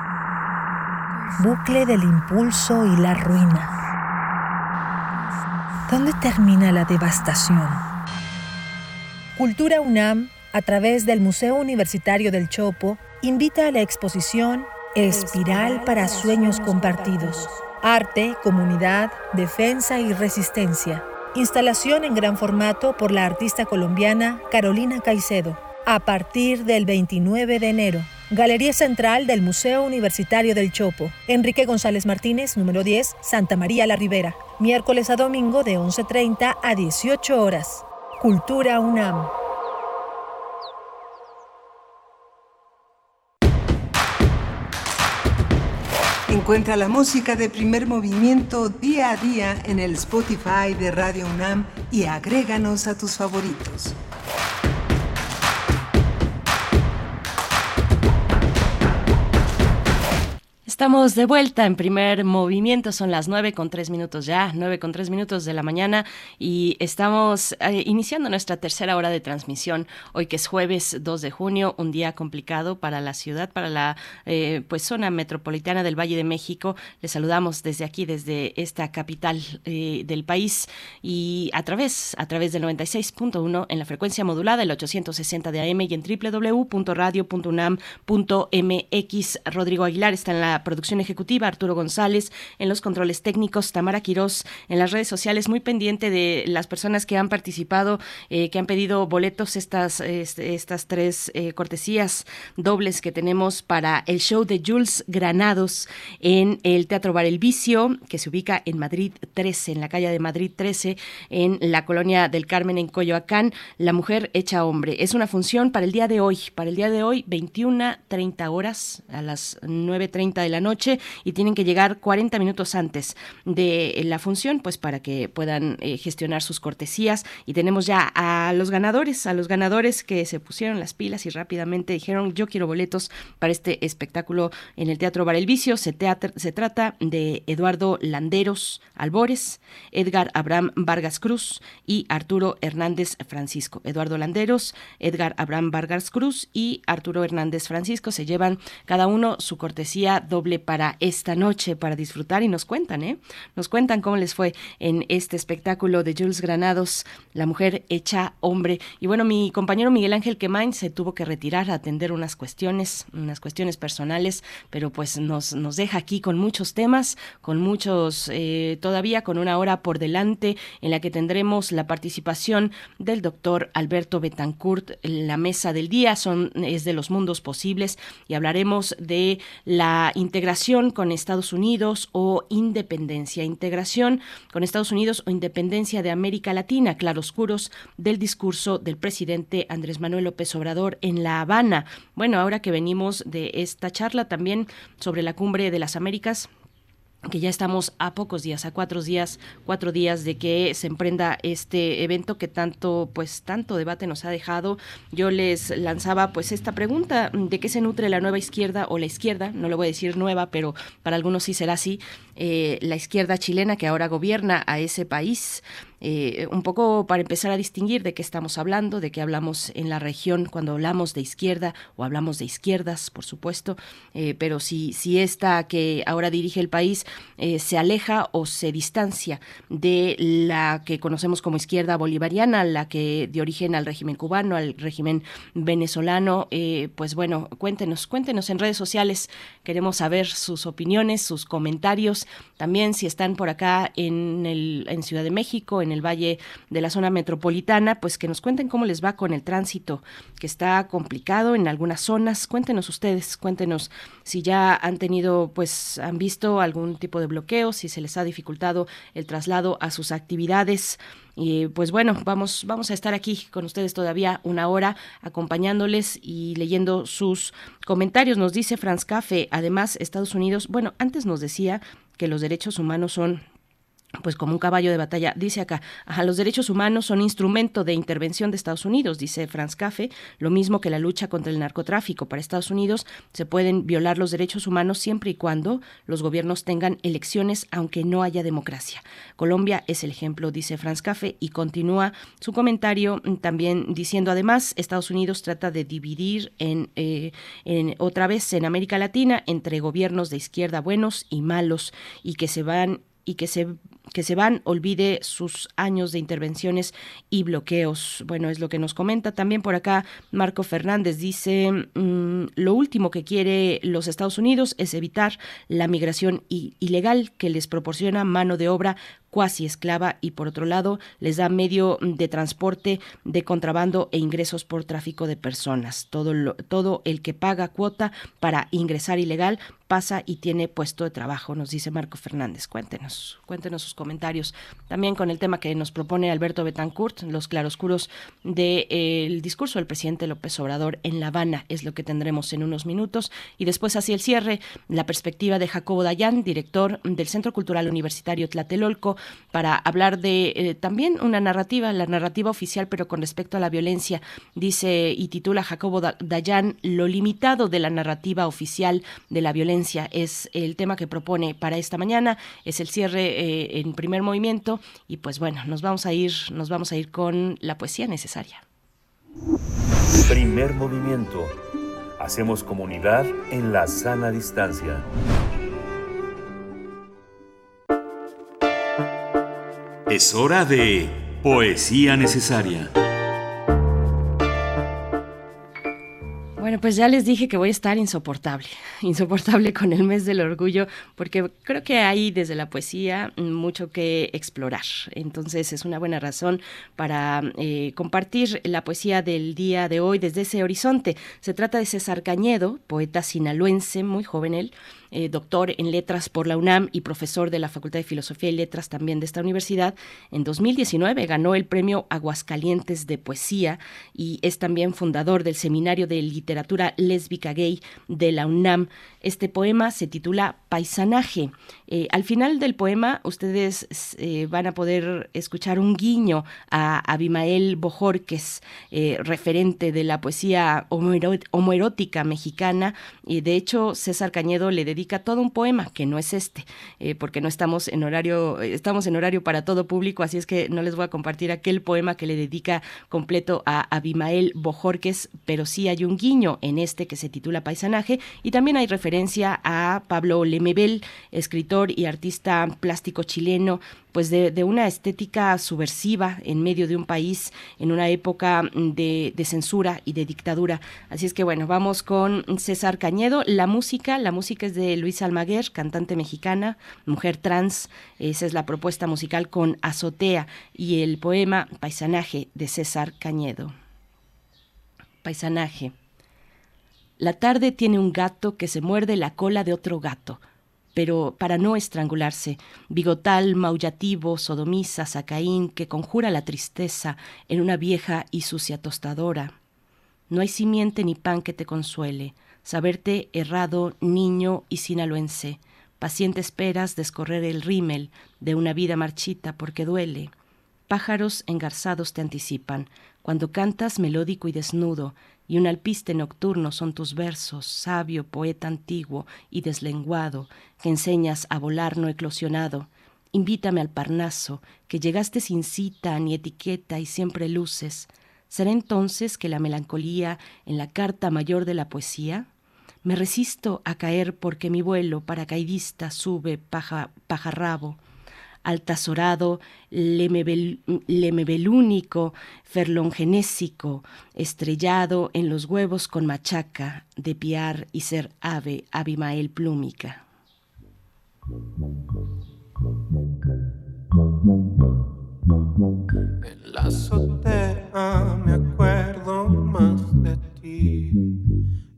Bucle del impulso y la ruina. ¿Dónde termina la devastación? Cultura UNAM, a través del Museo Universitario del Chopo, invita a la exposición Espiral para Sueños Compartidos. Arte, comunidad, defensa y resistencia. Instalación en gran formato por la artista colombiana Carolina Caicedo. A partir del 29 de enero. Galería Central del Museo Universitario del Chopo. Enrique González Martínez, número 10, Santa María la Ribera. Miércoles a domingo de 11.30 a 18 horas. Cultura UNAM. Encuentra la música de primer movimiento día a día en el Spotify de Radio UNAM y agréganos a tus favoritos. Estamos de vuelta en primer movimiento, son las nueve con tres minutos ya, nueve con tres minutos de la mañana y estamos eh, iniciando nuestra tercera hora de transmisión, hoy que es jueves 2 de junio, un día complicado para la ciudad, para la eh, pues zona metropolitana del Valle de México. Les saludamos desde aquí, desde esta capital eh, del país y a través, a través del 96.1 en la frecuencia modulada, el 860 de AM y en www.radio.unam.mx. Rodrigo Aguilar está en la producción ejecutiva, Arturo González, en los controles técnicos, Tamara Quirós, en las redes sociales, muy pendiente de las personas que han participado, eh, que han pedido boletos, estas, estas tres eh, cortesías dobles que tenemos para el show de Jules Granados en el Teatro Bar El Vicio, que se ubica en Madrid 13, en la calle de Madrid 13, en la colonia del Carmen, en Coyoacán, La Mujer Hecha Hombre. Es una función para el día de hoy, para el día de hoy, 21, 30 horas, a las 9.30 de la noche y tienen que llegar 40 minutos antes de la función, pues para que puedan eh, gestionar sus cortesías. Y tenemos ya a los ganadores, a los ganadores que se pusieron las pilas y rápidamente dijeron, yo quiero boletos para este espectáculo en el Teatro Bar El Vicio. Se, se trata de Eduardo Landeros Albores, Edgar Abraham Vargas Cruz y Arturo Hernández Francisco. Eduardo Landeros, Edgar Abraham Vargas Cruz y Arturo Hernández Francisco se llevan cada uno su cortesía doble para esta noche, para disfrutar y nos cuentan, ¿eh? Nos cuentan cómo les fue en este espectáculo de Jules Granados, La mujer hecha hombre. Y bueno, mi compañero Miguel Ángel Quemain se tuvo que retirar a atender unas cuestiones, unas cuestiones personales, pero pues nos, nos deja aquí con muchos temas, con muchos, eh, todavía con una hora por delante en la que tendremos la participación del doctor Alberto Betancourt. La mesa del día son, es de los mundos posibles y hablaremos de la integración con Estados Unidos o independencia, integración con Estados Unidos o independencia de América Latina, claroscuros del discurso del presidente Andrés Manuel López Obrador en La Habana. Bueno, ahora que venimos de esta charla también sobre la cumbre de las Américas, que ya estamos a pocos días, a cuatro días, cuatro días de que se emprenda este evento que tanto, pues, tanto debate nos ha dejado. Yo les lanzaba, pues, esta pregunta de qué se nutre la nueva izquierda o la izquierda, no le voy a decir nueva, pero para algunos sí será así, eh, la izquierda chilena que ahora gobierna a ese país. Eh, un poco para empezar a distinguir de qué estamos hablando, de qué hablamos en la región cuando hablamos de izquierda o hablamos de izquierdas, por supuesto, eh, pero si, si esta que ahora dirige el país se aleja o se distancia de la que conocemos como izquierda bolivariana, la que dio origen al régimen cubano, al régimen venezolano, pues bueno, cuéntenos, cuéntenos en redes sociales, queremos saber sus opiniones, sus comentarios, también si están por acá en, el, en Ciudad de México, en el Valle de la zona metropolitana, pues que nos cuenten cómo les va con el tránsito, que está complicado en algunas zonas. Cuéntenos ustedes, cuéntenos si ya han tenido, pues han visto algún tipo de bloqueo, si se les ha dificultado el traslado a sus actividades. Y pues bueno, vamos, vamos a estar aquí con ustedes todavía una hora acompañándoles y leyendo sus comentarios. Nos dice Franz Café, además Estados Unidos, bueno, antes nos decía que los derechos humanos son pues como un caballo de batalla. Dice acá, ajá, los derechos humanos son instrumento de intervención de Estados Unidos, dice Franz Café, lo mismo que la lucha contra el narcotráfico. Para Estados Unidos se pueden violar los derechos humanos siempre y cuando los gobiernos tengan elecciones, aunque no haya democracia. Colombia es el ejemplo, dice Franz Café, y continúa su comentario mm, también diciendo, además, Estados Unidos trata de dividir en, eh, en otra vez en América Latina entre gobiernos de izquierda buenos y malos y que se van y que se que se van, olvide sus años de intervenciones y bloqueos. Bueno, es lo que nos comenta también por acá Marco Fernández. Dice, mm, lo último que quiere los Estados Unidos es evitar la migración ilegal que les proporciona mano de obra cuasi esclava y por otro lado les da medio de transporte de contrabando e ingresos por tráfico de personas. Todo, todo el que paga cuota para ingresar ilegal pasa y tiene puesto de trabajo, nos dice Marco Fernández. Cuéntenos, cuéntenos sus comentarios. También con el tema que nos propone Alberto Betancourt, los claroscuros del discurso del presidente López Obrador en La Habana, es lo que tendremos en unos minutos. Y después, hacia el cierre, la perspectiva de Jacobo Dayan, director del Centro Cultural Universitario Tlatelolco, para hablar de eh, también una narrativa, la narrativa oficial, pero con respecto a la violencia. Dice y titula Jacobo Dayan, lo limitado de la narrativa oficial de la violencia es el tema que propone para esta mañana. Es el cierre eh, en primer movimiento y pues bueno, nos vamos a ir, nos vamos a ir con la poesía necesaria. Primer movimiento. Hacemos comunidad en la sana distancia. Es hora de poesía necesaria. Bueno, pues ya les dije que voy a estar insoportable, insoportable con el mes del orgullo, porque creo que hay desde la poesía mucho que explorar. Entonces es una buena razón para eh, compartir la poesía del día de hoy desde ese horizonte. Se trata de César Cañedo, poeta sinaloense, muy joven él, eh, doctor en letras por la UNAM y profesor de la Facultad de Filosofía y Letras también de esta universidad. En 2019 ganó el premio Aguascalientes de Poesía y es también fundador del Seminario de Literatura Lésbica Gay de la UNAM. Este poema se titula Paisanaje. Eh, al final del poema ustedes eh, van a poder escuchar un guiño a Abimael Bojorques, referente de la poesía homoerótica mexicana. Y de hecho, César Cañedo le dedica todo un poema, que no es este, eh, porque no estamos en horario, estamos en horario para todo público, así es que no les voy a compartir aquel poema que le dedica completo a Abimael Bojorques, pero sí hay un guiño en este que se titula Paisanaje, y también hay referencia a Pablo Lemebel, escritor y artista plástico chileno, pues de, una estética subversiva en medio de un país en una época de, de, censura y de dictadura. Así es que bueno, vamos con César Cañedo. La música, la música es de Luis Almaguer, cantante mexicana, mujer trans. Esa es la propuesta musical con Azotea y el poema Paisanaje de César Cañedo. Paisanaje. La tarde tiene un gato que se muerde la cola de otro gato pero para no estrangularse, bigotal, maullativo, sodomisa, sacaín, que conjura la tristeza en una vieja y sucia tostadora. No hay simiente ni pan que te consuele, saberte errado, niño y sinaloense, paciente esperas descorrer el rímel de una vida marchita porque duele. Pájaros engarzados te anticipan, cuando cantas melódico y desnudo, y un alpiste nocturno son tus versos, sabio poeta antiguo y deslenguado, que enseñas a volar no eclosionado. Invítame al Parnaso, que llegaste sin cita ni etiqueta y siempre luces. ¿Será entonces que la melancolía en la carta mayor de la poesía? Me resisto a caer porque mi vuelo paracaidista sube paja, pajarrabo altazorado, lemebelúnico, ferlongenésico, estrellado en los huevos con machaca, de piar y ser ave, abimael plúmica. En la azotea me acuerdo más de ti,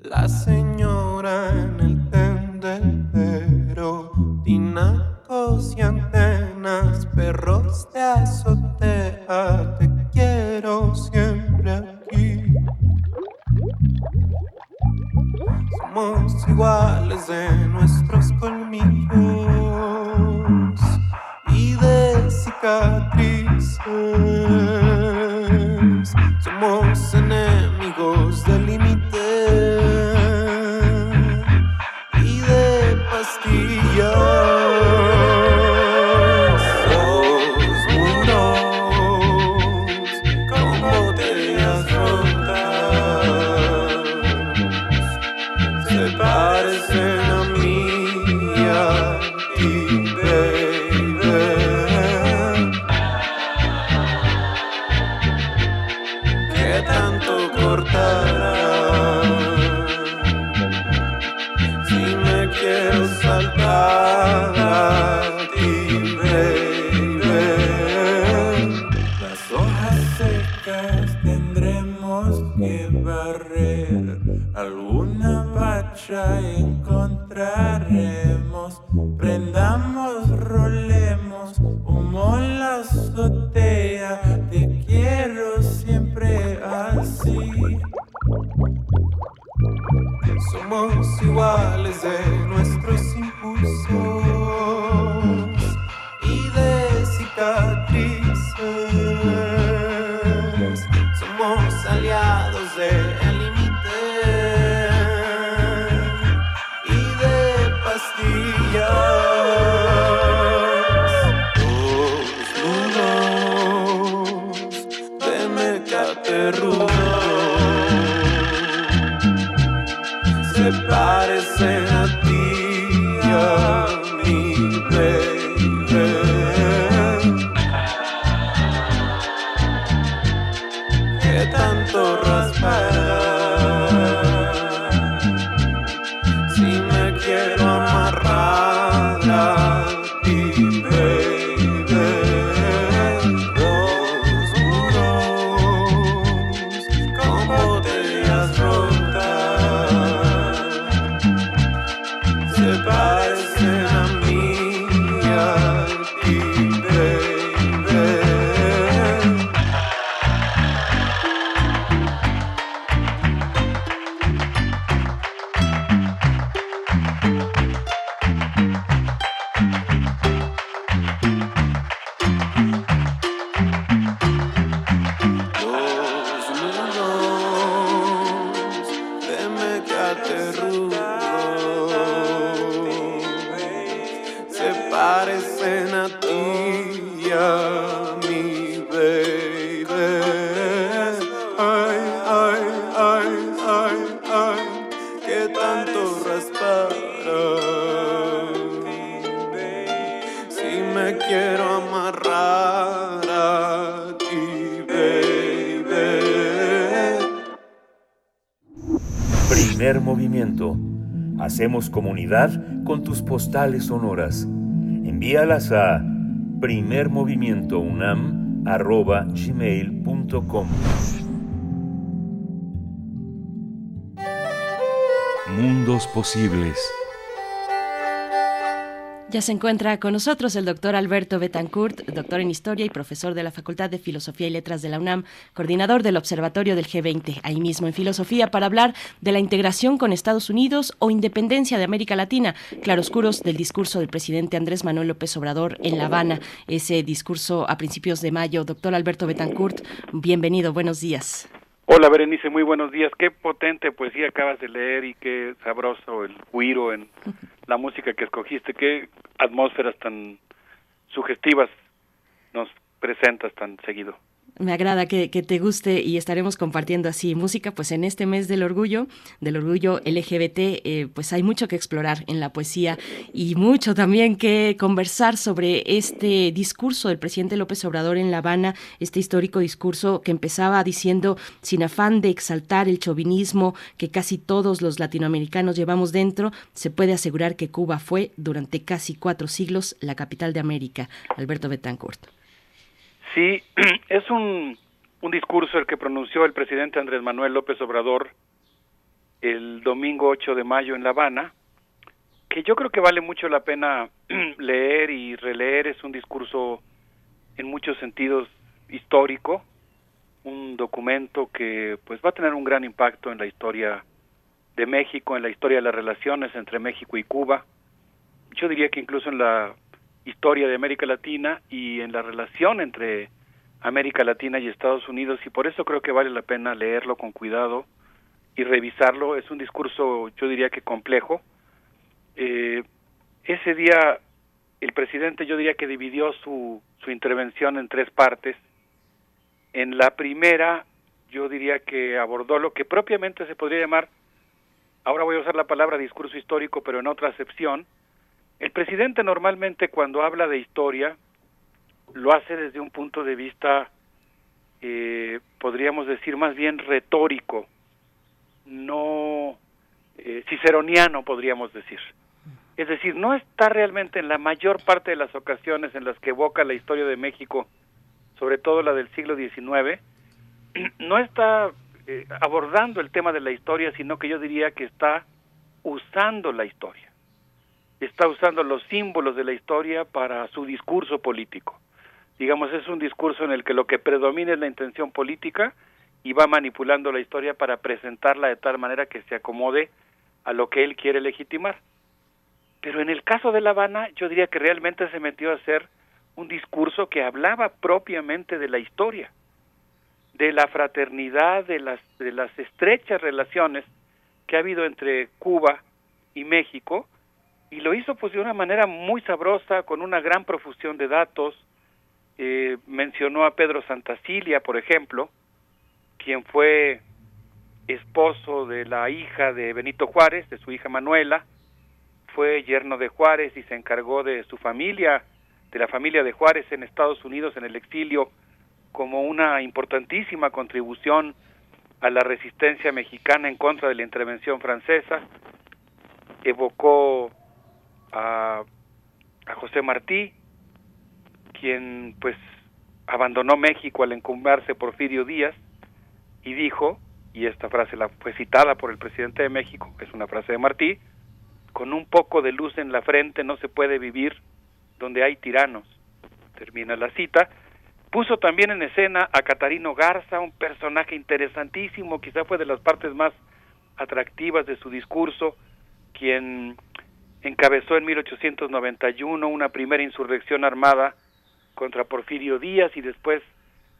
la señora en el tendedero, tinacos y perros de azotea, te quiero siempre aquí. Somos iguales de nuestros colmillos y de cicatrices. Hacemos comunidad con tus postales sonoras. Envíalas a primermovimientounam.gmail.com Mundos posibles. Ya se encuentra con nosotros el doctor Alberto Betancourt, doctor en Historia y profesor de la Facultad de Filosofía y Letras de la UNAM, coordinador del Observatorio del G20, ahí mismo en Filosofía, para hablar de la integración con Estados Unidos o independencia de América Latina, claroscuros del discurso del presidente Andrés Manuel López Obrador en La Habana, ese discurso a principios de mayo. Doctor Alberto Betancourt, bienvenido, buenos días. Hola Berenice, muy buenos días. Qué potente poesía acabas de leer y qué sabroso el guiro en la música que escogiste. Qué atmósferas tan sugestivas nos presentas tan seguido. Me agrada que, te guste y estaremos compartiendo así música, pues en este mes del orgullo, del orgullo LGBT, eh, pues hay mucho que explorar en la poesía y mucho también que conversar sobre este discurso del presidente López Obrador en La Habana, este histórico discurso que empezaba diciendo, sin afán de exaltar el chauvinismo que casi todos los latinoamericanos llevamos dentro, se puede asegurar que Cuba fue durante casi cuatro siglos la capital de América. Alberto Betancourt. Sí, es un, un discurso el que pronunció el presidente Andrés Manuel López Obrador el domingo 8 de mayo en La Habana, que yo creo que vale mucho la pena leer y releer. Es un discurso en muchos sentidos histórico, un documento que pues va a tener un gran impacto en la historia de México, en la historia de las relaciones entre México y Cuba. Yo diría que incluso en la historia de América Latina y en la relación entre América Latina y Estados Unidos y por eso creo que vale la pena leerlo con cuidado y revisarlo. Es un discurso, yo diría que complejo. Eh, ese día el presidente yo diría que dividió su, su intervención en tres partes. En la primera yo diría que abordó lo que propiamente se podría llamar, ahora voy a usar la palabra discurso histórico, pero en otra acepción, el presidente normalmente cuando habla de historia lo hace desde un punto de vista, eh, podríamos decir, más bien retórico, no eh, ciceroniano, podríamos decir. Es decir, no está realmente en la mayor parte de las ocasiones en las que evoca la historia de México, sobre todo la del siglo XIX, no está eh, abordando el tema de la historia, sino que yo diría que está usando la historia está usando los símbolos de la historia para su discurso político. Digamos, es un discurso en el que lo que predomina es la intención política y va manipulando la historia para presentarla de tal manera que se acomode a lo que él quiere legitimar. Pero en el caso de La Habana, yo diría que realmente se metió a hacer un discurso que hablaba propiamente de la historia. de la fraternidad, de las, de las estrechas relaciones que ha habido entre Cuba y México, y lo hizo pues de una manera muy sabrosa, con una gran profusión de datos. Eh, mencionó a Pedro Santacilia, por ejemplo, quien fue esposo de la hija de Benito Juárez, de su hija Manuela, fue yerno de Juárez y se encargó de su familia, de la familia de Juárez en Estados Unidos en el exilio, como una importantísima contribución a la resistencia mexicana en contra de la intervención francesa. Evocó a, José Martí, quien pues abandonó México al encumbrarse Porfirio Díaz y dijo, y esta frase la fue citada por el presidente de México, es una frase de Martí, con un poco de luz en la frente no se puede vivir donde hay tiranos. Termina la cita. Puso también en escena a Catarino Garza, un personaje interesantísimo, quizá fue de las partes más atractivas de su discurso, quien encabezó en 1891 una primera insurrección armada contra Porfirio Díaz y después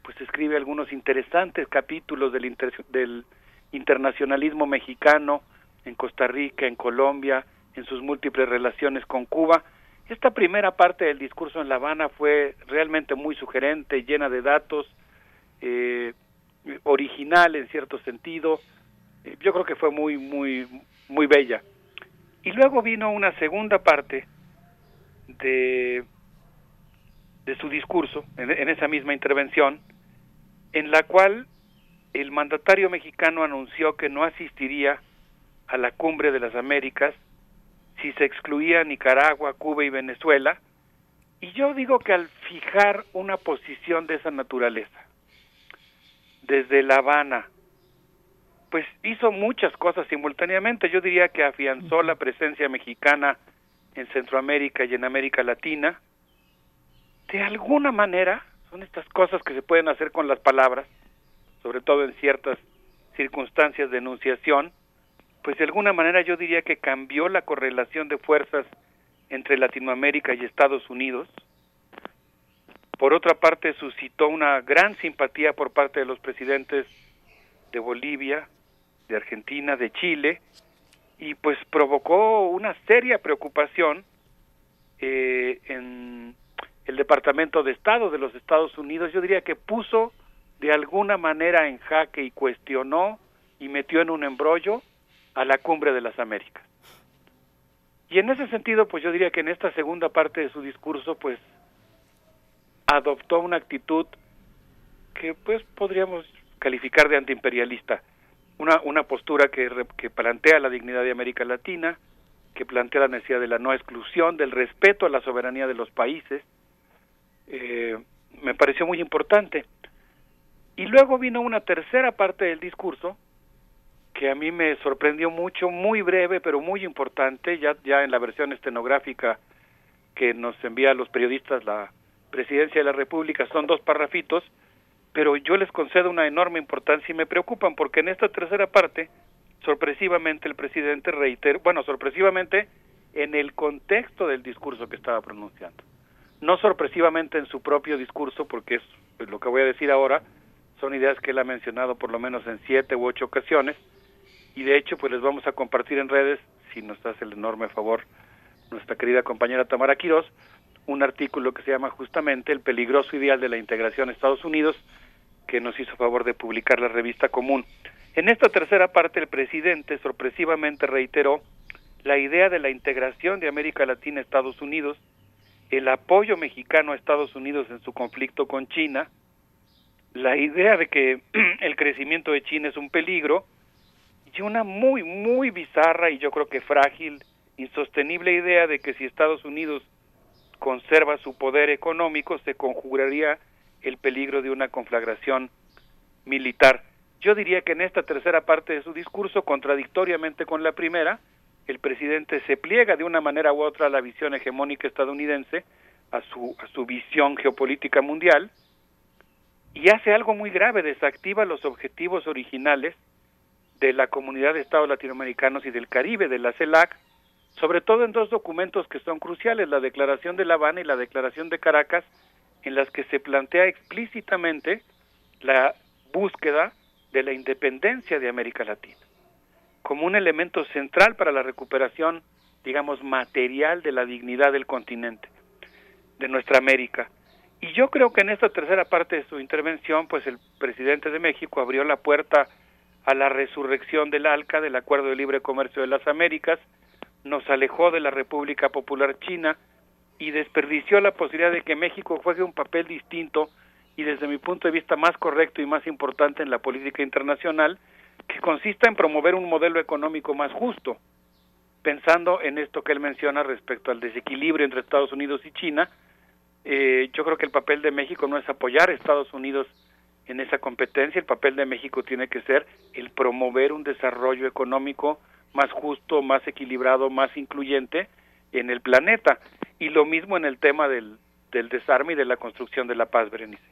pues escribe algunos interesantes capítulos del, del internacionalismo mexicano en Costa Rica, en Colombia, en sus múltiples relaciones con Cuba. Esta primera parte del discurso en La Habana fue realmente muy sugerente, llena de datos, eh, original en cierto sentido. Eh, yo creo que fue muy, muy, muy bella. Y luego vino una segunda parte de, de su discurso, en, en esa misma intervención, en la cual el mandatario mexicano anunció que no asistiría a la cumbre de las Américas si se excluía Nicaragua, Cuba y Venezuela. Y yo digo que al fijar una posición de esa naturaleza, desde La Habana, pues hizo muchas cosas simultáneamente. Yo diría que afianzó la presencia mexicana en Centroamérica y en América Latina. De alguna manera, son estas cosas que se pueden hacer con las palabras, sobre todo en ciertas circunstancias de enunciación, pues de alguna manera yo diría que cambió la correlación de fuerzas entre Latinoamérica y Estados Unidos. Por otra parte, suscitó una gran simpatía por parte de los presidentes de Bolivia, de Argentina, de Chile, y pues provocó una seria preocupación eh, en el Departamento de Estado de los Estados Unidos. Yo diría que puso de alguna manera en jaque y cuestionó y metió en un embrollo a la cumbre de las Américas. Y en ese sentido, pues yo diría que en esta segunda parte de su discurso, pues adoptó una actitud que pues podríamos calificar de antiimperialista, una, una postura que, que plantea la dignidad de América Latina, que plantea la necesidad de la no exclusión, del respeto a la soberanía de los países, eh, me pareció muy importante. Y luego vino una tercera parte del discurso, que a mí me sorprendió mucho, muy breve, pero muy importante, ya, ya en la versión estenográfica que nos envía a los periodistas la Presidencia de la República, son dos parrafitos, pero yo les concedo una enorme importancia y me preocupan porque en esta tercera parte, sorpresivamente el presidente reitera, bueno, sorpresivamente en el contexto del discurso que estaba pronunciando, no sorpresivamente en su propio discurso, porque es lo que voy a decir ahora, son ideas que él ha mencionado por lo menos en siete u ocho ocasiones, y de hecho pues les vamos a compartir en redes, si nos hace el enorme favor nuestra querida compañera Tamara Quirós, un artículo que se llama justamente El peligroso ideal de la integración a Estados Unidos, que nos hizo favor de publicar la revista Común. En esta tercera parte el presidente sorpresivamente reiteró la idea de la integración de América Latina a Estados Unidos, el apoyo mexicano a Estados Unidos en su conflicto con China, la idea de que el crecimiento de China es un peligro, y una muy, muy bizarra y yo creo que frágil, insostenible idea de que si Estados Unidos conserva su poder económico, se conjuraría el peligro de una conflagración militar. Yo diría que en esta tercera parte de su discurso, contradictoriamente con la primera, el presidente se pliega de una manera u otra a la visión hegemónica estadounidense, a su, a su visión geopolítica mundial, y hace algo muy grave, desactiva los objetivos originales de la Comunidad de Estados Latinoamericanos y del Caribe, de la CELAC, sobre todo en dos documentos que son cruciales, la Declaración de La Habana y la Declaración de Caracas, en las que se plantea explícitamente la búsqueda de la independencia de América Latina, como un elemento central para la recuperación, digamos, material de la dignidad del continente, de nuestra América. Y yo creo que en esta tercera parte de su intervención, pues el presidente de México abrió la puerta a la resurrección del ALCA, del Acuerdo de Libre Comercio de las Américas, nos alejó de la República Popular China y desperdició la posibilidad de que México juegue un papel distinto y desde mi punto de vista más correcto y más importante en la política internacional, que consista en promover un modelo económico más justo, pensando en esto que él menciona respecto al desequilibrio entre Estados Unidos y China. Eh, yo creo que el papel de México no es apoyar a Estados Unidos en esa competencia, el papel de México tiene que ser el promover un desarrollo económico más justo, más equilibrado, más incluyente en el planeta. Y lo mismo en el tema del, del desarme y de la construcción de la paz, Berenice.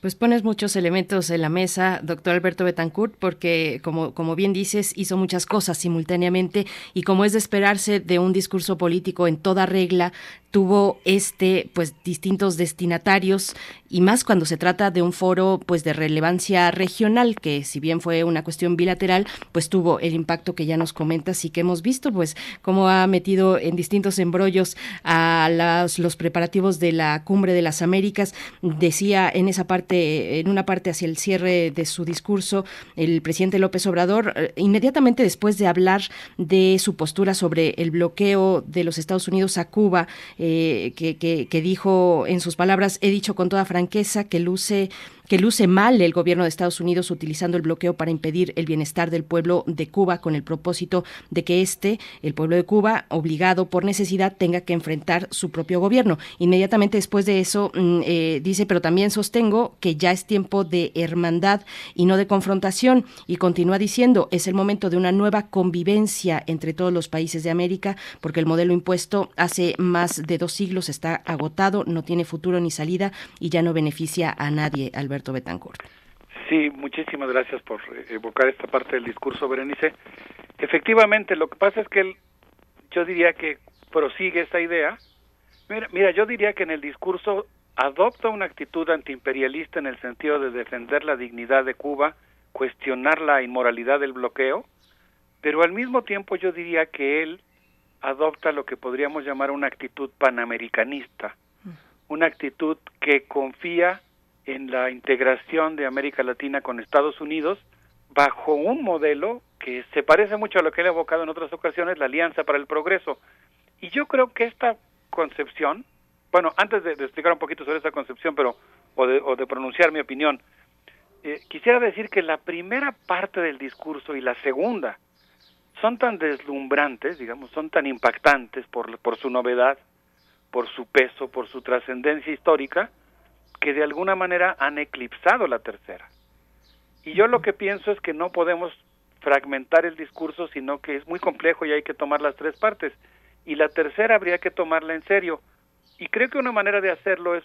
Pues pones muchos elementos en la mesa, doctor Alberto Betancourt, porque como, como bien dices, hizo muchas cosas simultáneamente y como es de esperarse de un discurso político en toda regla, tuvo este pues distintos destinatarios y más cuando se trata de un foro pues de relevancia regional que si bien fue una cuestión bilateral pues tuvo el impacto que ya nos comentas y que hemos visto pues cómo ha metido en distintos embrollos a las, los preparativos de la cumbre de las Américas. Decía en esa parte en una parte hacia el cierre de su discurso el presidente López Obrador eh, inmediatamente después de hablar de su postura sobre el bloqueo de los Estados Unidos a Cuba eh, que, que, dijo en sus palabras, he dicho con toda franqueza que luce que luce mal el gobierno de Estados Unidos utilizando el bloqueo para impedir el bienestar del pueblo de Cuba con el propósito de que este, el pueblo de Cuba, obligado por necesidad, tenga que enfrentar su propio gobierno. Inmediatamente después de eso mm, eh, dice, pero también sostengo que ya es tiempo de hermandad y no de confrontación y continúa diciendo, es el momento de una nueva convivencia entre todos los países de América porque el modelo impuesto hace más de dos siglos está agotado, no tiene futuro ni salida y ya no beneficia a nadie, Alberto. Betancourt. Sí, muchísimas gracias por evocar esta parte del discurso, Berenice. Efectivamente, lo que pasa es que él, yo diría que prosigue esta idea. Mira, mira, yo diría que en el discurso adopta una actitud antiimperialista en el sentido de defender la dignidad de Cuba, cuestionar la inmoralidad del bloqueo, pero al mismo tiempo yo diría que él adopta lo que podríamos llamar una actitud panamericanista, una actitud que confía en la integración de América Latina con Estados Unidos bajo un modelo que se parece mucho a lo que él ha evocado en otras ocasiones, la Alianza para el Progreso. Y yo creo que esta concepción, bueno, antes de, explicar un poquito sobre esta concepción, pero o de, o de pronunciar mi opinión, eh, quisiera decir que la primera parte del discurso y la segunda son tan deslumbrantes, digamos, son tan impactantes por, por su novedad, por su peso, por su trascendencia histórica, que de alguna manera han eclipsado la tercera. Y yo lo que pienso es que no podemos fragmentar el discurso, sino que es muy complejo y hay que tomar las tres partes. Y la tercera habría que tomarla en serio. Y creo que una manera de hacerlo es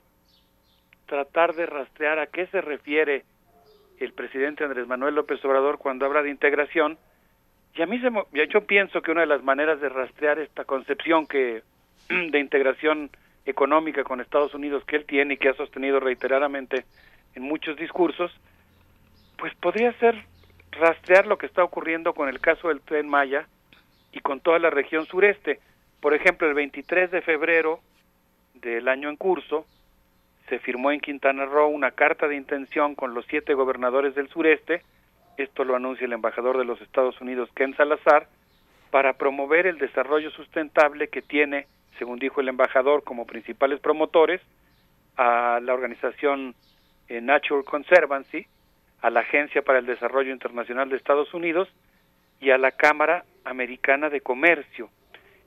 tratar de rastrear a qué se refiere el presidente Andrés Manuel López Obrador cuando habla de integración. Y a mí se, yo pienso que una de las maneras de rastrear esta concepción que de integración económica con Estados Unidos que él tiene y que ha sostenido reiteradamente en muchos discursos, pues podría ser rastrear lo que está ocurriendo con el caso del tren Maya y con toda la región sureste. Por ejemplo, el 23 de febrero del año en curso, se firmó en Quintana Roo una carta de intención con los siete gobernadores del sureste, esto lo anuncia el embajador de los Estados Unidos, Ken Salazar, para promover el desarrollo sustentable que tiene según dijo el embajador, como principales promotores a la organización eh, Natural Conservancy, a la Agencia para el Desarrollo Internacional de Estados Unidos y a la Cámara Americana de Comercio.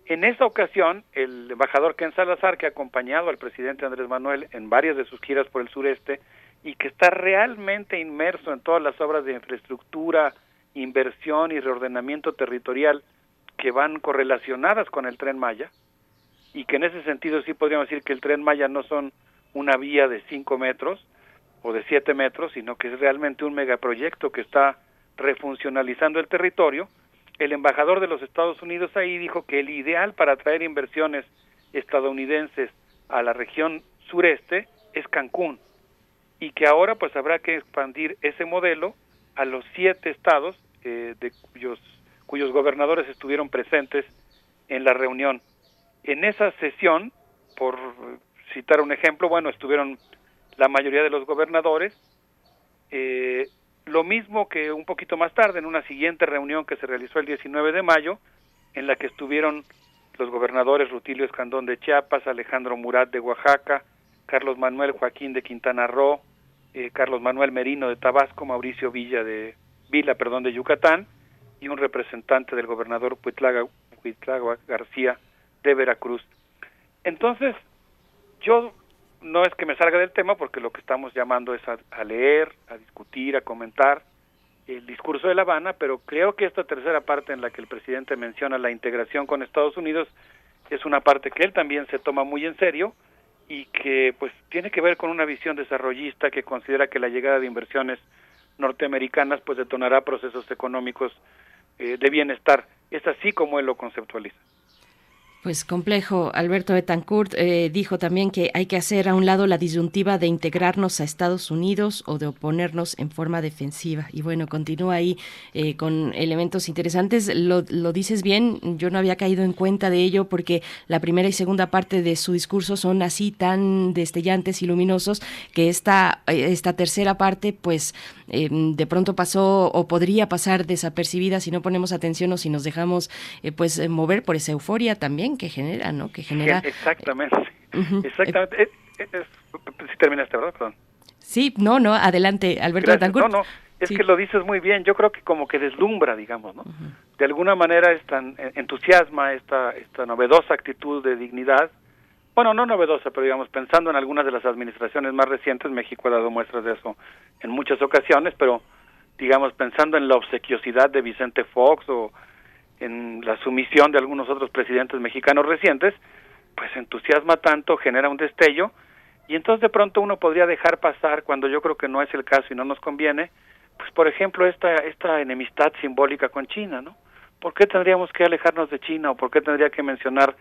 En esta ocasión, el embajador Ken Salazar, que ha acompañado al presidente Andrés Manuel en varias de sus giras por el sureste y que está realmente inmerso en todas las obras de infraestructura, inversión y reordenamiento territorial que van correlacionadas con el tren Maya, y que en ese sentido sí podríamos decir que el tren Maya no son una vía de 5 metros o de 7 metros, sino que es realmente un megaproyecto que está refuncionalizando el territorio. El embajador de los Estados Unidos ahí dijo que el ideal para atraer inversiones estadounidenses a la región sureste es Cancún. y que ahora pues habrá que expandir ese modelo a los siete estados eh, de cuyos, cuyos gobernadores estuvieron presentes en la reunión. En esa sesión, por citar un ejemplo, bueno, estuvieron la mayoría de los gobernadores, eh, lo mismo que un poquito más tarde, en una siguiente reunión que se realizó el 19 de mayo, en la que estuvieron los gobernadores Rutilio Escandón de Chiapas, Alejandro Murat de Oaxaca, Carlos Manuel Joaquín de Quintana Roo, eh, Carlos Manuel Merino de Tabasco, Mauricio Villa de Vila, perdón, de Yucatán, y un representante del gobernador García de Veracruz. Entonces, yo no es que me salga del tema porque lo que estamos llamando es a, leer, a discutir, a comentar el discurso de La Habana, pero creo que esta tercera parte en la que el presidente menciona la integración con Estados Unidos es una parte que él también se toma muy en serio y que pues tiene que ver con una visión desarrollista que considera que la llegada de inversiones norteamericanas pues detonará procesos económicos eh, de bienestar. Es así como él lo conceptualiza. Pues complejo. Alberto Betancourt eh, dijo también que hay que hacer a un lado la disyuntiva de integrarnos a Estados Unidos o de oponernos en forma defensiva. Y bueno, continúa ahí eh, con elementos interesantes. Lo, lo, dices bien, yo no había caído en cuenta de ello porque la primera y segunda parte de su discurso son así tan destellantes y luminosos que esta, esta tercera parte pues eh, de pronto pasó o podría pasar desapercibida si no ponemos atención o si nos dejamos pues mover por esa euforia también que genera, ¿no? Que genera... Exactamente, uh -huh. exactamente. Es, si terminaste, ¿verdad? Perdón. Sí, no, no, adelante, Alberto. No, no, es sí. que lo dices muy bien, yo creo que como que deslumbra, digamos, ¿no? Uh -huh. De alguna manera es tan entusiasma esta, esta novedosa actitud de dignidad, bueno, no novedosa, pero digamos, pensando en algunas de las administraciones más recientes, México ha dado muestras de eso en muchas ocasiones, pero digamos, pensando en la obsequiosidad de Vicente Fox o en la sumisión de algunos otros presidentes mexicanos recientes, pues entusiasma tanto, genera un destello, y entonces de pronto uno podría dejar pasar, cuando yo creo que no es el caso y no nos conviene, pues por ejemplo esta, esta enemistad simbólica con China, ¿no? ¿Por qué tendríamos que alejarnos de China o por qué tendría que mencionar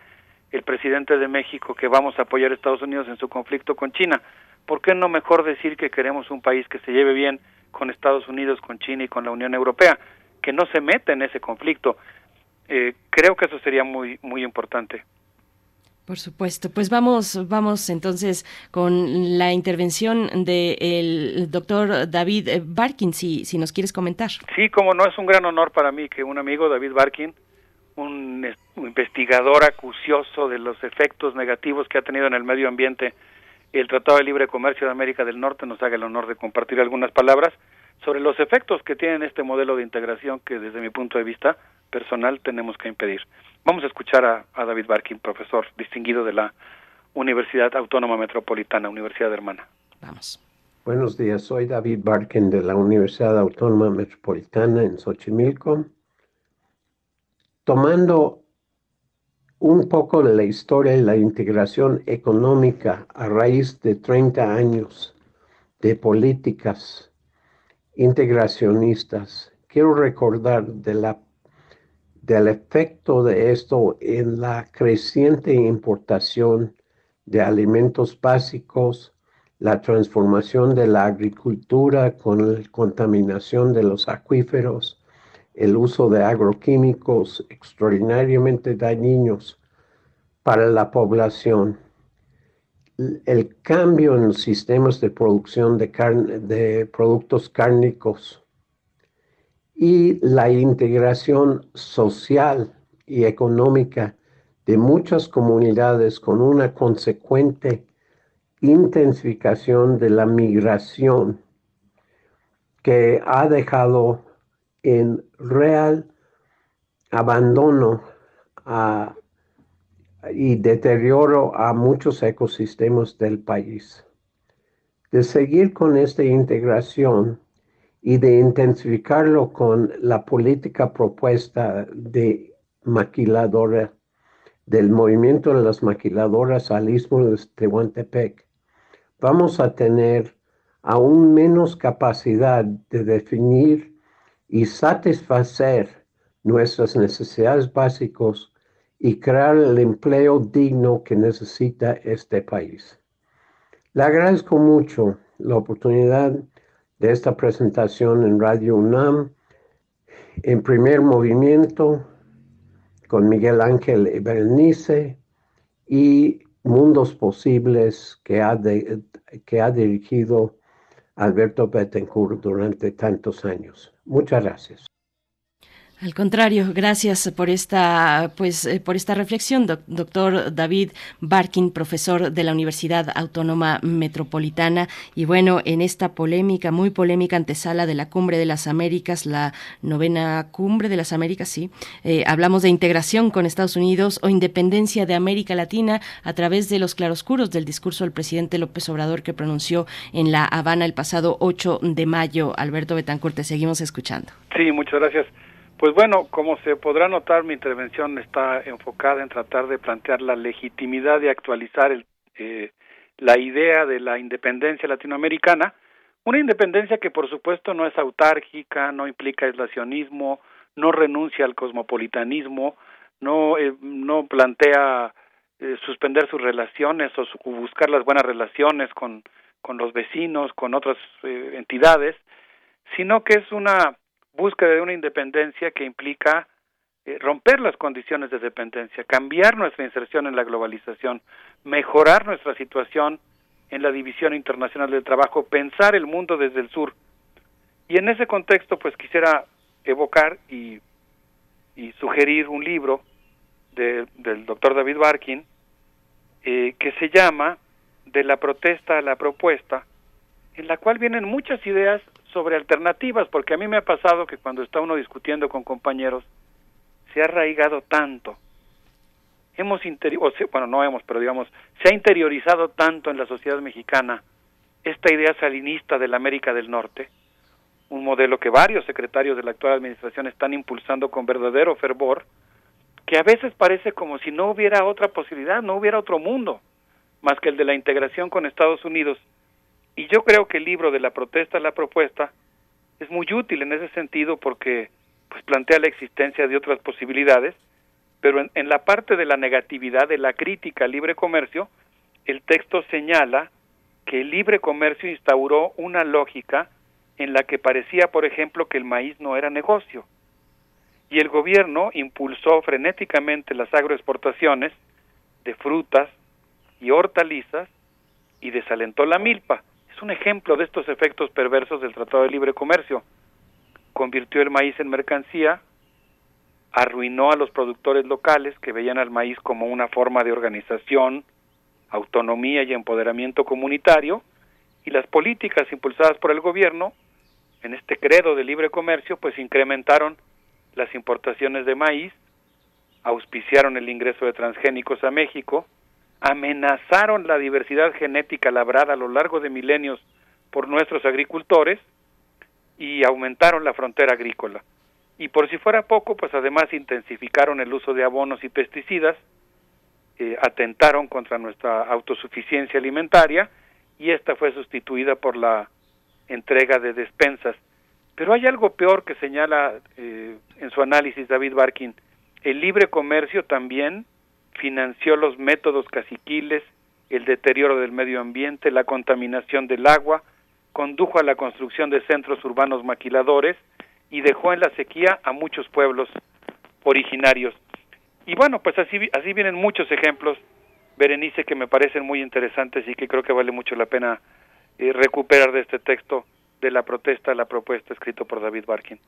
el presidente de México que vamos a apoyar a Estados Unidos en su conflicto con China? ¿Por qué no mejor decir que queremos un país que se lleve bien con Estados Unidos, con China y con la Unión Europea, que no se mete en ese conflicto? Eh, creo que eso sería muy muy importante. Por supuesto. Pues vamos, vamos entonces con la intervención del doctor David Barkin, si, si nos quieres comentar. Sí, como no, es un gran honor para mí que un amigo, David Barkin, un, un investigador acucioso de los efectos negativos que ha tenido en el medio ambiente el Tratado de Libre Comercio de América del Norte, nos haga el honor de compartir algunas palabras sobre los efectos que tiene este modelo de integración que desde mi punto de vista personal tenemos que impedir. Vamos a escuchar a, a, David Barkin, profesor distinguido de la Universidad Autónoma Metropolitana, Universidad Hermana. Vamos. Buenos días, soy David Barkin de la Universidad Autónoma Metropolitana en Xochimilco. Tomando un poco de la historia y la integración económica a raíz de 30 años de políticas integracionistas, quiero recordar de la del efecto de esto en la creciente importación de alimentos básicos, la transformación de la agricultura con la contaminación de los acuíferos, el uso de agroquímicos extraordinariamente dañinos para la población, el cambio en los sistemas de producción de, de productos cárnicos, y la integración social y económica de muchas comunidades con una consecuente intensificación de la migración que ha dejado en real abandono y deterioro a muchos ecosistemas del país. De seguir con esta integración, y de intensificarlo con la política propuesta de maquiladora del movimiento de las maquiladoras al istmo de Tehuantepec, vamos a tener aún menos capacidad de definir y satisfacer nuestras necesidades básicas y crear el empleo digno que necesita este país. Le agradezco mucho la oportunidad de esta presentación en Radio UNAM en primer movimiento con Miguel Ángel Berenice y Mundos Posibles que ha, que ha dirigido Alberto Bettencourt durante tantos años. Muchas gracias. Al contrario, gracias por esta, pues, eh, por esta reflexión, doctor David Barkin, profesor de la Universidad Autónoma Metropolitana. Y bueno, en esta polémica, muy polémica antesala de la Cumbre de las Américas, la novena Cumbre de las Américas, sí, eh, hablamos de integración con Estados Unidos o independencia de América Latina a través de los claroscuros del discurso del presidente López Obrador que pronunció en La Habana el pasado 8 de mayo. Alberto Betancourt, te seguimos escuchando. Sí, muchas gracias. Pues bueno, como se podrá notar, mi intervención está enfocada en tratar de plantear la legitimidad de actualizar el, eh, la idea de la independencia latinoamericana, una independencia que por supuesto no es autárquica, no implica aislacionismo, no renuncia al cosmopolitanismo, no, eh, no plantea eh, suspender sus relaciones o, o, buscar las buenas relaciones con, con los vecinos, con otras entidades, sino que es una búsqueda de una independencia que implica eh, romper las condiciones de dependencia, cambiar nuestra inserción en la globalización, mejorar nuestra situación en la división internacional del trabajo, pensar el mundo desde el sur. Y en ese contexto, pues quisiera evocar y, y sugerir un libro de, del doctor David Barkin eh, que se llama De la protesta a la propuesta, en la cual vienen muchas ideas sobre alternativas, porque a mí me ha pasado que cuando está uno discutiendo con compañeros, se ha arraigado tanto, hemos interiorizado, bueno, no hemos, pero digamos, se ha interiorizado tanto en la sociedad mexicana esta idea salinista de la América del Norte, un modelo que varios secretarios de la actual administración están impulsando con verdadero fervor, que a veces parece como si no hubiera otra posibilidad, no hubiera otro mundo, más que el de la integración con Estados Unidos y yo creo que el libro de la protesta a la propuesta es muy útil en ese sentido porque pues plantea la existencia de otras posibilidades, pero en, en la parte de la negatividad, de la crítica al libre comercio, el texto señala que el libre comercio instauró una lógica en la que parecía, por ejemplo, que el maíz no era negocio. Y el gobierno impulsó frenéticamente las agroexportaciones de frutas y hortalizas y desalentó la milpa un ejemplo de estos efectos perversos del Tratado de Libre Comercio. Convirtió el maíz en mercancía, arruinó a los productores locales que veían al maíz como una forma de organización, autonomía y empoderamiento comunitario, y las políticas impulsadas por el gobierno en este credo de libre comercio pues incrementaron las importaciones de maíz, auspiciaron el ingreso de transgénicos a México, amenazaron la diversidad genética labrada a lo largo de milenios por nuestros agricultores y aumentaron la frontera agrícola. Y por si fuera poco, pues además intensificaron el uso de abonos y pesticidas, eh, atentaron contra nuestra autosuficiencia alimentaria y esta fue sustituida por la entrega de despensas. Pero hay algo peor que señala eh, en su análisis David Barkin. El libre comercio también financió los métodos caciquiles, el deterioro del medio ambiente, la contaminación del agua, condujo a la construcción de centros urbanos maquiladores y dejó en la sequía a muchos pueblos originarios. Y bueno, pues así, así vienen muchos ejemplos, Berenice, que me parecen muy interesantes y que creo que vale mucho la pena eh, recuperar de este texto de la protesta a la propuesta escrito por David Barkin.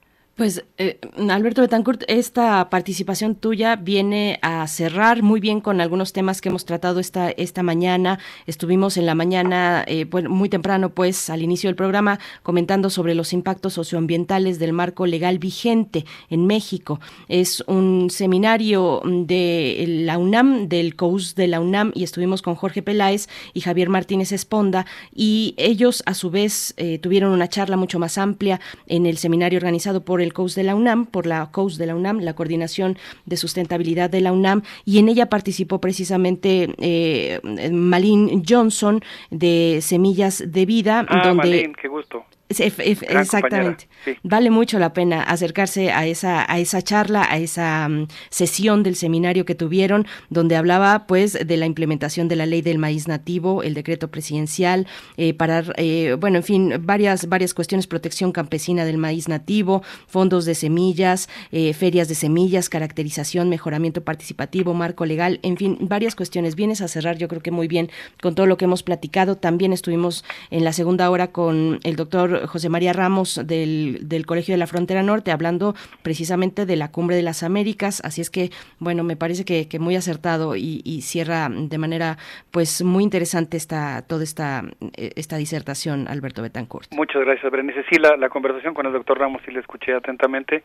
Pues eh, Alberto Betancourt, esta participación tuya viene a cerrar muy bien con algunos temas que hemos tratado esta, esta mañana. Estuvimos en la mañana, eh, muy temprano, pues, al inicio del programa, comentando sobre los impactos socioambientales del marco legal vigente en México. Es un seminario de la UNAM, del COUS de la UNAM, y estuvimos con Jorge Peláez y Javier Martínez Esponda, y ellos, a su vez, eh, tuvieron una charla mucho más amplia en el seminario organizado por el COUS de la UNAM, por la COUS de la UNAM, la Coordinación de Sustentabilidad de la UNAM, y en ella participó precisamente eh, Malin Johnson de Semillas de Vida. Ah, donde, qué gusto. Exactamente. Vale mucho la pena acercarse a esa, a esa charla, a esa mm, sesión del seminario que tuvieron, donde hablaba pues de la implementación de la ley del maíz nativo, el decreto presidencial, eh, para, eh, bueno, en fin, varias, varias cuestiones, protección campesina del maíz nativo, fondos de semillas, eh, ferias de semillas, caracterización, mejoramiento participativo, marco legal, en fin, varias cuestiones. Vienes a cerrar, yo creo que muy bien con todo lo que hemos platicado. También estuvimos en la segunda hora con el doctor José María Ramos del, del Colegio de la Frontera Norte, hablando precisamente de la Cumbre de las Américas. Así es que, bueno, me parece que, muy acertado y, cierra de manera pues muy interesante esta, toda esta, esta disertación, Alberto Betancourt. Muchas gracias, Berenice. Sí, la, la conversación con el doctor Ramos sí le escuché atentamente.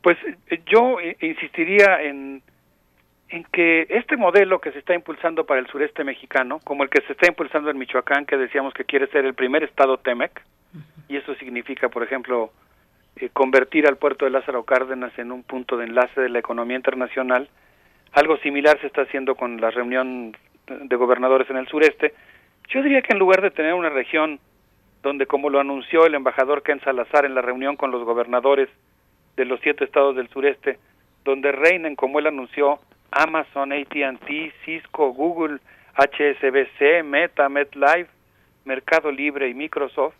Pues yo insistiría en en que este modelo que se está impulsando para el sureste mexicano, como el que se está impulsando en Michoacán, que decíamos que quiere ser el primer estado TEMEC, y eso significa, por ejemplo, eh, convertir al puerto de Lázaro Cárdenas en un punto de enlace de la economía internacional. Algo similar se está haciendo con la reunión de gobernadores en el sureste. Yo diría que en lugar de tener una región donde, como lo anunció el embajador Ken Salazar en la reunión con los gobernadores de los siete estados del sureste, donde reinen, como él anunció, Amazon, AT&T, Cisco, Google, HSBC, Meta, MetLife, Mercado Libre y Microsoft,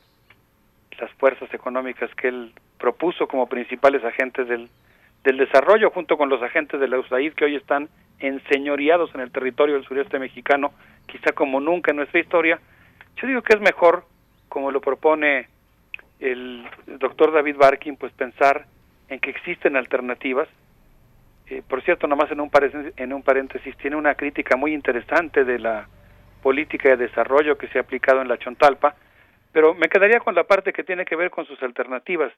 las fuerzas económicas que él propuso como principales agentes del, del desarrollo, junto con los agentes de la USAID que hoy están enseñoreados en el territorio del sureste mexicano, quizá como nunca en nuestra historia. Yo digo que es mejor, como lo propone el doctor David Barkin, pues pensar en que existen alternativas. Eh, por cierto, nomás en un, en un paréntesis, tiene una crítica muy interesante de la política de desarrollo que se ha aplicado en la Chontalpa, pero me quedaría con la parte que tiene que ver con sus alternativas.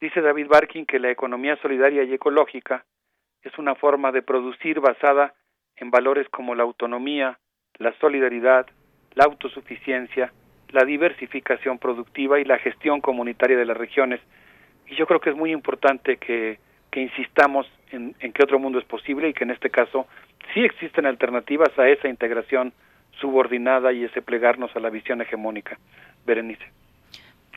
Dice David Barkin que la economía solidaria y ecológica es una forma de producir basada en valores como la autonomía, la solidaridad, la autosuficiencia, la diversificación productiva y la gestión comunitaria de las regiones. Y yo creo que es muy importante que, que insistamos en, en que otro mundo es posible y que en este caso sí existen alternativas a esa integración subordinada y ese plegarnos a la visión hegemónica. Berenice.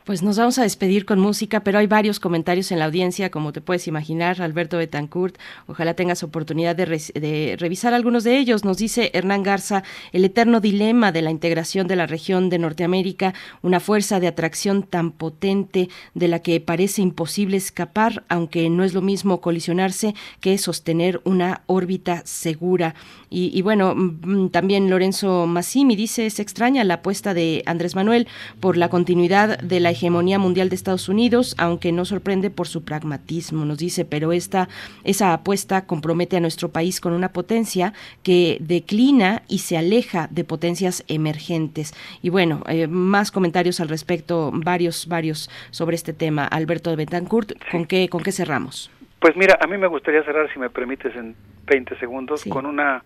Pues nos vamos a despedir con música, pero hay varios comentarios en la audiencia, como te puedes imaginar, Alberto Betancourt. Ojalá tengas oportunidad de, revisar algunos de ellos. Nos dice Hernán Garza, el eterno dilema de la integración de la región de Norteamérica, una fuerza de atracción tan potente de la que parece imposible escapar, aunque no es lo mismo colisionarse que sostener una órbita segura. Y, y bueno, mm, también Lorenzo Massimi dice, se extraña la apuesta de Andrés Manuel por la continuidad de la hegemonía mundial de Estados Unidos, aunque no sorprende por su pragmatismo, nos dice, pero esta, esa apuesta compromete a nuestro país con una potencia que declina y se aleja de potencias emergentes. Y bueno, eh, más comentarios al respecto, varios, varios sobre este tema. Alberto de Betancourt, ¿con qué, ¿con qué cerramos? Pues mira, a mí me gustaría cerrar, si me permites, en 20 segundos, sí. con una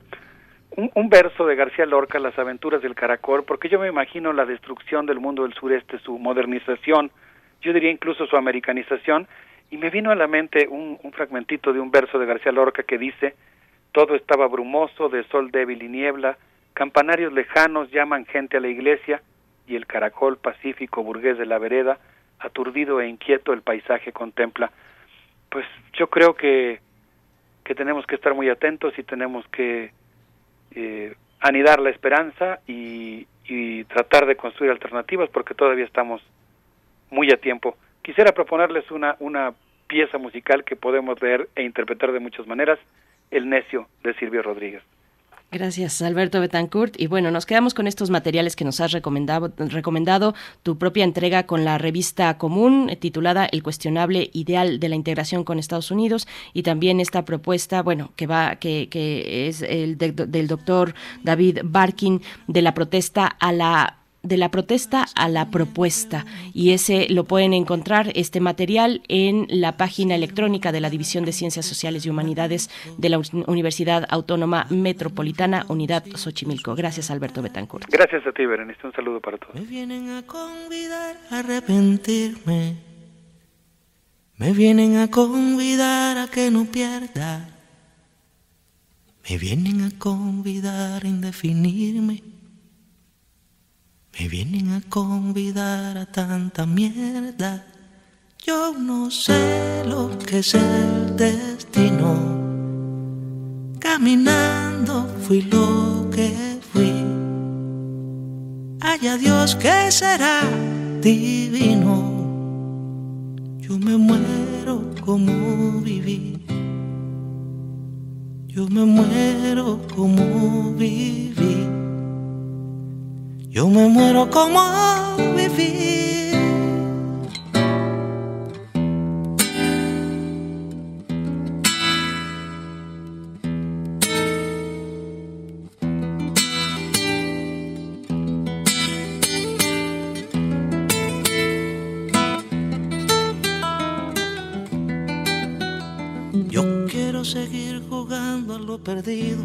un, verso de García Lorca, Las aventuras del caracol, porque yo me imagino la destrucción del mundo del sureste, su modernización, yo diría incluso su americanización, y me vino a la mente un, un fragmentito de un verso de García Lorca que dice, todo estaba brumoso, de sol débil y niebla, campanarios lejanos llaman gente a la iglesia, y el caracol pacífico burgués de la vereda, aturdido e inquieto el paisaje contempla. Pues yo creo que, que tenemos que estar muy atentos y tenemos que eh, anidar la esperanza y, y, tratar de construir alternativas porque todavía estamos muy a tiempo. Quisiera proponerles una, una pieza musical que podemos leer e interpretar de muchas maneras, El necio de Silvio Rodríguez. Gracias, Alberto Betancourt. Y bueno, nos quedamos con estos materiales que nos has recomendado, recomendado tu propia entrega con la revista común eh, titulada El cuestionable ideal de la integración con Estados Unidos y también esta propuesta, bueno, que va, que, que es el de, del doctor David Barkin de la protesta a la de la protesta a la propuesta y ese lo pueden encontrar este material en la página electrónica de la División de Ciencias Sociales y Humanidades de la Universidad Autónoma Metropolitana Unidad Xochimilco. Gracias Alberto Betancourt. Gracias a ti Berenice, un saludo para todos. Me vienen a convidar a arrepentirme. Me vienen a convidar a que no pierda. Me vienen a convidar a indefinirme Me vienen a convidar a tanta mierda. Yo no sé lo que es el destino. Caminando fui lo que fui. Haya Dios que será divino. Yo me muero como viví. Yo me muero como viví. Yo me muero como viví. Yo quiero seguir jugando a lo perdido.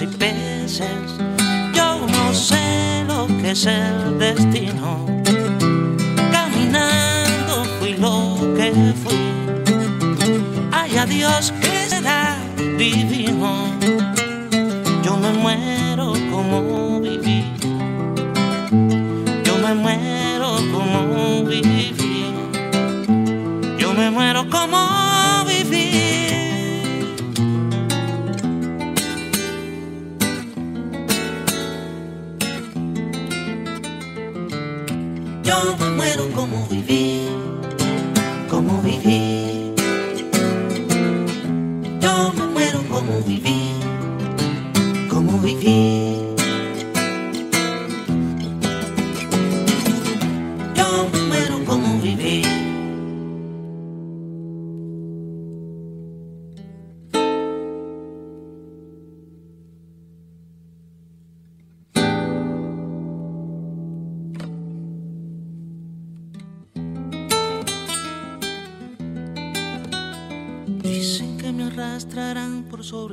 y peces? Yo no sé lo que es el destino. Caminando fui lo que fui. Ay, adiós que será divino. Yo me muero como viví. Yo me muero como viví. Yo me muero como Yo me muero como viví, como viví. Yo me muero como viví, como viví.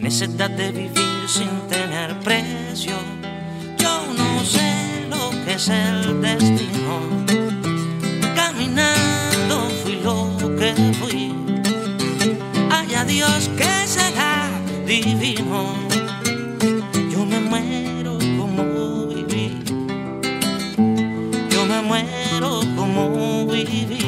Necesidad de vivir sin tener precio. Yo no sé lo que es el destino. Caminando fui lo que fui. Ay, adiós que será divino. Yo me muero como viví. Yo me muero como viví.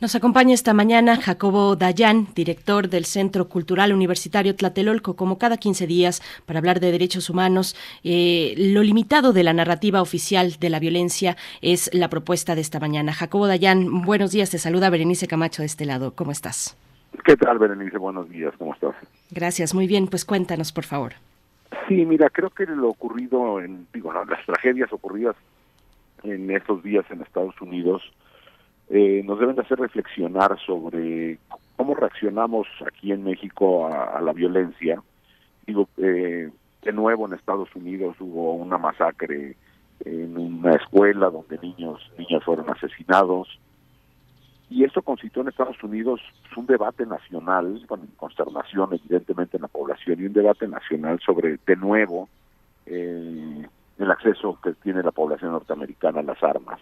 Nos acompaña esta mañana Jacobo Dayan, director del Centro Cultural Universitario Tlatelolco, como cada 15 días, para hablar de derechos humanos. Eh, lo limitado de la narrativa oficial de la violencia es la propuesta de esta mañana. Jacobo Dayan, buenos días. Te saluda Berenice Camacho de este lado. ¿Cómo estás? ¿Qué tal, Berenice? Buenos días. ¿Cómo estás? Gracias. Muy bien. Pues cuéntanos, por favor. Sí, mira, creo que lo ocurrido en, digo, no, las tragedias ocurridas en estos días en Estados Unidos eh, nos deben de hacer reflexionar sobre cómo reaccionamos aquí en México a, la violencia. Digo, eh, de nuevo en Estados Unidos hubo una masacre en una escuela donde niños niños fueron asesinados. y eso constituyó en Estados Unidos un debate nacional, con consternación evidentemente en la población, y un debate nacional sobre, de nuevo, eh, el acceso que tiene la población norteamericana a las armas.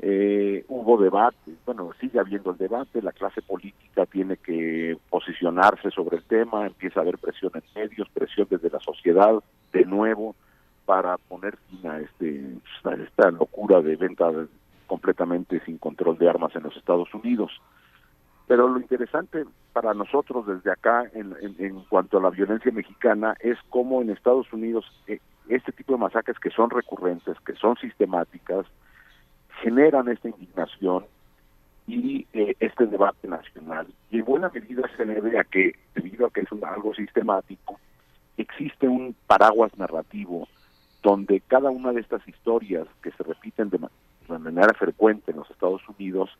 Eh, hubo debate, bueno, sigue habiendo el debate, la clase política tiene que posicionarse sobre el tema, empieza a haber presión en medios, presión desde la sociedad, de nuevo, para poner fin a, este, a esta locura de venta completamente sin control de armas en los Estados Unidos. Pero lo interesante para nosotros desde acá en, en, cuanto a la violencia mexicana es cómo en Estados Unidos eh, este tipo de masacres que son recurrentes, que son sistemáticas, generan esta indignación y eh, este debate nacional. Y en buena medida se debe a que, debido a que es algo sistemático, existe un paraguas narrativo donde cada una de estas historias que se repiten de, de manera frecuente en los Estados Unidos,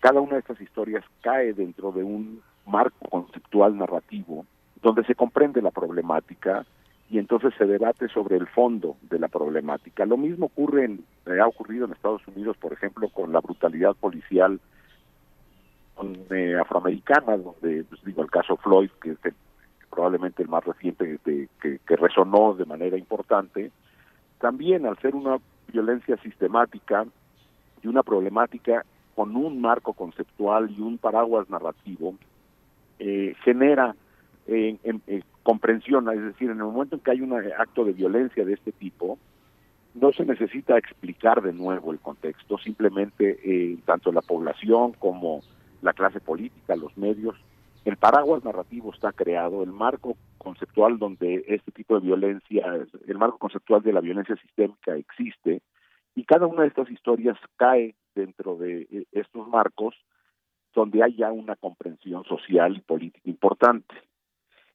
cada una de estas historias cae dentro de un marco conceptual narrativo donde se comprende la problemática, y entonces se debate sobre el fondo de la problemática. Lo mismo ocurre en, eh, ha ocurrido en Estados Unidos, por ejemplo, con la brutalidad policial eh, afroamericana, donde, pues, digo, el caso Floyd, que es el- probablemente el más reciente que, que resonó de manera importante, también al ser una violencia sistemática y una problemática con un marco conceptual y un paraguas narrativo, eh, genera eh, en- comprensión, es decir, en el momento en que hay un acto de violencia de este tipo, no se necesita explicar de nuevo el contexto, simplemente eh, tanto la población como la clase política, los medios, el paraguas narrativo está creado, el marco conceptual donde este tipo de violencia, el marco conceptual de la violencia sistémica existe, y cada una de estas historias cae dentro de eh, estos marcos donde hay ya una comprensión social y política importante.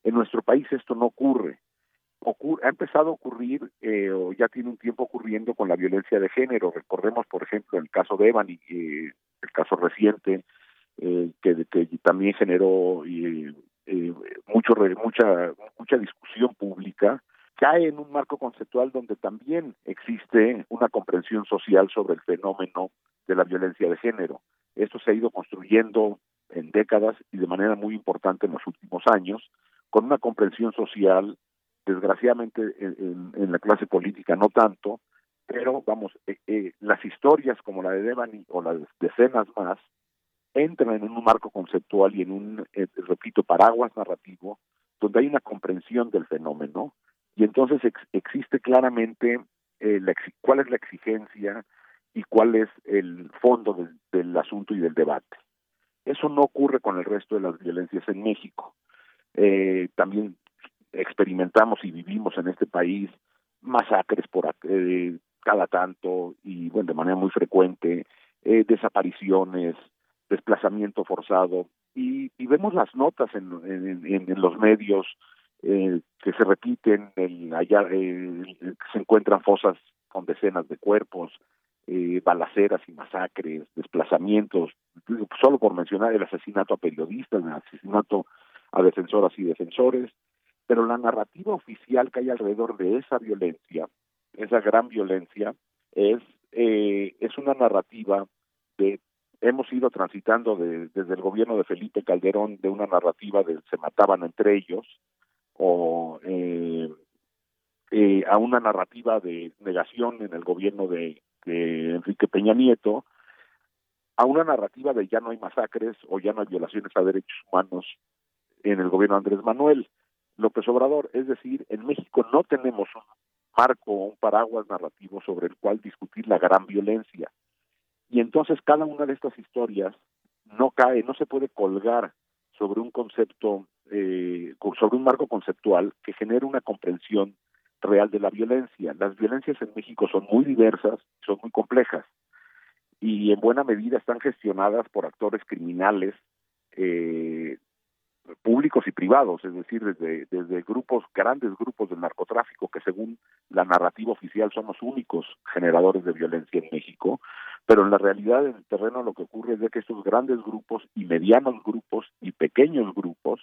En nuestro país esto no ocurre. Ocur- ha empezado a ocurrir, eh, o ya tiene un tiempo ocurriendo con la violencia de género. Recordemos, por ejemplo, el caso de Evan, eh, el caso reciente, eh, que, que también generó eh, mucho, mucha, mucha discusión pública, cae en un marco conceptual donde también existe una comprensión social sobre el fenómeno de la violencia de género. Esto se ha ido construyendo en décadas y de manera muy importante en los últimos años, con una comprensión social, desgraciadamente en, en- la clase política no tanto, pero vamos, eh, eh, las historias como la de Devani o las decenas más entran en un marco conceptual y en un, eh, repito, paraguas narrativo, donde hay una comprensión del fenómeno y entonces ex- existe claramente eh, la exi- cuál es la exigencia y cuál es el fondo del, del asunto y del debate. Eso no ocurre con el resto de las violencias en México. Eh, también experimentamos y vivimos en este país masacres por eh, cada tanto y bueno de manera muy frecuente, eh, desapariciones, desplazamiento forzado. Y, y vemos las notas en, en, los medios eh, que se repiten, el, allá eh, se encuentran fosas con decenas de cuerpos, balaceras y masacres, desplazamientos, solo por mencionar el asesinato a periodistas, el asesinato a defensoras y defensores, pero la narrativa oficial que hay alrededor de esa violencia, esa gran violencia, es, eh, es una narrativa de hemos ido transitando de- desde el gobierno de Felipe Calderón de una narrativa de se mataban entre ellos o eh, eh, a una narrativa de negación en el gobierno de, de Enrique Peña Nieto a una narrativa de ya no hay masacres o ya no hay violaciones a derechos humanos en el gobierno de Andrés Manuel López Obrador. Es decir, en México no tenemos un marco o un paraguas narrativo sobre el cual discutir la gran violencia. Y entonces cada una de estas historias no cae, no se puede colgar sobre un concepto, eh, sobre un marco conceptual que genere una comprensión real de la violencia. Las violencias en México son muy diversas, son muy complejas y en buena medida están gestionadas por actores criminales eh, públicos y privados, es decir, desde, desde grupos, grandes grupos del narcotráfico que según la narrativa oficial son los únicos generadores de violencia en México, pero en la realidad en el terreno lo que ocurre es de que estos grandes grupos y medianos grupos y pequeños grupos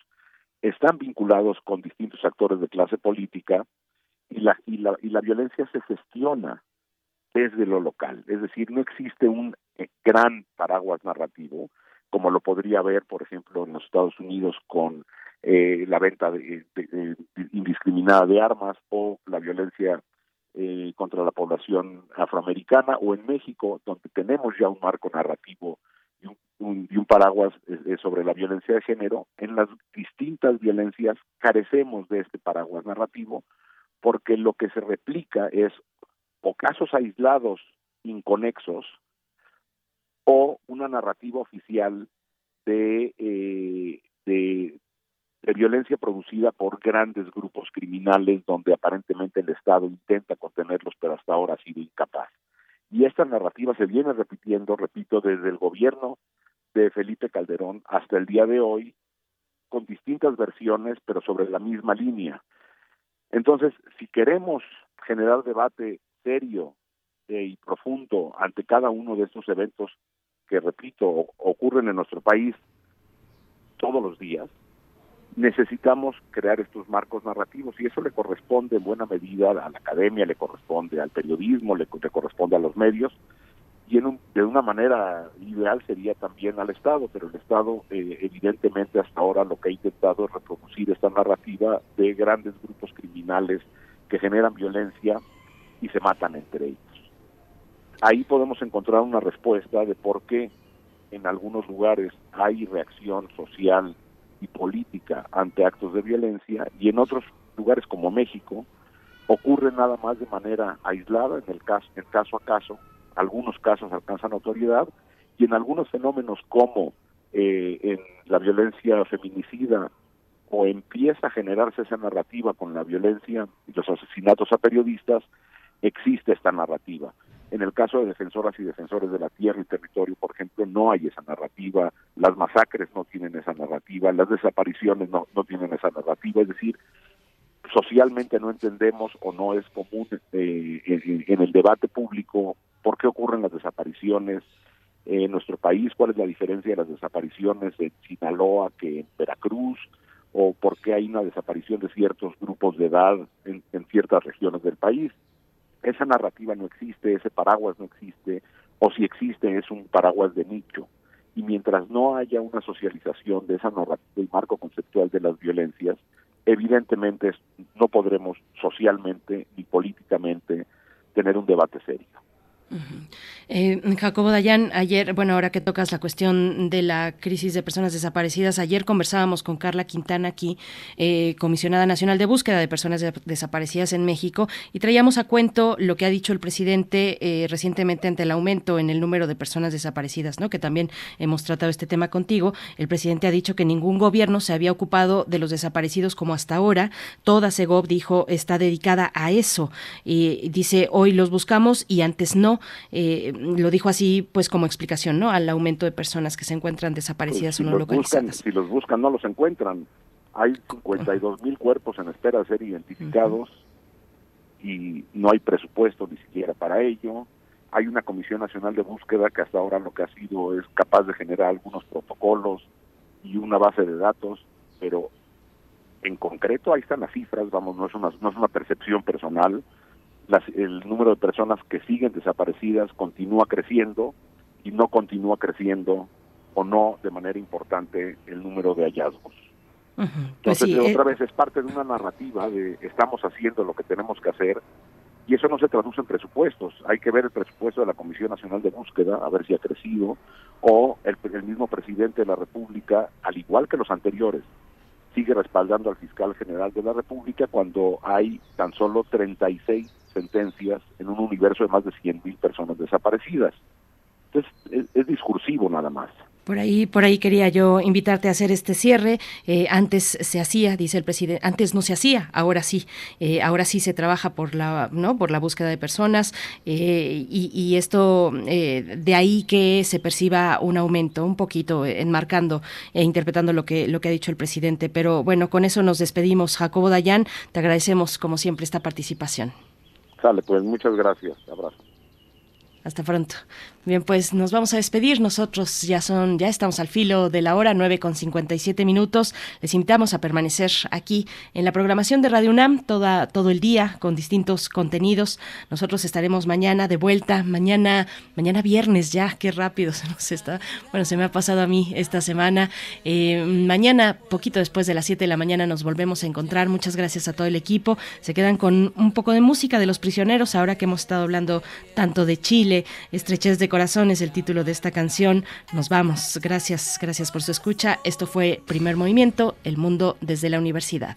están vinculados con distintos actores de clase política y la, y la, y la violencia se gestiona desde lo local, es decir, no existe un eh, gran paraguas narrativo, como lo podría haber, por ejemplo, en los Estados Unidos con eh, la venta de, indiscriminada de armas o la violencia eh, contra la población afroamericana o en México, donde tenemos ya un marco narrativo y un, un- y un paraguas eh, eh, sobre la violencia de género, en las distintas violencias carecemos de este paraguas narrativo porque lo que se replica es o casos aislados inconexos o una narrativa oficial de, eh, de, violencia producida por grandes grupos criminales donde aparentemente el Estado intenta contenerlos pero hasta ahora ha sido incapaz. Y esta narrativa se viene repitiendo, repito, desde el gobierno de Felipe Calderón hasta el día de hoy, con distintas versiones, pero sobre la misma línea. Entonces, si queremos generar debate serio eh, y profundo ante cada uno de estos eventos que, repito, ocurren en nuestro país todos los días, necesitamos crear estos marcos narrativos y eso le corresponde en buena medida a la academia, le corresponde al periodismo, le, le corresponde a los medios y en un- de una manera ideal sería también al Estado, pero el Estado eh, evidentemente hasta ahora lo que ha intentado es reproducir esta narrativa de grandes grupos criminales que generan violencia y se matan entre ellos. Ahí podemos encontrar una respuesta de por qué en algunos lugares hay reacción social y política ante actos de violencia y en otros lugares como México ocurre nada más de manera aislada en el caso en caso a caso algunos casos alcanzan autoridad y en algunos fenómenos como eh, la violencia feminicida o empieza a generarse esa narrativa con la violencia y los asesinatos a periodistas existe esta narrativa en el caso de defensoras y defensores de la tierra y territorio, por ejemplo, no hay esa narrativa, las masacres no tienen esa narrativa, las desapariciones no, no tienen esa narrativa, es decir, socialmente no entendemos o no es común eh, en, el debate público por qué ocurren las desapariciones en nuestro país, cuál es la diferencia de las desapariciones en Sinaloa que en Veracruz, o por qué hay una desaparición de ciertos grupos de edad en ciertas regiones del país esa narrativa no existe, ese paraguas no existe, o si existe es un paraguas de nicho. Y mientras no haya una socialización de esa narrativa y marco conceptual de las violencias, evidentemente no podremos socialmente ni políticamente tener un debate serio. Eh, Jacobo Dayan, ayer, bueno, ahora que tocas la cuestión de la crisis de personas desaparecidas, ayer conversábamos con Carla Quintana aquí, eh, comisionada nacional de búsqueda de personas de- desaparecidas en México, y traíamos a cuento lo que ha dicho el presidente eh, recientemente ante el aumento en el número de personas desaparecidas, ¿no? Que también hemos tratado este tema contigo. El presidente ha dicho que ningún gobierno se había ocupado de los desaparecidos como hasta ahora. Toda Segov dijo está dedicada a eso y dice hoy los buscamos y antes no. Eh, lo dijo así, pues como explicación, ¿no? Al aumento de personas que se encuentran desaparecidas Pues, o no los buscan, localizadas. si los buscan no los encuentran. Hay 52 mil cuerpos en espera de ser identificados y no hay presupuesto ni siquiera para ello. Hay una Comisión Nacional de Búsqueda que hasta ahora lo que ha sido es capaz de generar algunos protocolos y una base de datos, pero en concreto ahí están las cifras, vamos, no es una, no es una percepción personal. Las- el número de personas que siguen desaparecidas continúa creciendo y no continúa creciendo o no de manera importante el número de hallazgos. Pues Entonces, sí, otra eh, vez es parte de una narrativa de estamos haciendo lo que tenemos que hacer y eso no se traduce en presupuestos. Hay que ver el presupuesto de la Comisión Nacional de Búsqueda, a ver si ha crecido, o el, el mismo presidente de la República, al igual que los anteriores, sigue respaldando al fiscal general de la República cuando hay tan solo 36 sentencias en un universo de más de 100 mil personas desaparecidas. Entonces, es, es discursivo nada más. Por ahí, por ahí quería yo invitarte a hacer este cierre. Eh, antes se hacía, dice el presidente, antes no se hacía, ahora sí, Eh, ahora sí se trabaja por la, no, por la búsqueda de personas eh, y, y esto de ahí que se perciba un aumento, un poquito enmarcando e interpretando lo que lo que ha dicho el presidente. Pero bueno, con eso nos despedimos. Jacobo Dayan, te agradecemos como siempre esta participación. Sale, pues muchas gracias. Abrazo. Hasta pronto. Bien, pues nos vamos a despedir. Nosotros ya son, ya estamos al filo de la hora, 9 con 57 minutos. Les invitamos a permanecer aquí en la programación de Radio UNAM toda, todo el día con distintos contenidos. Nosotros estaremos mañana de vuelta, mañana, mañana viernes ya, qué rápido se nos está. Bueno, se me ha pasado a mí esta semana. Eh, mañana, poquito después de las 7 de la mañana, nos volvemos a encontrar. Muchas gracias a todo el equipo. Se quedan con un poco de música de los prisioneros, ahora que hemos estado hablando tanto de Chile, estrechez de corazón es el título de esta canción. Nos vamos. Gracias, gracias por su escucha. Esto fue Primer Movimiento, El Mundo desde la Universidad.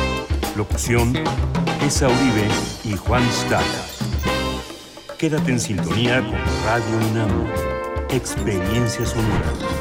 Locución, Esa Uribe y Juan Stack. Quédate en sintonía con Radio UNAM. Experiencia sonora.